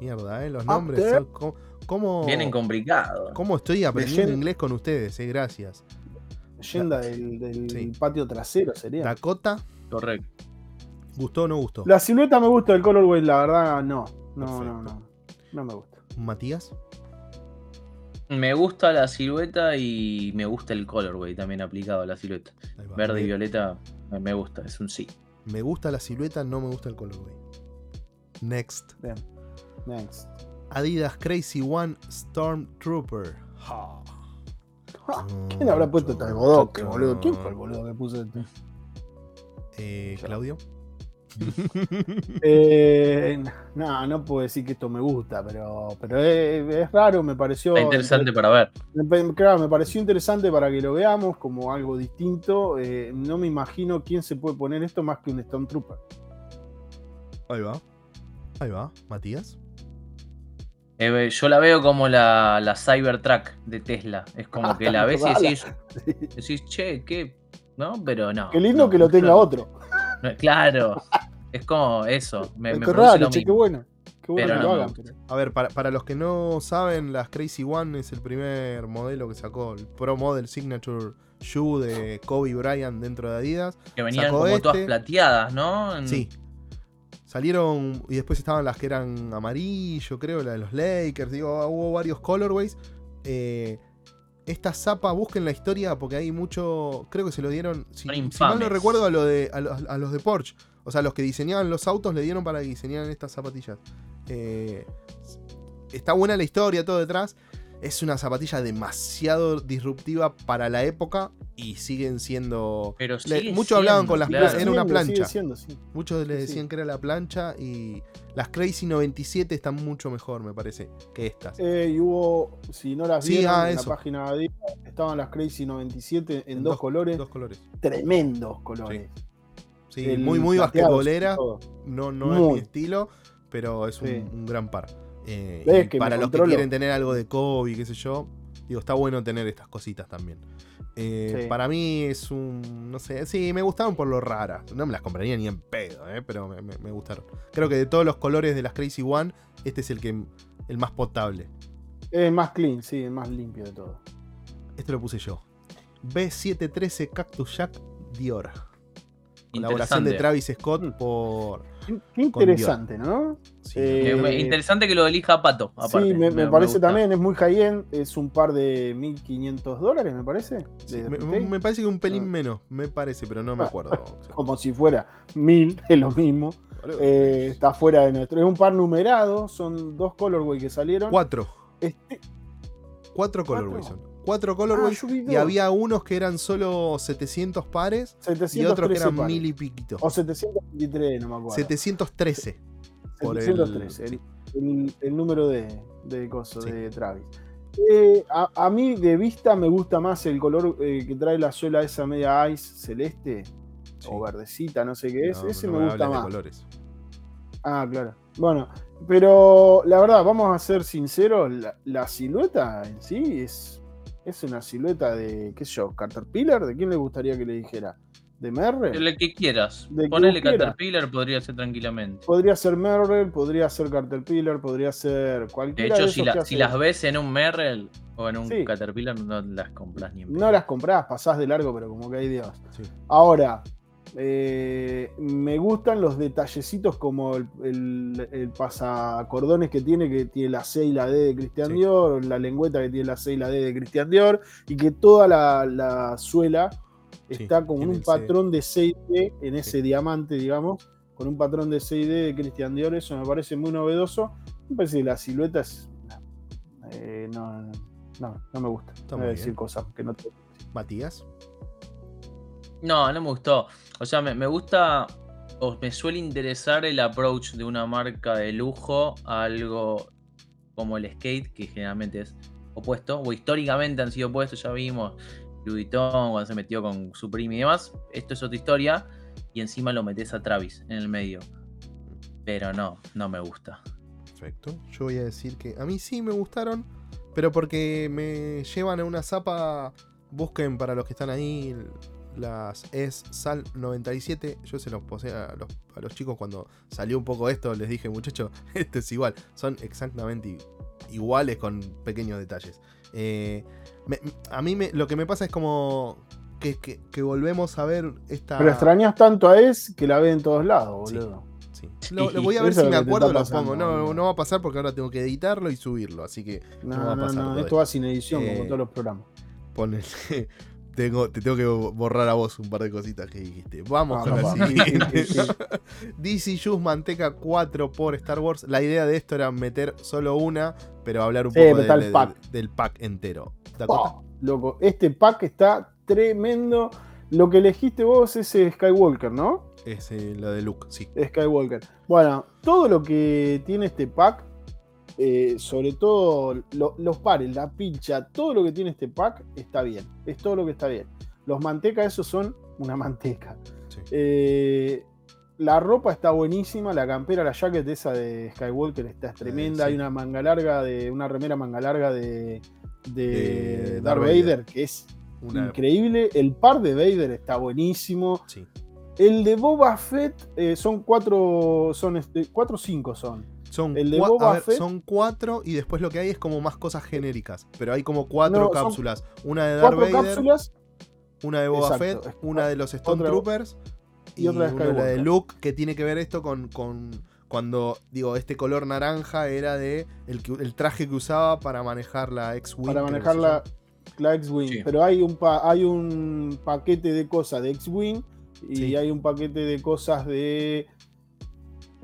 Mierda, ¿eh? Los nombres son. ¿cómo, Vienen complicados. ¿Cómo estoy aprendiendo inglés con ustedes? Eh? Gracias. Leyenda del, patio trasero sería. Dakota. Correcto. ¿Gustó o no gustó? La silueta me gusta, el colorway, la verdad, no. No, no, no. No me gusta. ¿Matías? Me gusta la silueta y me gusta el colorway también aplicado a la silueta. Verde y violeta me gusta, es un sí. Me gusta la silueta, no me gusta el colorway. Next. Bien. Next. Adidas Crazy One Stormtrooper. ¿Quién habrá puesto este algodón? boludo? ¿Quién fue el boludo que puso este? Eh, Claudio. [laughs] eh, no, no puedo decir que esto me gusta, pero, pero es, raro, me pareció. interesante para ver. claro, me pareció interesante para que lo veamos como algo distinto. Eh, no me imagino quién se puede poner esto más que un Stormtrooper. Ahí va. Ahí va. Matías. Eh, yo la veo como la, la Cybertruck de Tesla. Es como [laughs] que la ves y decís, decís, che, qué. ¿No? Pero no. Qué lindo que lo tenga otro. Claro. Es como eso. Me, me raro, che, qué bueno. Qué bueno que lo hagan. A ver, para, los que no saben, las Crazy One es el primer modelo que sacó el Pro Model Signature Shoe de Kobe Bryant dentro de Adidas. Que venían como todas este. plateadas, ¿no? Sí. Salieron y después estaban las que eran amarillo, creo, la de los Lakers. Digo, hubo varios colorways. Eh, esta zapa, busquen la historia porque hay mucho. Creo que se lo dieron. Si, mal no recuerdo, a, lo de, a, los, de Porsche. O sea, los que diseñaban los autos le dieron para que diseñaran estas zapatillas. Eh, está buena la historia, todo detrás. Es una zapatilla demasiado disruptiva para la época y siguen siendo. Pero muchos hablaban con las Era una plancha. Muchos le decían que era la plancha y las Crazy 97 están mucho mejor, me parece, que estas. Eh, y hubo, si no las vieron ah, en la página de estaban las Crazy 97 en, dos, colores. Dos colores. Tremendos colores. Sí, muy, muy basquetbolera. No, no es mi estilo, pero es un gran par. Eh, para los que quieren tener algo de Kobe, qué sé yo, digo, está bueno tener estas cositas también. Eh, para mí es un. No sé, sí, me gustaron por lo rara. No me las compraría ni en pedo, eh, pero me, gustaron. Creo que de todos los colores de las Crazy One, este es el que el más potable. Es más clean, sí, el más limpio de todo. Este lo puse yo. B713 Cactus Jack Dior. Colaboración de Travis Scott por Qué interesante, ¿no? Eh, interesante que lo elija Pato. sí, me, parece también, es muy high-end, es un par de 1500 dólares, me parece. me, parece que un pelín ah. menos, me parece, pero no me ah, acuerdo. [laughs] Como si fuera 1000, [laughs] es lo mismo. Eh, está fuera de nuestro. Es un par numerado, son dos colorway que salieron. Cuatro. Este... Cuatro colorway son. Cuatro colorways ah, y había unos que eran solo 700 pares y otros que eran mil y piquito. O 723, no me acuerdo. 713. 713, el, número de, de de Travis. Eh, a, mí de vista me gusta más el color eh, que trae la suela esa media ice celeste o verdecita, no sé qué es. Ese me gusta más. colores. Ah, claro. Bueno, pero la verdad, vamos a ser sinceros, la, silueta en sí es, es una silueta de, qué sé yo, Caterpillar, ¿de quién le gustaría que le dijera? ¿De Merrell? De que quieras. Ponele Caterpillar, podría ser tranquilamente. Podría ser Merrell, podría ser Caterpillar, podría ser cualquiera. De hecho, si, las ves en un Merrell o en un Caterpillar, no las compras ni en No las compras, pasás de largo, pero como que hay Dios. Ahora, eh, me gustan los detallecitos como el, pasacordones que tiene, que tiene la C y la D de Christian Dior, la lengüeta que tiene la C y la D de Christian Dior, y que toda la, suela está con un patrón de C y D en ese diamante, digamos, con un patrón de C y D de Christian Dior, eso me parece muy novedoso. Me parece que la silueta es. Eh, no, no, no, me gusta. No voy a decir cosas que no te. Matías. No, no me gustó. O sea, me, gusta o me suele interesar el approach de una marca de lujo a algo como el skate, que generalmente es opuesto, o históricamente han sido opuestos, ya vimos Louis Vuitton cuando se metió con Supreme y demás. Esto es otra historia, y encima lo metes a Travis en el medio. Pero no, no me gusta. Perfecto. Yo voy a decir que a mí sí me gustaron, pero porque me llevan a una zapa. Busquen para los que están ahí las es Sal 97. Yo se los posee a los, chicos cuando salió un poco esto. Les dije, muchachos, [laughs] este es igual. Son exactamente iguales con pequeños detalles. Eh, a mí me, lo que me pasa es como que, que, volvemos a ver esta. Pero extrañas tanto a Es que la ve en todos lados, boludo. Sí, Lo, voy a ver si me acuerdo, lo pongo. No, no va a pasar porque ahora tengo que editarlo y subirlo. Así que no, va a pasar. esto va sin edición, como eh, todos los programas. Ponele, te tengo que borrar a vos un par de cositas que dijiste. Vamos con la siguiente. [laughs] DC Juice Manteca 4 por Star Wars. La idea de esto era meter solo una, pero hablar un poco del pack entero. loco, este pack está tremendo. Lo que elegiste vos es Skywalker, ¿no? Es lo de Luke, sí. Skywalker. Bueno, todo lo que tiene este pack eh, sobre todo los pares, la pincha, todo lo que tiene este pack está bien. Es todo lo que está bien. Los mantecas, esos son una manteca. Eh, la ropa está buenísima, la campera, la jacket esa de Skywalker está tremenda. Hay una manga larga de. una remera manga larga de. de, Darth Vader, que es increíble. El par de Vader está buenísimo. El de Boba Fett eh, son cuatro. Son este, cuatro o cinco son. Son, son cuatro y después lo que hay es como más cosas genéricas. Pero hay como cuatro cápsulas. Una de Darth Vader, una de Boba Fett, una de los Stormtroopers y, otra de la de Luke, que tiene que ver esto con, cuando, digo, este color naranja era de el, el traje que usaba para manejar la X-Wing. Para manejar la, X-Wing. Pero hay un, hay un paquete de cosas de X-Wing y hay un paquete de cosas de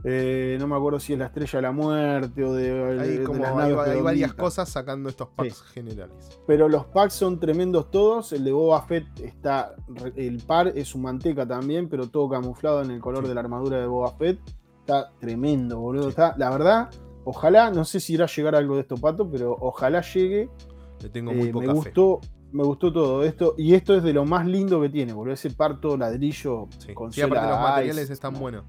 eh, no me acuerdo si es la estrella de la muerte o de. Hay, varias cosas sacando estos packs generales. Pero los packs son tremendos todos. El de Boba Fett está. El par es un manteca también, pero todo camuflado en el color de la armadura de Boba Fett. Está tremendo, boludo. Está, la verdad, ojalá, no sé si irá a llegar algo de esto, Pato, pero ojalá llegue. Le tengo muy eh, me gustó, Me gustó todo esto. Y esto es de lo más lindo que tiene, boludo. Ese parto ladrillo con sí, aparte los materiales están buenos.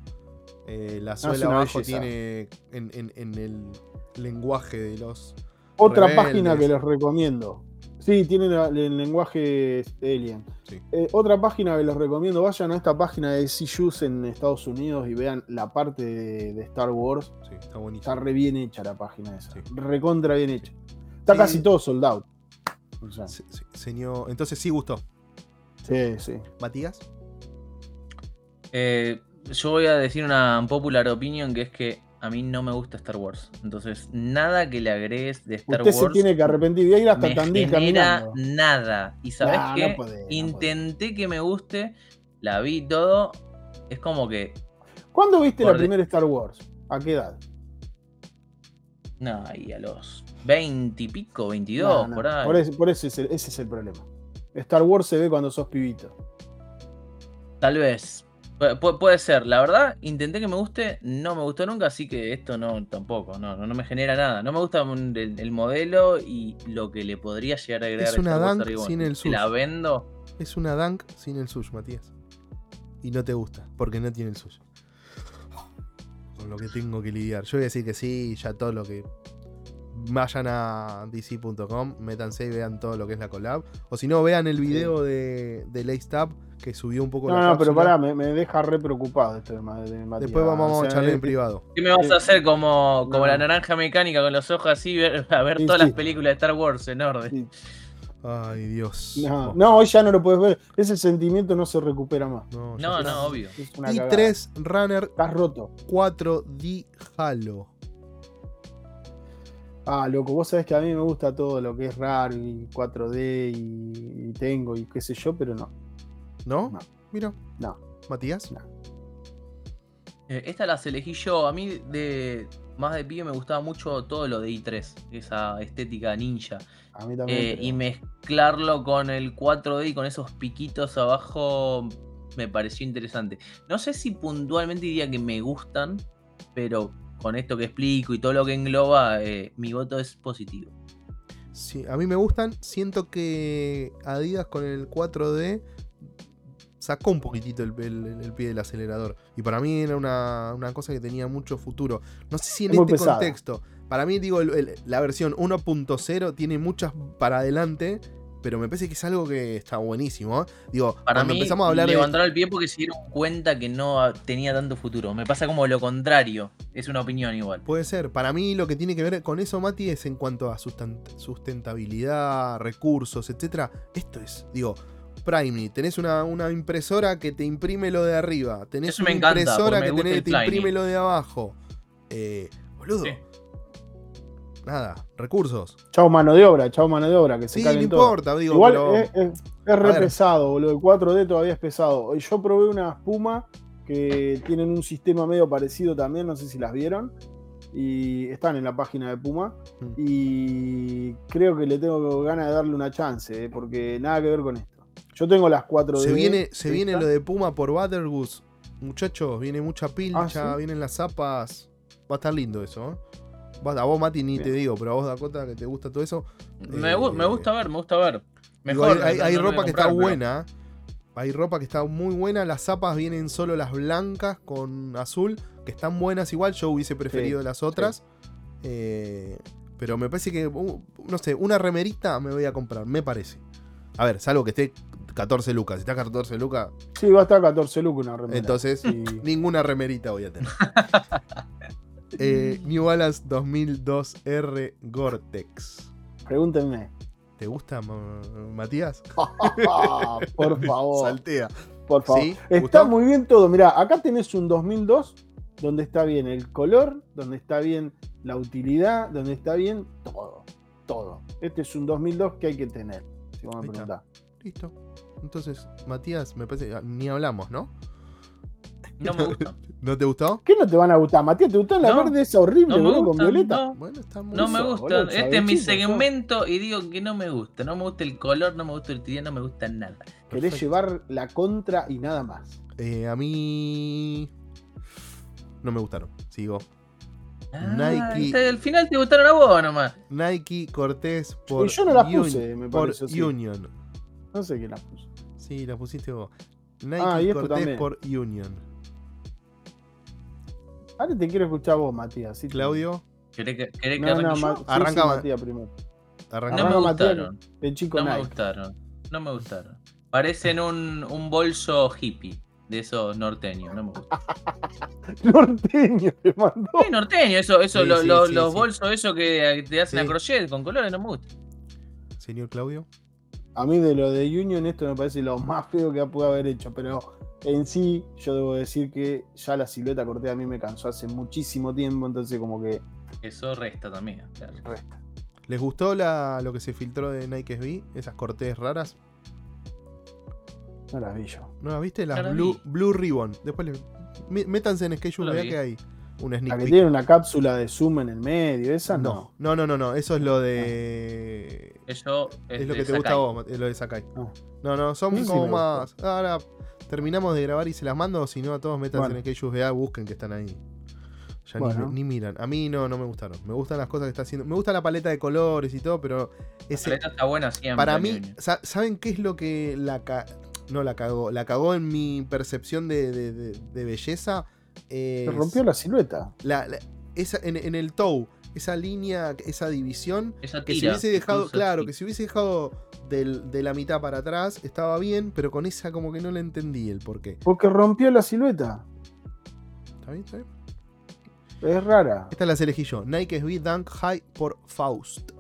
Eh, la suela abajo tiene en, el lenguaje de los. Otra página que les recomiendo. Sí, tiene el lenguaje alien. Eh, otra página que les recomiendo, vayan a esta página de CJUS en Estados Unidos y vean la parte de, Star Wars. está bonita. Está re bien hecha la página esa. Recontra bien hecha. Está casi todo soldado. señor, entonces sí gustó. Sí, sí. ¿Matías? Eh, yo voy a decir una popular opinion que es que a mí no me gusta Star Wars. Entonces, nada que le agregues de Star Wars. se tiene que arrepentir. Y ir hasta me genera nada. Y sabes qué? Intenté que me guste, la vi todo. Es como que. ¿Cuándo viste la primera Star Wars? ¿A qué edad? No, ahí a los 20 y pico, 22, por ahí. Por, ese, por ese, es el, ese es el problema. Star Wars se ve cuando sos pibito. Tal vez, puede ser, la verdad, intenté que me guste, no me gustó nunca, así que esto no tampoco, no, no, me genera nada. No me gusta el, modelo y lo que le podría llegar a agregar. Es una Dunk sin el sush. La vendo. Es una Dunk sin el sush, Matías. Y no te gusta, porque no tiene el suyo. Con lo que tengo que lidiar. Yo voy a decir que sí, ya todo lo que vayan a dc.com, métanse y vean todo lo que es la collab. O si no, vean el video de, de Lace que subió un poco no, la No, pero pará, me, deja re preocupado esto de, Matías. Después vamos a charlar en privado. ¿Qué me vas a hacer como, como la naranja mecánica con los ojos así, a ver todas las películas de Star Wars en orden? Ay, Dios. No, no, hoy ya no lo puedes ver. Ese sentimiento no se recupera más. No, no, obvio. y 3 Runner. Estás roto. 4D Halo. Ah, loco, vos sabés que a mí me gusta todo lo que es raro y 4D y, tengo y qué sé yo, pero no. ¿No? Mira. No. ¿Matías? No. Eh, estas las elegí yo. A mí de más de pibe me gustaba mucho todo lo de i3, esa estética ninja. A mí también. Eh, y mezclarlo con el 4D y con esos piquitos abajo me pareció interesante. No sé si puntualmente diría que me gustan, pero con esto que explico y todo lo que engloba, eh, mi voto es positivo. Sí, a mí me gustan. Siento que Adidas con el 4D sacó un poquitito el, pie del acelerador. Y para mí era una, cosa que tenía mucho futuro. No sé si en este contexto. Para mí, digo, la versión 1.0 tiene muchas para adelante pero me parece que es algo que está buenísimo. ¿eh? Digo, Para cuando empezamos a hablar levantaron el pie porque se dieron cuenta que no tenía tanto futuro. Me pasa como lo contrario. Es una opinión igual. Puede ser. Para mí lo que tiene que ver con eso, Mati, es en cuanto a sustentabilidad, recursos, etcétera. Esto es, digo, Prime, tenés una, una, impresora que te imprime lo de arriba, tenés una impresora que te imprime lo de abajo. Eh, boludo nada, recursos. Chao mano de obra, chao mano de obra, que se Sí, no importa, digo, Igual es, re pesado, boludo. El 4D todavía es pesado. Yo probé una espuma que tienen un sistema medio parecido también, no sé si las vieron. Y están en la página de Puma. Mm. Y creo que le tengo ganas de darle una chance, eh, porque nada que ver con esto. Yo tengo las 4D. Se viene, se viene lo de Puma por Buttergoose. Muchachos, viene mucha pilcha, ah, vienen las zapas. Va a estar lindo eso, ¿eh? A vos, Mati, ni te digo, pero a vos, Dakota, que te gusta todo eso. Me, eh, gusta ver, me gusta ver. Mejor. hay, ropa que está buena. Hay ropa que está muy buena. Las zapas vienen solo las blancas con azul, que están buenas igual. Yo hubiese preferido las otras. Eh, pero me parece que, uh, no sé, una remerita me voy a comprar, me parece. A ver, salvo que esté 14 lucas. Si está 14 lucas. Sí, va a estar 14 lucas una remerita. Entonces, ninguna remerita voy a tener. [laughs] Eh, New Balance 2002R Gore-Tex. Pregúntenme. ¿Te gusta, Matías? [laughs] Por [laughs] favor. Saltea. Por favor. Está muy bien todo. Mira, acá tenés un 2002 donde está bien el color, donde está bien la utilidad, donde está bien todo. Todo. Este es un 2002 que hay que tener. Si vos me preguntás. Listo. Entonces, Matías, me parece. Ni hablamos, ¿no? No me gusta. [laughs] ¿No te gustó? ¿Qué no te van a gustar, Matías? ¿Te gustó la verde esa horrible, no con Violeta? No, bueno, está muy no me gusta. este es mi segmento y digo que no me gusta. No me gusta el color, no me gusta el tiro, no me gusta nada. Querés llevar la contra y nada más. Eh, a mí. No me gustaron. Sigo. Ah, Nike. Al final te gustaron a vos nomás. Nike Cortés por. yo no las puse, me parece. Por Union. No sé quién las puso. Sí, las pusiste vos. Nike ah, Cortés por Union. Ahora te quiero escuchar vos, Matías. Claudio. ¿Querés que, querés que no, no, Arranca Matías primero. no me gustaron. el chico no me gustaron. No me gustaron. Parecen un, un bolso hippie de esos norteños. No me gusta. [laughs] norteño te mandó. Sí, norteño, eso, eso, los bolsos, eso que te hacen a crochet con colores, no me gusta. Señor Claudio. A mí de lo de Union esto me parece lo más feo que pudo haber hecho, pero en sí yo debo decir que ya la silueta corté a mí me cansó hace muchísimo tiempo, entonces como que... Eso resta también. Resta. ¿Les gustó lo que se filtró de Nike SB? Esas cortes raras. No las vi yo. ¿No las viste? Las Blue, Blue Ribbon. Después métanse en Schedule, vea que hay una sneak La que tiene una cápsula de zoom en el medio, esa no. No, no, no, no. Eso es lo de. Eso es, lo que te gusta a vos, es lo de Sakai. No, no, son como más. Ahora terminamos de grabar y se las mando. Si no, a todos métanse en Schedule, busquen que están ahí. Ya ni, miran. A mí no, no me gustaron. Me gustan las cosas que está haciendo. Me gusta la paleta de colores y todo, pero. Ese, la paleta está buena siempre. Para mí, ¿saben qué es lo que la, no la cagó. La cagó en mi percepción de, belleza. Se rompió la silueta. esa, en, el toe, esa línea, esa división. que si hubiese dejado, claro, que si hubiese dejado de la mitad para atrás, estaba bien, pero con esa como que no le entendí el por qué. Porque rompió la silueta. ¿Está bien? ¿Está bien? Es rara. Esta la elegí yo. Nike SB Dunk High por Faust.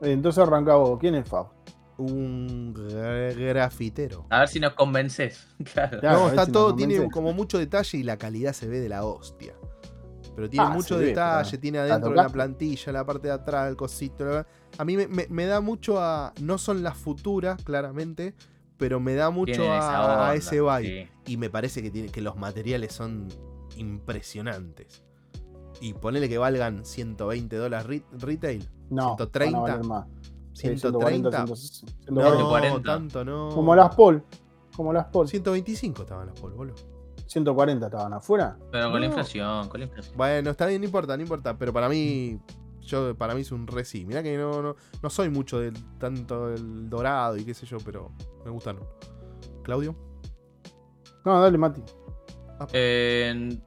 Entonces arranca vos. ¿Quién es Faust? Un grafitero. A ver si nos convences. [laughs] Claro. no, está todo, tiene como mucho detalle y la calidad se ve de la hostia. Pero tiene ah, mucho detalle, tiene adentro la plantilla, la parte de atrás, el cosito. A mí me, da mucho a. No son las futuras, claramente, pero me da mucho a, ese vibe. Y me parece que, tiene, que los materiales son impresionantes. Y ponele que valgan 120 dólares retail. No, 130. más. 130. no, tanto no. Como las Paul. Como las Paul. 125 estaban las Paul, boludo. 140 estaban afuera. Pero con la inflación, con la inflación. Bueno, está bien, no importa, no importa. Pero para mí, yo para mí es un re sí. Mirá que no, no, no soy mucho del tanto el dorado y qué sé yo, pero me gustaron. ¿Claudio? No, dale, Mati. Eh,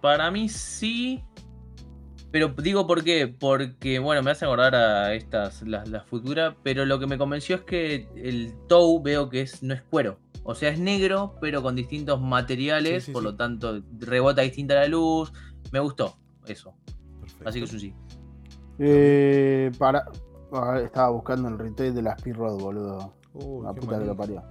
para mí sí, pero digo por qué, porque bueno, me hace acordar a estas, las, futuras, pero lo que me convenció es que el toe veo que es, no es cuero. O sea, es negro, pero con distintos materiales, por lo tanto, rebota distinta la luz. Me gustó eso. Así que eso sí. Eh, para. estaba buscando el retail de las P-Rod, boludo. la puta que lo parió.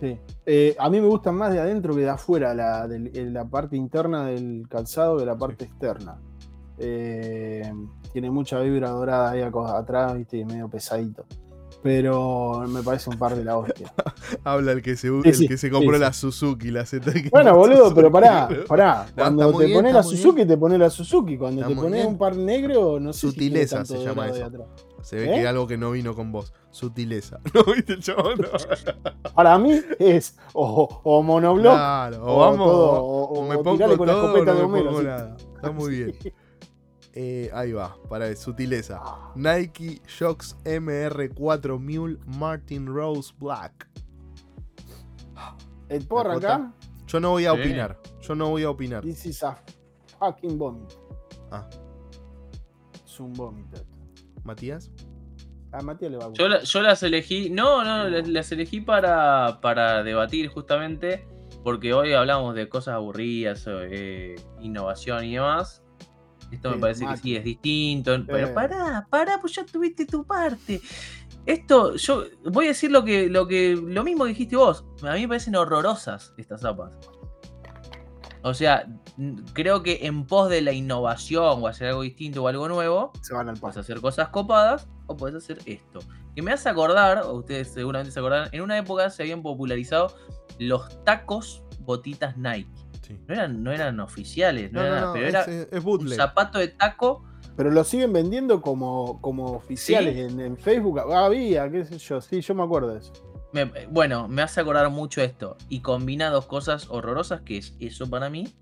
Sí. Eh, a mí me gustan más de adentro que de afuera, la, la parte interna del calzado que la parte externa. Eh, tiene mucha vibra dorada ahí atrás, viste, y medio pesadito. Pero me parece un par de la hostia. [laughs] Habla el que se, el que se compró la Suzuki, la ZX. Bueno, boludo, pero pará, pará. Cuando te pones la Suzuki, te pones la Suzuki. Cuando te pones un par negro, no sé Sutileza se llama eso. Se ve que es ¿Eh? algo que no vino con vos. Sutileza. [laughs] ¿No viste el chabón? Para mí es o, o monoblock. Claro, o, vamos. o, me pongo con la escopeta de Homero. Está muy [laughs] bien. Eh, ahí va, para sutileza. Nike Shox MR4 Mule Martin Rose Black. ¿El porra acá? Yo no voy a opinar. Yo no voy a opinar. This is a fucking vomit. Ah. Es un vomit. ¿Matías? A Matías le va a gustar. Yo, las elegí. No, no, las, elegí para, para debatir justamente. Porque hoy hablamos de cosas aburridas, eh, innovación y demás. Esto me parece que sí es distinto. Pero pará, pará, pues ya tuviste tu parte. Esto, yo voy a decir lo que, lo que, lo mismo que dijiste vos. A mí me parecen horrorosas estas zapas. O sea, creo que en pos de la innovación o hacer algo distinto o algo nuevo, se van al puedes hacer cosas copadas o puedes hacer esto. Que me hace acordar, o ustedes seguramente se acordarán, en una época se habían popularizado los tacos botitas Nike. No, eran, no eran oficiales, no, pero era un zapato de taco. Pero lo siguen vendiendo como, como oficiales en, Facebook. había, qué sé yo, sí, yo me acuerdo de eso. bueno, me hace acordar mucho esto. Y combina dos cosas horrorosas, que es eso para mí,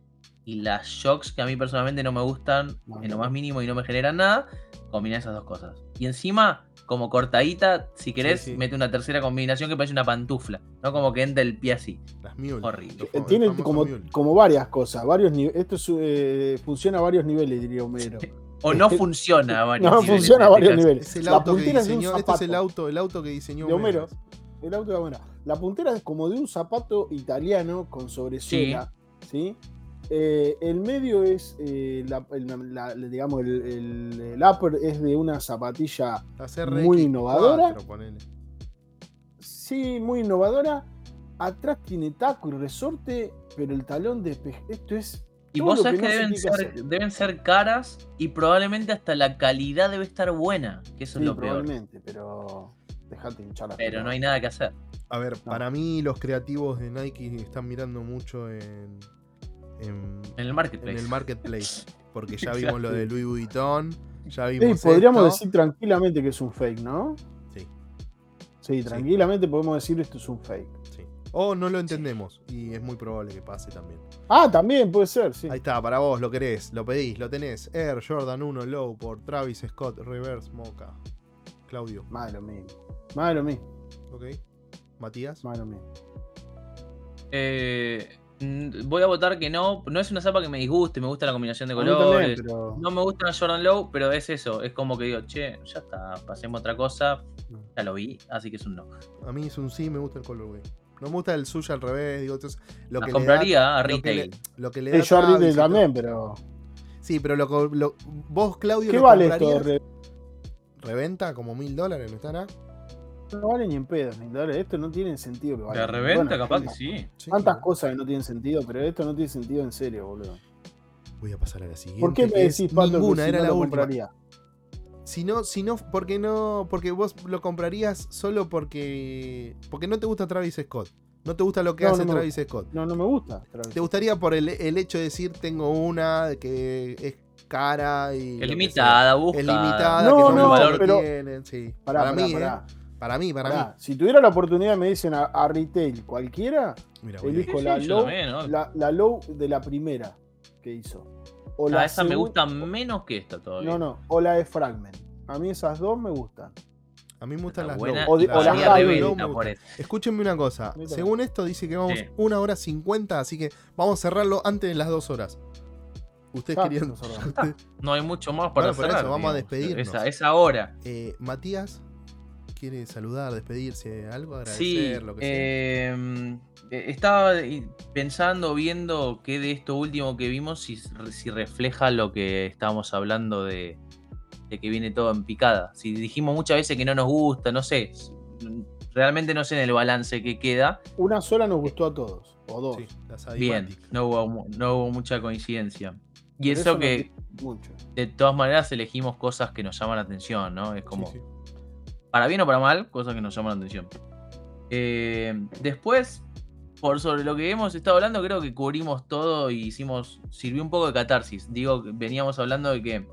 y las shocks que a mí personalmente no me gustan en lo más mínimo y no me generan nada, combina esas dos cosas. Y encima como cortadita, si querés, mete una tercera combinación que parece una pantufla, ¿no? Como que entra el pie así. Las Horrible. Eh, tiene como, como varias cosas, varios Esto eh, funciona a varios niveles, diría Homero. O no [laughs] funciona a varios no, niveles. No funciona a varios niveles. Es el auto que diseñó, este es el auto, el auto que diseñó de Homero. El auto de Homero. La puntera es como de un zapato italiano con sobresuela, ¿sí? Eh, el medio es, eh, digamos, el, upper es de una zapatilla muy innovadora. sí, muy innovadora. Atrás tiene taco y resorte, pero el talón de esto es. Y vos sabés que, deben, ser, deben, ser, caras y probablemente hasta la calidad debe estar buena, que eso es lo peor. Probablemente, pero dejate hinchar la Pero no hay nada que hacer. A ver, para mí los creativos de Nike están mirando mucho en, en, el marketplace. En el marketplace. Porque ya [laughs] vimos lo de Louis Vuitton. Ya vimos sí, podríamos decir tranquilamente que es un fake, ¿no? Sí. Sí, tranquilamente podemos decir esto es un fake. Sí. O no lo entendemos y es muy probable que pase también. Ah, también puede ser, sí. Ahí está, para vos, lo querés, lo pedís, lo tenés. Air Jordan 1 Low por Travis Scott Reverse Mocha. Claudio. Madre mía. Madre mía. Ok. Matías. Madre mía. Eh, voy a votar que no. No es una zapa que me disguste, me gusta la combinación de colores. No me gusta la Jordan Low, pero es eso. Es como que digo, che, ya está, pasemos otra cosa. Mm. Ya lo vi, así que es un no. A mí es un sí, me gusta el color, güey. No me gusta el suyo al revés, digo, entonces, lo la que compraría a retail. Lo que le, da yo a retail también, pero. Sí, pero lo, vos, Claudio, ¿qué vale esto? Reventa como mil dólares, ¿no estará? No vale ni en pedo, Esto no tiene sentido que La reventa, capaz que sí. Tantas cosas que no tienen sentido, pero esto no tiene sentido en serio, boludo. Voy a pasar a la siguiente. ¿Por qué me decís, Pato, ninguna, era la compraría? Si no, si no, porque no, porque vos lo comprarías solo porque, porque no te gusta Travis Scott. No te gusta lo que hace Travis Scott. No, no me gusta. te gustaría por el, hecho de decir tengo una que es cara y. Es limitada, busca. Es limitada, no, que no, no valor pero, tienen. Sí. para mí, ¿eh? Para mí, para mí. Si tuviera la oportunidad, me dicen a, retail cualquiera, elijo la, low, la, low de la primera que hizo. O la esa me gusta menos que esta todavía. No, no, o la de Fragment. A mí esas dos me gustan. A mí me gustan las low. O, las Escúchenme una cosa. Según esto, dice que vamos una hora cincuenta, así que vamos a cerrarlo antes de las dos horas. Ustedes querían. [laughs] No hay mucho más para cerrar. vamos a despedirnos. Esa, esa hora. Eh, Matías quiere saludar, despedirse, algo, agradecer, lo que sea. Em, eh, estaba pensando, viendo qué de esto último que vimos, si, si refleja lo que estábamos hablando de, que viene todo en picada. Si dijimos muchas veces que no nos gusta, no sé. Realmente no sé en el balance que queda. Una sola nos gustó a todos, o dos. Bien, no hubo, no hubo mucha coincidencia. Y eso, que, de todas maneras, elegimos cosas que nos llaman la atención, ¿no? Es como para bien o para mal, cosas que nos llaman la atención. Eh, después, por sobre lo que hemos estado hablando, creo que cubrimos todo y hicimos, sirvió un poco de catarsis. Digo, veníamos hablando de que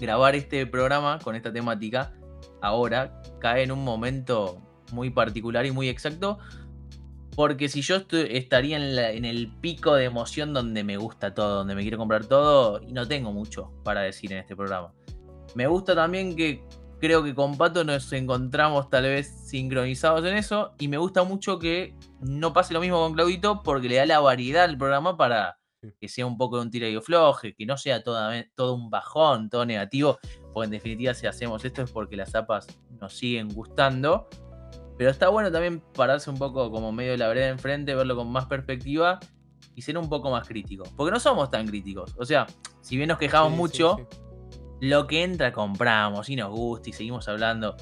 grabar este programa con esta temática ahora cae en un momento muy particular y muy exacto. Porque si yo estaría en, en, el pico de emoción donde me gusta todo, donde me quiero comprar todo, y no tengo mucho para decir en este programa. Me gusta también que Creo que con Pato nos encontramos tal vez sincronizados en eso. Y me gusta mucho que no pase lo mismo con Claudito porque le da la variedad al programa para que sea un poco de un tira y floje, que no sea todo un bajón, todo negativo. Porque en definitiva, si hacemos esto es porque las zapas nos siguen gustando. Pero está bueno también pararse un poco como medio de la vereda enfrente, verlo con más perspectiva y ser un poco más crítico. Porque no somos tan críticos. O sea, si bien nos quejamos mucho lo que entra compramos y nos gusta y seguimos hablando.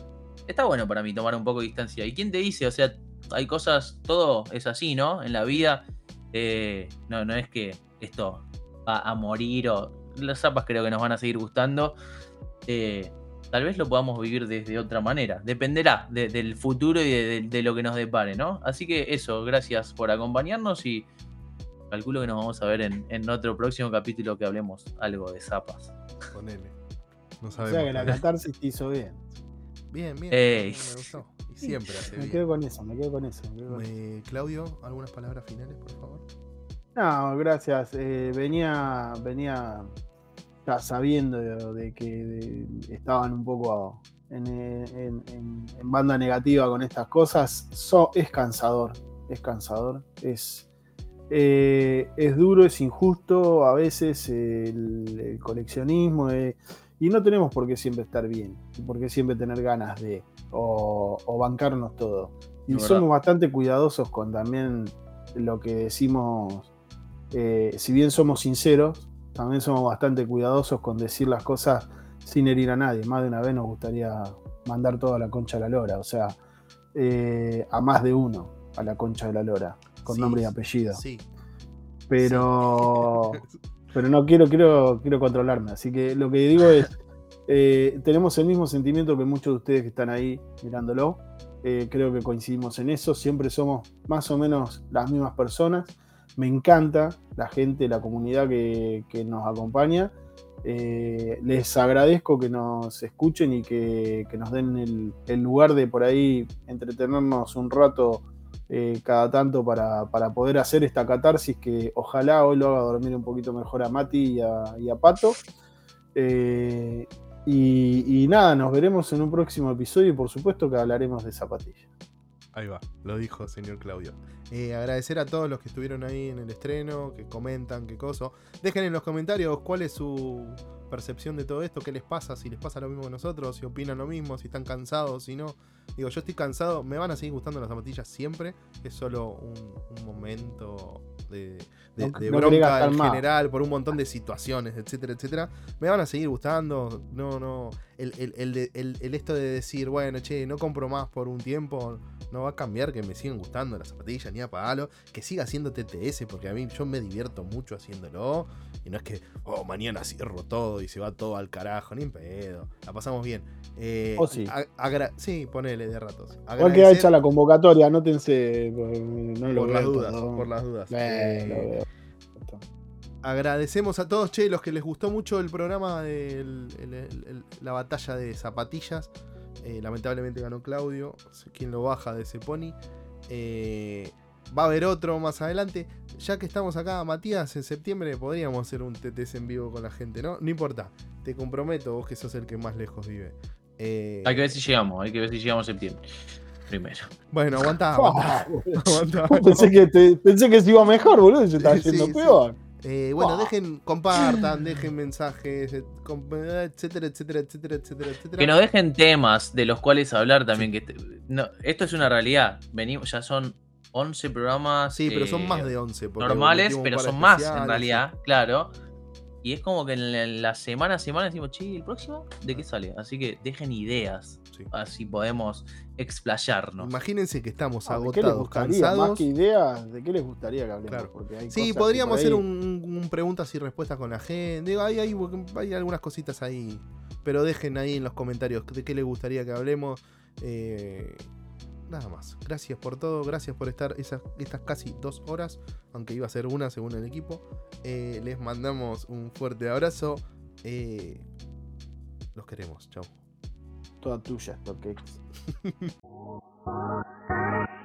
Está bueno para mí tomar un poco de distancia. ¿Y quién te dice? O sea, hay cosas, todo es así, ¿no? En la vida, eh, no, no es que esto va a morir o las zapas creo que nos van a seguir gustando. Eh, tal vez lo podamos vivir desde otra manera. Dependerá del futuro y de, lo que nos depare, ¿no? Así que eso, gracias por acompañarnos y calculo que nos vamos a ver en, en otro próximo capítulo que hablemos algo de zapas. Ponele. No sabemos. O sea que la catarsis te hizo bien. Bien, bien. Me gustó. Y siempre hace Me quedo con eso, me quedo con eso. Claudio, ¿algunas palabras finales, por favor? No, gracias. Eh, venía, venía ya sabiendo de, que estaban un poco en, banda negativa con estas cosas. es cansador, es cansador. Es, eh, es duro, es injusto. A veces el, coleccionismo. Y no tenemos por qué siempre estar bien, por qué siempre tener ganas de, o, bancarnos todo. Y somos bastante cuidadosos con también lo que decimos, eh, si bien somos sinceros, también somos bastante cuidadosos con decir las cosas sin herir a nadie. Más de una vez nos gustaría mandar toda la concha a la lora. O sea, eh, a más de uno a la concha de la lora, con nombre y apellido. Sí. Pero, pero no quiero, quiero, quiero controlarme. Así que lo que digo es, [laughs] eh, tenemos el mismo sentimiento que muchos de ustedes que están ahí mirándolo. Eh, creo que coincidimos en eso. Siempre somos más o menos las mismas personas. Me encanta la gente, la comunidad que, nos acompaña. Eh, les agradezco que nos escuchen y que, nos den el, lugar de por ahí entretenernos un rato cada tanto para, poder hacer esta catarsis que ojalá hoy lo haga dormir un poquito mejor a Mati y a, Pato. Y, nada, nos veremos en un próximo episodio y por supuesto que hablaremos de zapatillas. Ahí va, lo dijo señor Claudio. Eh, agradecer a todos los que estuvieron ahí en el estreno, que comentan, qué cosa. Dejen en los comentarios cuál es su percepción de todo esto, qué les pasa, si les pasa lo mismo que nosotros, si opinan lo mismo, si están cansados, si no. Digo, yo estoy cansado, me van a seguir gustando las zapatillas siempre, es solo un momento de, bronca en general, por un montón de situaciones, etcétera, etcétera, me van a seguir gustando. No, no. El, el, esto de decir, bueno, che, no compro más por un tiempo, no va a cambiar que me siguen gustando las zapatillas ni a pagarlo. Que siga haciendo TTS, porque a mí yo me divierto mucho haciéndolo. Y no es que, oh, mañana cierro todo y se va todo al carajo, ni en pedo. La pasamos bien. Eh, oh, sí. sí, ponele de ratos. Igual queda hecha la convocatoria, anótense. No por, las dudas, por las dudas, eh, agradecemos a todos, che, los que les gustó mucho el programa de la batalla de zapatillas. Eh, lamentablemente ganó Claudio, quien lo baja de ese pony. Va a haber otro más adelante. Ya que estamos acá, Matías, en septiembre podríamos hacer un TTS en vivo con la gente, ¿no? No importa, te comprometo, vos que sos el que más lejos vive. Eh, hay que ver si llegamos, hay que ver si llegamos en septiembre. Primero. Bueno, [laughs] aguanta, [laughs] [laughs] pensé, que pensé que se iba mejor, boludo. Se estaba haciendo peor. Eh, bueno, dejen, compartan, dejen mensajes, etcétera, etcétera, etcétera, etcétera, etcétera. Que nos dejen temas de los cuales hablar también. Que no, esto es una realidad. Venimos, ya son 11 programas. Sí, pero son más de 11. Normales, pero son más en realidad, claro. Y es como que en la semana a semana decimos, che, ¿el próximo? ¿De qué sale? Así que dejen ideas. Así podemos explayarnos. Imagínense que estamos agotados, cansados. Más que ideas, ¿de qué les gustaría que hablemos? sí, podríamos hacer un, preguntas y respuestas con la gente. Hay, hay, hay, algunas cositas ahí. Pero dejen ahí en los comentarios de qué les gustaría que hablemos. Eh, nada más. Gracias por todo, gracias por estar esas, estas casi dos horas, aunque iba a ser una según el equipo. Eh, les mandamos un fuerte abrazo. Eh, los queremos, chao. Toda tuya, porque [laughs]